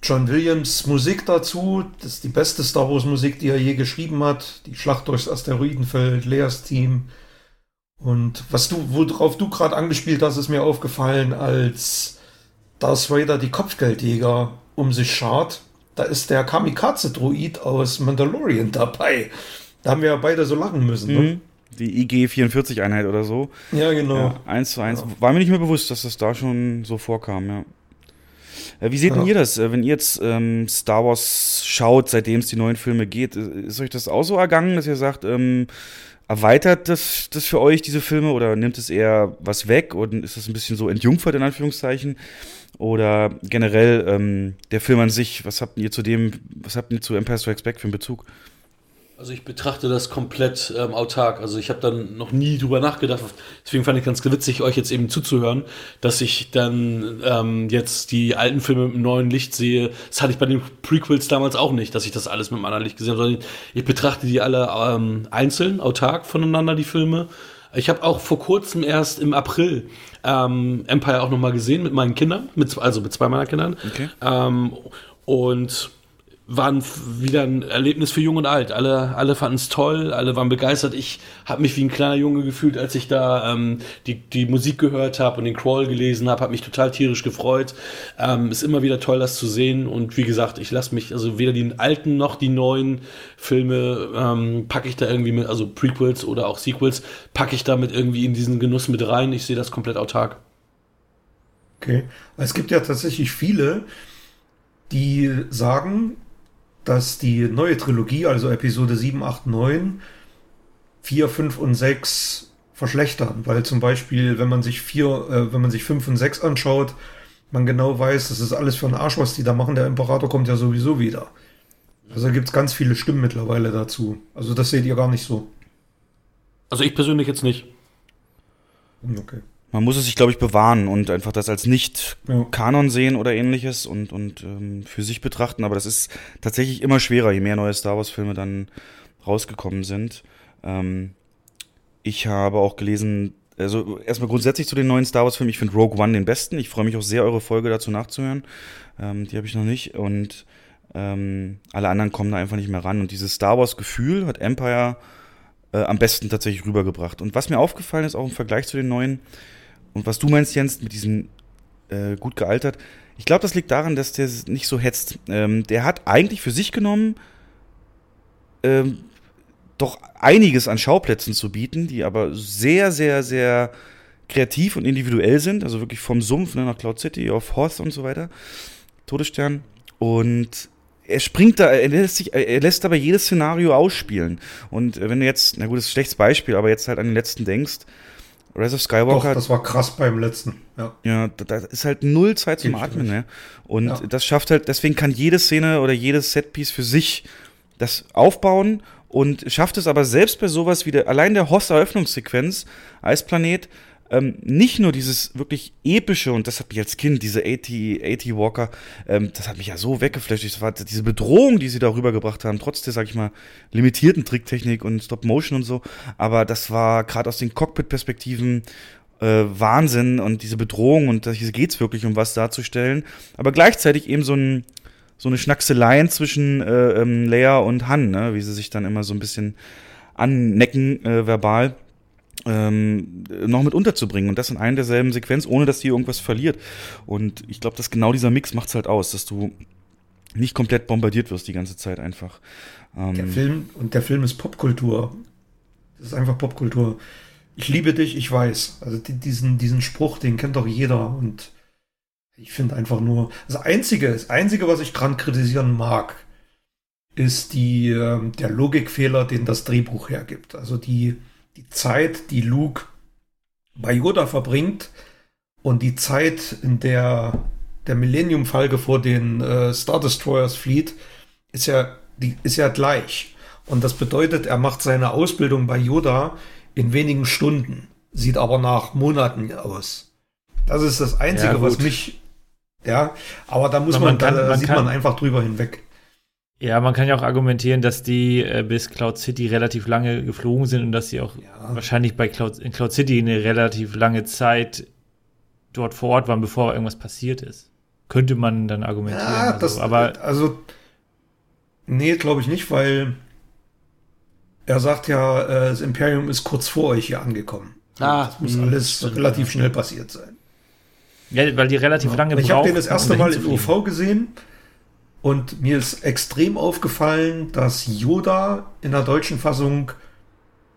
John Williams Musik dazu, das ist die beste Star Wars Musik, die er je geschrieben hat. Die Schlacht durchs Asteroidenfeld, Leas Team. Und was du, worauf du gerade angespielt hast, ist mir aufgefallen, als Darth Vader die Kopfgeldjäger um sich schart. Da ist der Kamikaze-Druid aus Mandalorian dabei. Da haben wir ja beide so lachen müssen. Ne? Mhm. Die IG-44-Einheit oder so. Ja, genau. Ja, eins zu eins. Ja. War mir nicht mehr bewusst, dass das da schon so vorkam, ja. Äh, wie seht ja. denn ihr das, äh, wenn ihr jetzt ähm, Star Wars schaut, seitdem es die neuen Filme geht? Äh, ist euch das auch so ergangen, dass ihr sagt, ähm, erweitert das, das für euch, diese Filme, oder nimmt es eher was weg und ist das ein bisschen so entjungfert in Anführungszeichen? Oder generell ähm, der Film an sich, was habt ihr zu dem, was habt ihr zu Empire Strikes Back für einen Bezug? Also ich betrachte das komplett ähm, autark. Also ich habe dann noch nie drüber nachgedacht. Deswegen fand ich ganz witzig, euch jetzt eben zuzuhören, dass ich dann ähm, jetzt die alten Filme einem neuen Licht sehe. Das hatte ich bei den Prequels damals auch nicht, dass ich das alles mit einem anderen Licht gesehen habe, ich betrachte die alle ähm, einzeln, autark voneinander, die Filme. Ich habe auch vor kurzem erst im April ähm, Empire auch nochmal gesehen mit meinen Kindern, mit, also mit zwei meiner Kindern. Okay. Ähm, und war wieder ein Erlebnis für Jung und Alt. Alle, alle fanden es toll, alle waren begeistert. Ich habe mich wie ein kleiner Junge gefühlt, als ich da ähm, die, die Musik gehört habe und den Crawl gelesen habe. Habe mich total tierisch gefreut. Ähm, ist immer wieder toll, das zu sehen. Und wie gesagt, ich lasse mich, also weder die alten noch die neuen Filme ähm, packe ich da irgendwie mit, also Prequels oder auch Sequels, packe ich damit irgendwie in diesen Genuss mit rein. Ich sehe das komplett autark. Okay. Es gibt ja tatsächlich viele, die sagen, dass die neue Trilogie, also Episode 7, 8, 9, 4, 5 und 6 verschlechtern, weil zum Beispiel, wenn man sich 4, äh, wenn man sich 5 und 6 anschaut, man genau weiß, das ist alles für einen Arsch, was die da machen. Der Imperator kommt ja sowieso wieder. Also gibt es ganz viele Stimmen mittlerweile dazu. Also das seht ihr gar nicht so. Also ich persönlich jetzt nicht. Okay man muss es sich, glaube ich, bewahren und einfach das als Nicht-Kanon sehen oder ähnliches und, und ähm, für sich betrachten. Aber das ist tatsächlich immer schwerer, je mehr neue Star Wars-Filme dann rausgekommen sind. Ähm, ich habe auch gelesen, also erstmal grundsätzlich zu den neuen Star Wars-Filmen, ich finde Rogue One den besten. Ich freue mich auch sehr, eure Folge dazu nachzuhören. Ähm, die habe ich noch nicht. Und ähm, alle anderen kommen da einfach nicht mehr ran. Und dieses Star Wars-Gefühl hat Empire äh, am besten tatsächlich rübergebracht. Und was mir aufgefallen ist, auch im Vergleich zu den neuen, und was du meinst, Jens, mit diesem äh, gut gealtert, ich glaube, das liegt daran, dass der nicht so hetzt. Ähm, der hat eigentlich für sich genommen ähm, doch einiges an Schauplätzen zu bieten, die aber sehr, sehr, sehr kreativ und individuell sind. Also wirklich vom Sumpf ne, nach Cloud City auf Hoth und so weiter. Todesstern. Und er springt da, er lässt, sich, er lässt aber jedes Szenario ausspielen. Und wenn du jetzt, na gut, das ist ein schlechtes Beispiel, aber jetzt halt an den letzten denkst, Rise of Skywalker. Doch, das war krass beim letzten. Ja, ja da, ist halt null Zeit zum Atmen. Ne? Und ja. das schafft halt, deswegen kann jede Szene oder jedes Setpiece für sich das aufbauen und schafft es aber selbst bei sowas wie der, allein der Hoss-Eröffnungssequenz, Eisplanet, ähm, nicht nur dieses wirklich epische, und das hat mich als Kind, diese 80, 80 Walker, ähm, das hat mich ja so weggeflasht. Das war diese Bedrohung, die sie da rübergebracht haben, trotz der, sag ich mal, limitierten Tricktechnik und Stop-Motion und so. Aber das war gerade aus den Cockpit-Perspektiven äh, Wahnsinn und diese Bedrohung und hier geht's wirklich um was darzustellen. Aber gleichzeitig eben so ein so eine Schnackseleien zwischen äh, ähm, Leia und Han, ne? wie sie sich dann immer so ein bisschen annecken äh, verbal ähm, noch mit unterzubringen und das in einer derselben Sequenz, ohne dass die irgendwas verliert. Und ich glaube, dass genau dieser Mix macht's halt aus, dass du nicht komplett bombardiert wirst die ganze Zeit einfach. Ähm der Film und der Film ist Popkultur. Das ist einfach Popkultur. Ich liebe dich, ich weiß. Also diesen, diesen Spruch, den kennt doch jeder und ich finde einfach nur, das Einzige, das Einzige, was ich dran kritisieren mag, ist die, äh, der Logikfehler, den das Drehbuch hergibt. Also die, die Zeit, die Luke bei Yoda verbringt und die Zeit, in der der Millennium-Falke vor den äh, Star Destroyers flieht, ist ja, die, ist ja gleich. Und das bedeutet, er macht seine Ausbildung bei Yoda in wenigen Stunden, sieht aber nach Monaten aus. Das ist das Einzige, Ja, was mich. Ja, aber da muss Aber man, man kann- da man sieht kann- man einfach drüber hinweg. Ja, man kann ja auch argumentieren, dass die äh, bis Cloud City relativ lange geflogen sind und dass sie auch wahrscheinlich bei Cloud, in Cloud City eine relativ lange Zeit dort vor Ort waren, bevor irgendwas passiert ist. Könnte man dann argumentieren. Ja, also, das, aber also, nee, glaube ich nicht, weil er sagt ja, äh, das Imperium ist kurz vor euch hier angekommen. Ah, das muss mh, alles stimmt, relativ ja. schnell passiert sein. ja, weil die relativ lange Ich habe den das erste um Mal in fliegen. UV gesehen und mir ist extrem aufgefallen, dass Yoda in der deutschen Fassung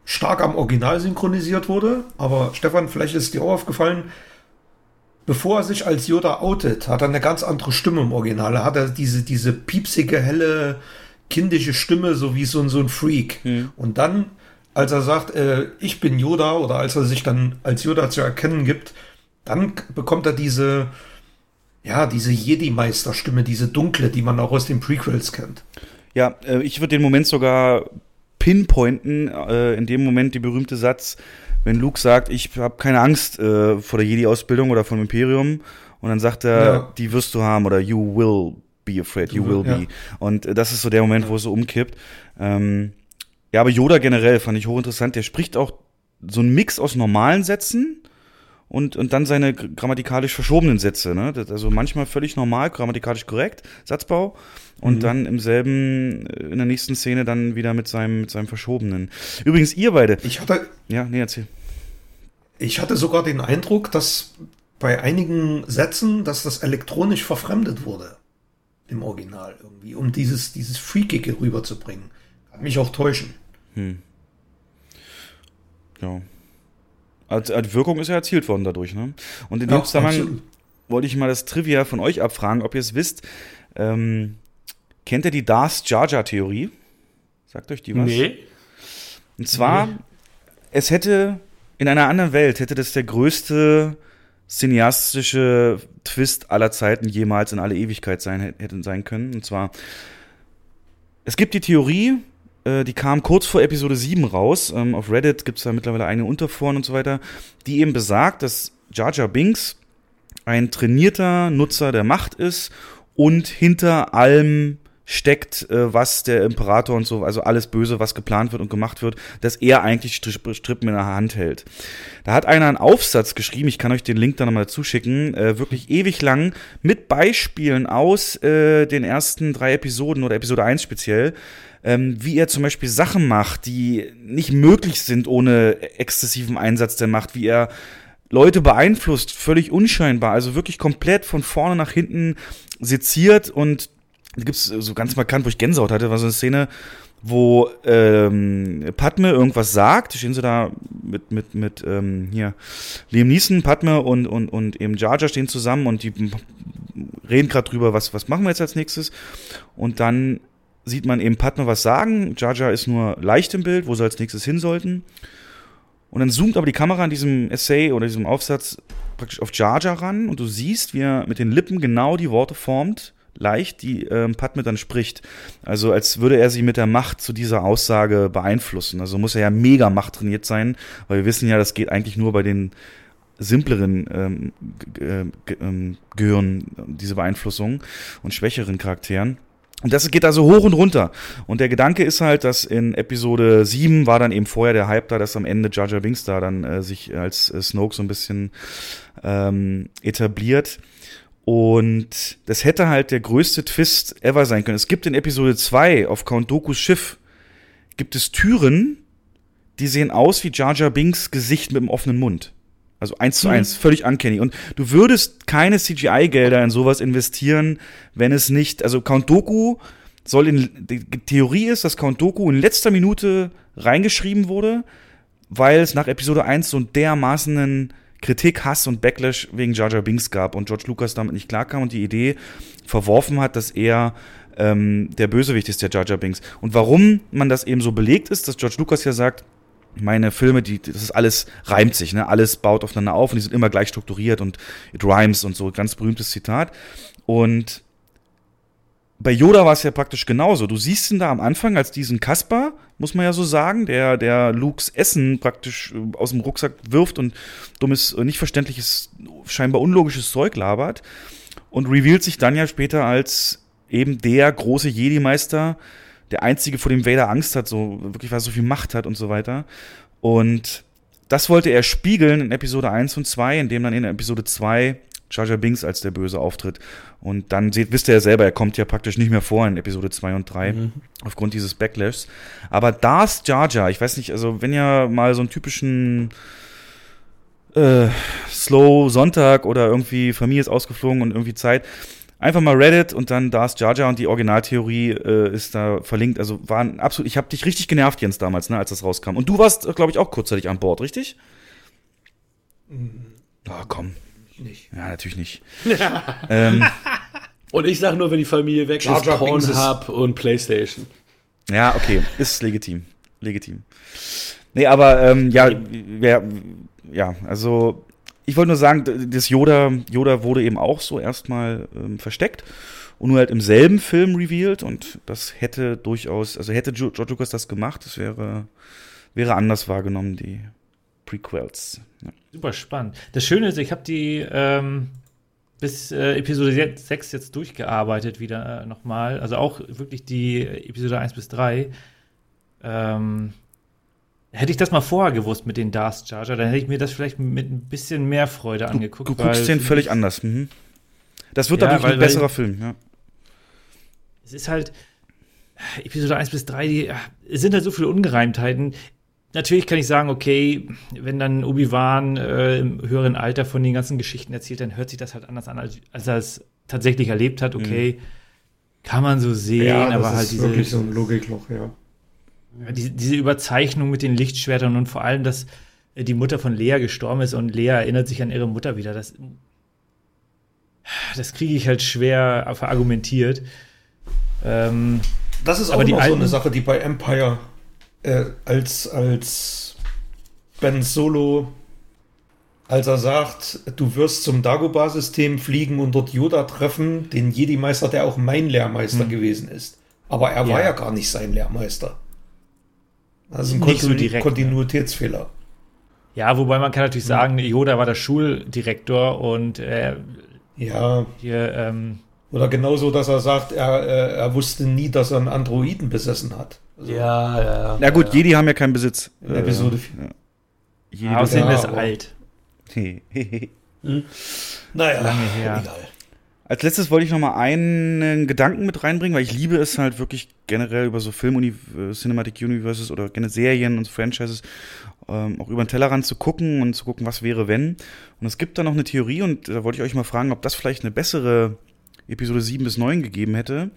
stark am Original synchronisiert wurde. Aber Stefan, vielleicht ist dir auch aufgefallen, bevor er sich als Yoda outet, hat er eine ganz andere Stimme im Original. Er hat er diese, diese piepsige, helle, kindische Stimme, so wie so, ein- so ein Freak. Und dann, als er sagt, äh, ich bin Yoda, oder als er sich dann als Yoda zu erkennen gibt, dann bekommt er diese, ja, diese Jedi-Meister-Stimme, diese dunkle, die man auch aus den Prequels kennt. Ja, äh, ich würde den Moment sogar pinpointen, äh, in dem Moment die berühmte Satz, wenn Luke sagt, ich habe keine Angst äh, vor der Jedi-Ausbildung oder vom Imperium, und dann sagt er, Ja. die wirst du haben oder you will be afraid, you will Ja. be. Und äh, das ist so der Moment, wo es so umkippt. Ähm, ja, aber Yoda generell fand ich hochinteressant. Der spricht auch so einen Mix aus normalen Sätzen und, und dann seine gr- grammatikalisch verschobenen Sätze. Ne? Das, also manchmal völlig normal, grammatikalisch korrekt, Satzbau. Und Mhm. dann im selben, äh, in der nächsten Szene dann wieder mit seinem, mit seinem verschobenen. Übrigens, ihr beide. Ich hatte, Ja, nee, erzähl. ich hatte sogar den Eindruck, dass bei einigen Sätzen, dass das elektronisch verfremdet wurde. Im Original irgendwie, um dieses, dieses Freakige rüberzubringen. Kann mich auch täuschen. Ja. Also, die Wirkung ist ja erzielt worden dadurch, ne? Und in dem Zusammenhang wollte ich mal das Trivia von euch abfragen, ob ihr es wisst. Ähm, kennt ihr die Darth Jar Jar Theorie? Sagt euch die was? Nee. Und zwar, es hätte in einer anderen Welt hätte das der größte cineastische Twist aller Zeiten jemals in alle Ewigkeit sein hätte sein können. Und zwar, es gibt die Theorie, äh, die kam kurz vor Episode 7 raus. Ähm, auf Reddit gibt es da mittlerweile eigene Unterforen und so weiter, die eben besagt, dass Jar Jar Binks ein trainierter Nutzer der Macht ist und hinter allem steckt, äh, was der Imperator und so, also alles Böse, was geplant wird und gemacht wird, dass er eigentlich Stri- Strippen in der Hand hält. Da hat einer einen Aufsatz geschrieben, ich kann euch den Link dann nochmal zuschicken, äh, wirklich ewig lang, mit Beispielen aus äh, den ersten drei Episoden oder Episode 1 speziell, ähm, wie er zum Beispiel Sachen macht, die nicht möglich sind ohne exzessiven Einsatz der Macht, wie er Leute beeinflusst, völlig unscheinbar, also wirklich komplett von vorne nach hinten seziert. Und da gibt's so ganz markant, wo ich Gänsehaut hatte, war so eine Szene, wo ähm, Padme irgendwas sagt, stehen sie da mit, mit, mit ähm, hier, Liam Neeson, Padme und, und, und eben Jar Jar stehen zusammen und die reden gerade drüber, was, was machen wir jetzt als nächstes? Und dann sieht man eben Padme was sagen, Jar Jar ist nur leicht im Bild, wo sie als nächstes hin sollten und dann zoomt aber die Kamera an diesem Essay oder diesem Aufsatz praktisch auf Jar Jar ran und du siehst, wie er mit den Lippen genau die Worte formt, leicht, die ähm, Padme dann spricht. Also als würde er sie mit der Macht zu dieser Aussage beeinflussen. Also muss er ja mega machttrainiert sein, weil wir wissen ja, das geht eigentlich nur bei den simpleren ähm, äh, G- ähm, Gehirn, diese Beeinflussung und schwächeren Charakteren. Und das geht also hoch und runter. Und der Gedanke ist halt, dass in Episode 7 war dann eben vorher der Hype da, dass am Ende Jar Jar Binks da dann äh, sich als äh, Snoke so ein bisschen ähm, etabliert. Und das hätte halt der größte Twist ever sein können. Es gibt in Episode 2 auf Count Dokus Schiff gibt es Türen, die sehen aus wie Jar Jar Binks Gesicht mit dem offenen Mund. Also eins zu Mhm. eins, völlig uncanny. Und du würdest keine CGI-Gelder in sowas investieren, wenn es nicht, also Count Doku soll in, die Theorie ist, dass Count Doku in letzter Minute reingeschrieben wurde, weil es nach Episode 1 so einen dermaßenen Kritik, Hass und Backlash wegen Jar Jar Binks gab und George Lucas damit nicht klarkam und die Idee verworfen hat, dass er ähm, der Bösewicht ist, der Jar Jar Binks. Und warum man das eben so belegt ist, dass George Lucas ja sagt, meine Filme, die, das ist alles, reimt sich, ne? Alles baut aufeinander auf und die sind immer gleich strukturiert und it rhymes und so, ganz berühmtes Zitat. Und bei Yoda war es ja praktisch genauso. Du siehst ihn da am Anfang als diesen Kasper, muss man ja so sagen, der, der Lukes Essen praktisch äh, aus dem Rucksack wirft und dummes, äh, nicht verständliches scheinbar unlogisches Zeug labert und revealt sich dann ja später als eben der große Jedi-Meister, der einzige, vor dem Vader Angst hat, so wirklich, weil er so viel Macht hat und so weiter. Und das wollte er spiegeln in Episode 1 und 2, indem dann in Episode 2 Jar Jar Binks als der Böse auftritt. Und dann seht, wisst ihr ja selber, er kommt ja praktisch nicht mehr vor in Episode 2 und 3, mhm. aufgrund dieses Backlashs. Aber Darth Jar Jar, ich weiß nicht, also wenn ihr mal so einen typischen äh, Slow Sonntag oder irgendwie Familie ist ausgeflogen und irgendwie Zeit, einfach mal Reddit und dann Darth Jar Jar und die Originaltheorie äh, ist da verlinkt. Also waren absolut, ich habe dich richtig genervt, Jens, damals, ne, als das rauskam. Und du warst, glaube ich, auch kurzzeitig an Bord, richtig? Mhm. Oh, komm. Nicht. Ja, natürlich nicht. ähm, und ich sage nur, wenn die Familie weg Jar Jar ist, Pornhub und Playstation. Ja, okay, ist legitim. Legitim. Nee, aber ähm, ja, wer, ja, also ich wollte nur sagen, das Yoda, Yoda wurde eben auch so erstmal ähm, versteckt und nur halt im selben Film revealed und das hätte durchaus, also hätte George Lucas das gemacht, das wäre, wäre anders wahrgenommen, die Prequels. Ja. Super spannend. Das Schöne ist, ich habe die ähm, bis äh, Episode 6 jetzt durchgearbeitet wieder äh, nochmal, also auch wirklich die Episode 1 bis 3. Ähm, Hätte ich das mal vorher gewusst mit den Darth Jar, dann hätte ich mir das vielleicht mit ein bisschen mehr Freude angeguckt. Du, du guckst den völlig anders. Mhm. Das wird ja, dadurch weil, ein besserer weil, Film, ja. Es ist halt, Episode 1 bis 3, die, es sind halt so viele Ungereimtheiten. Natürlich kann ich sagen, okay, wenn dann Obi-Wan äh, im höheren Alter von den ganzen Geschichten erzählt, dann hört sich das halt anders an, als, als er es tatsächlich erlebt hat. Okay, mhm. kann man so sehen, ja, aber das halt ist diese. wirklich so ein Logikloch, ja. Die, diese Überzeichnung mit den Lichtschwertern und vor allem, dass äh, die Mutter von Lea gestorben ist und Lea erinnert sich an ihre Mutter wieder. Das, das kriege ich halt schwer verargumentiert. Ähm, das ist auch immer so eine Sache, die bei Empire äh, als, als Ben Solo, als er sagt, du wirst zum Dagobah-System fliegen und dort Yoda treffen, den Jedi-Meister, der auch mein Lehrmeister hm. gewesen ist. Aber er ja. war ja gar nicht sein Lehrmeister. Also ein Kontinu so direkt, Kontinuitätsfehler. Ja, wobei man kann natürlich sagen, Yoda war der Schuldirektor und äh, ja. Hier, ähm, Oder genauso, dass er sagt, er, er wusste nie, dass er einen Androiden besessen hat. Also, ja, ja. Na gut, ja. Jedi haben ja keinen Besitz. In äh, Episode 4. Ja. Jedi Außerdem ja, ist alt. hm? Naja, Lange her. egal. Als letztes wollte ich noch mal einen Gedanken mit reinbringen, weil ich liebe es halt wirklich generell über so Film äh, Cinematic Universes oder gerne Serien und Franchises ähm, auch über den Tellerrand zu gucken und zu gucken, was wäre wenn. Und es gibt da noch eine Theorie und da wollte ich euch mal fragen, ob das vielleicht eine bessere Episode 7 bis 9 gegeben hätte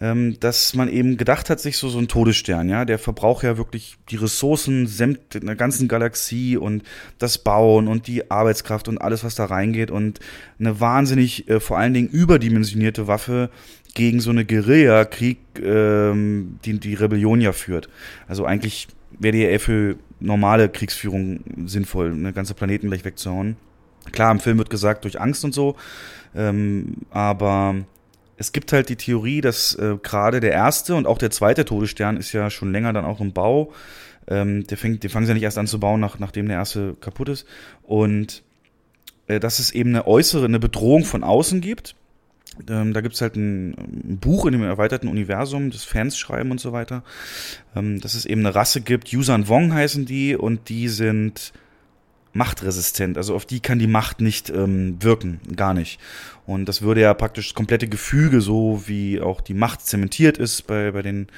dass man eben gedacht hat, sich so so ein Todesstern, ja, der verbraucht ja wirklich die Ressourcen samt einer ganzen Galaxie und das Bauen und die Arbeitskraft und alles, was da reingeht und eine wahnsinnig, äh, vor allen Dingen überdimensionierte Waffe gegen so eine Guerilla-Krieg, ähm, die die Rebellion ja führt. Also eigentlich wäre die eher für normale Kriegsführung sinnvoll, eine ganze Planeten gleich wegzuhauen. Klar, im Film wird gesagt, durch Angst und so, ähm, aber es gibt halt die Theorie, dass äh, gerade der erste und auch der zweite Todesstern ist ja schon länger dann auch im Bau. Ähm, der fängt, den fangen sie ja nicht erst an zu bauen, nach, nachdem der erste kaputt ist. Und äh, dass es eben eine äußere, eine Bedrohung von außen gibt. Ähm, da gibt's halt ein, ein, Buch in dem erweiterten Universum, das Fans schreiben und so weiter. Ähm, dass es eben eine Rasse gibt, Yusan Wong heißen die, und die sind machtresistent. Also auf die kann die Macht nicht ähm, wirken, gar nicht. Und das würde ja praktisch das komplette Gefüge, so wie auch die Macht zementiert ist bei, bei den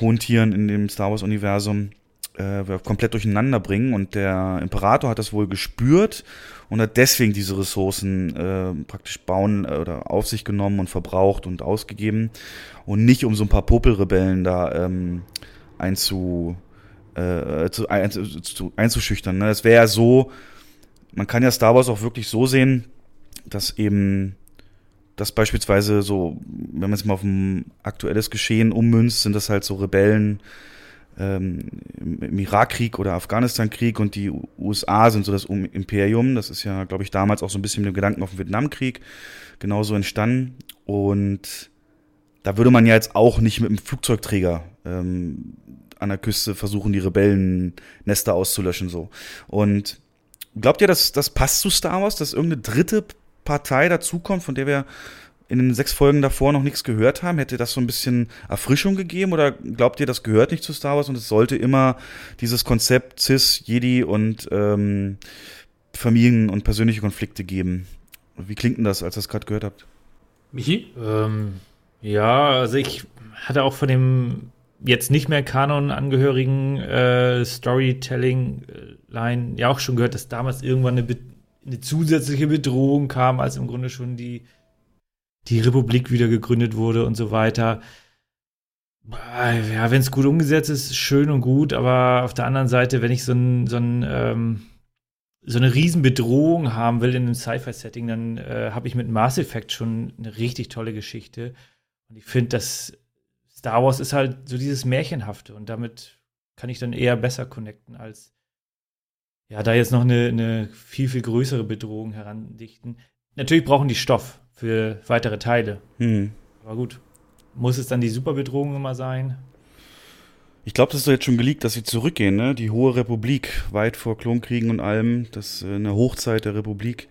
hohen Tieren in dem Star Wars-Universum, äh, komplett durcheinander bringen. Und der Imperator hat das wohl gespürt und hat deswegen diese Ressourcen äh, praktisch bauen äh, oder auf sich genommen und verbraucht und ausgegeben. Und nicht um so ein paar Popelrebellen da ähm, einzu äh, zu, ein, zu, einzuschüchtern. Ne? Es wäre ja so, man kann ja Star Wars auch wirklich so sehen, dass eben das beispielsweise so, wenn man es mal auf ein aktuelles Geschehen ummünzt, sind das halt so Rebellen ähm, im Irakkrieg oder Afghanistankrieg und die USA sind so das Imperium. Das ist ja, glaube ich, damals auch so ein bisschen mit dem Gedanken auf den Vietnamkrieg genauso entstanden. Und da würde man ja jetzt auch nicht mit einem Flugzeugträger ähm, an der Küste versuchen, die Rebellennester auszulöschen, so. Und glaubt ihr, dass das passt zu Star Wars, dass irgendeine dritte Partei dazukommt, von der wir in den sechs Folgen davor noch nichts gehört haben? Hätte das so ein bisschen Erfrischung gegeben oder glaubt ihr, das gehört nicht zu Star Wars und es sollte immer dieses Konzept Cis, Jedi und ähm, Familien- und persönliche Konflikte geben? Wie klingt denn das, als ihr das gerade gehört habt? Michi? Ähm, ja, also ich hatte auch von dem jetzt nicht mehr Kanon angehörigen äh, Storytelling-Line ja auch schon gehört, dass damals irgendwann eine, eine, zusätzliche Bedrohung kam, als im Grunde schon die, die Republik wieder gegründet wurde und so weiter. Ja, wenn es gut umgesetzt ist, schön und gut, aber auf der anderen Seite, wenn ich so ein, so ein ähm, so eine Riesenbedrohung haben will in einem Sci-Fi-Setting, dann äh, habe ich mit Mass Effect schon eine richtig tolle Geschichte. Und ich finde, dass Star Wars ist halt so dieses Märchenhafte und damit kann ich dann eher besser connecten, als ja, da jetzt noch eine, eine viel, viel größere Bedrohung herandichten. Natürlich brauchen die Stoff für weitere Teile. Hm. Aber gut. Muss es dann die Superbedrohung immer sein? Ich glaube, das ist jetzt schon geleakt, dass sie zurückgehen, ne? Die Hohe Republik, weit vor Klonkriegen und allem, das äh, eine Hochzeit der Republik,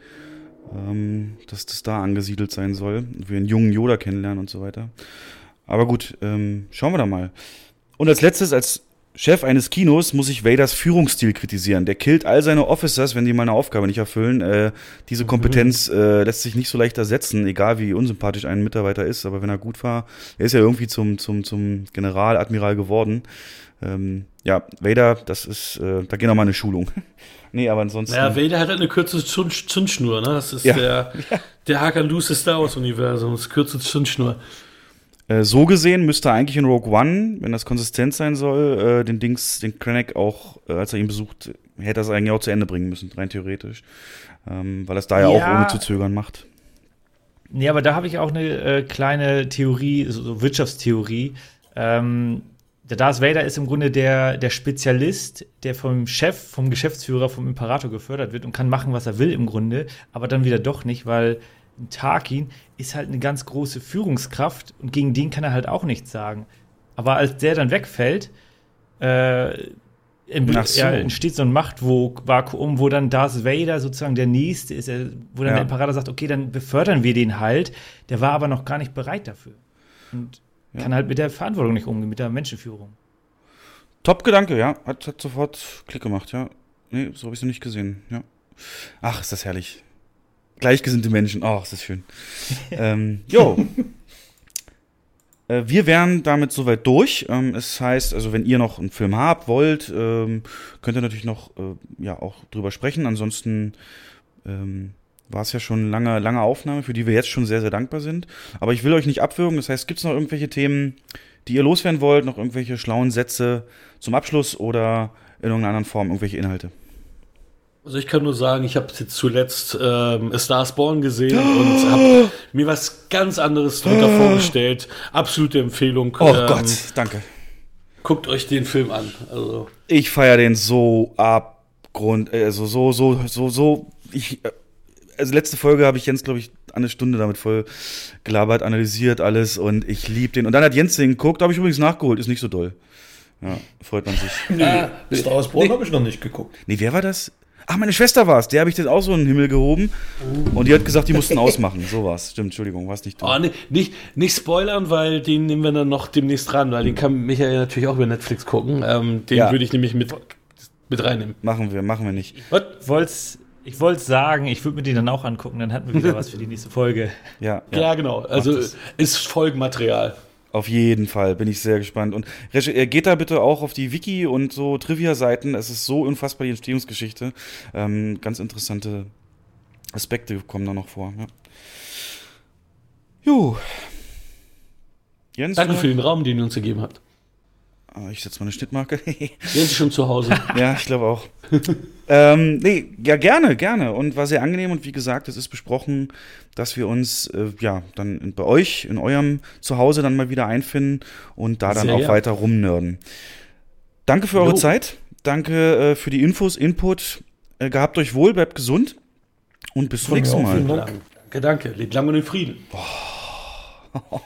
ähm, dass das da angesiedelt sein soll. Wir einen jungen Yoda kennenlernen und so weiter. Aber gut, ähm, schauen wir da mal. Und als letztes, als Chef eines Kinos muss ich Vaders Führungsstil kritisieren. Der killt all seine Officers, wenn die mal eine Aufgabe nicht erfüllen. Äh, diese Kompetenz äh, lässt sich nicht so leicht ersetzen, egal wie unsympathisch ein Mitarbeiter ist. Aber wenn er gut war, er ist ja irgendwie zum, zum, zum General, Admiral geworden. Ähm, ja, Vader, das ist, äh, da geht noch mal eine Schulung. nee, aber ansonsten. Ja, Vader hat halt eine kürzeste Zündschnur, ne? Das ist ja. der, der Hakan Loose Star Wars Universum, das kürzeste Zündschnur. Äh, so gesehen müsste eigentlich in Rogue One, wenn das konsistent sein soll, äh, den Dings, den Krennic auch, äh, als er ihn besucht, hätte er es eigentlich auch zu Ende bringen müssen, rein theoretisch. Ähm, weil er es da ja, ja, auch ohne zu zögern macht. Nee, aber da habe ich auch eine äh, kleine Theorie, so, so Wirtschaftstheorie. Ähm, der Darth Vader ist im Grunde der, der Spezialist, der vom Chef, vom Geschäftsführer, vom Imperator gefördert wird und kann machen, was er will im Grunde, aber dann wieder doch nicht, weil Tarkin ist halt eine ganz große Führungskraft und gegen den kann er halt auch nichts sagen. Aber als der dann wegfällt, äh, so. ja, entsteht so ein Machtvakuum, wo dann Darth Vader sozusagen der Nächste ist, wo dann ja. der Imperator sagt, okay, dann befördern wir den halt. Der war aber noch gar nicht bereit dafür. Und ja. kann halt mit der Verantwortung nicht umgehen, mit der Menschenführung. Top-Gedanke, ja. Hat, hat sofort Klick gemacht, ja. Nee, so habe ich es noch nicht gesehen, ja. Ach, ist das herrlich. Gleichgesinnte Menschen. Oh, ist das schön. ähm, jo. Äh, wir wären damit soweit durch. Ähm, es heißt, also wenn ihr noch einen Film habt, wollt, ähm, könnt ihr natürlich noch äh, ja auch drüber sprechen. Ansonsten ähm, war es ja schon eine lange, lange Aufnahme, für die wir jetzt schon sehr, sehr dankbar sind. Aber ich will euch nicht abwürgen. Das heißt, gibt es noch irgendwelche Themen, die ihr loswerden wollt, noch irgendwelche schlauen Sätze zum Abschluss oder in irgendeiner anderen Form irgendwelche Inhalte? Also ich kann nur sagen, ich habe jetzt zuletzt ähm, A Star Born gesehen und habe mir was ganz anderes darunter vorgestellt. Absolute Empfehlung. Oh ähm, Gott, danke. Guckt euch den Film an. Also. Ich feiere den so abgrund, also so, so, so, so. Ich, also letzte Folge habe ich Jens, glaube ich, eine Stunde damit voll gelabert, analysiert alles und ich liebe den. Und dann hat Jens den geguckt, habe ich übrigens nachgeholt, ist nicht so doll. Ja, freut man sich. nee, ah, Star Wars Born nee. habe ich noch nicht geguckt. Nee, wer war das? Ach, meine Schwester war es. Der habe ich jetzt auch so in den Himmel gehoben. Und die hat gesagt, die mussten ausmachen. So war's. Stimmt, Entschuldigung, war es nicht du. Oh, nee, nicht, nicht spoilern, weil den nehmen wir dann noch demnächst ran, weil den kann Michael natürlich auch über Netflix gucken. Ähm, den ja. würde ich nämlich mit, mit reinnehmen. Machen wir, machen wir nicht. Wollt's, ich wollte sagen, ich würde mir den dann auch angucken, dann hatten wir wieder was für die nächste Folge. Ja, ja. ja genau. Also ist Folgenmaterial. Auf jeden Fall, bin ich sehr gespannt. Und äh, geht da bitte auch auf die Wiki und so Trivia-Seiten. Es ist so unfassbar die Entstehungsgeschichte. Ähm, ganz interessante Aspekte kommen da noch vor. Ja. Jo. Jens, Danke für den Raum, den ihr uns gegeben habt. Ah, ich setze mal eine Schnittmarke. Ist schon zu Hause. ja, ich glaube auch. ähm, nee, ja, gerne, gerne. Und war sehr angenehm. Und wie gesagt, es ist besprochen, dass wir uns äh, ja dann bei euch, in eurem Zuhause dann mal wieder einfinden und da dann sehr auch ja. weiter rumnörden. Danke für eure jo. Zeit. Danke äh, für die Infos, Input. Äh, gehabt euch wohl, bleibt gesund. Und bis zum nächsten Mal. Danke, danke. Lebt lange und in Frieden. Oh.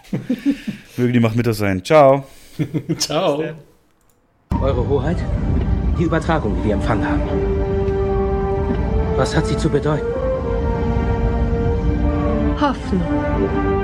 Möge die Macht mit sein. Ciao. Ciao. Eure Hoheit, die Übertragung, die wir empfangen haben. Was hat sie zu bedeuten? Hoffnung.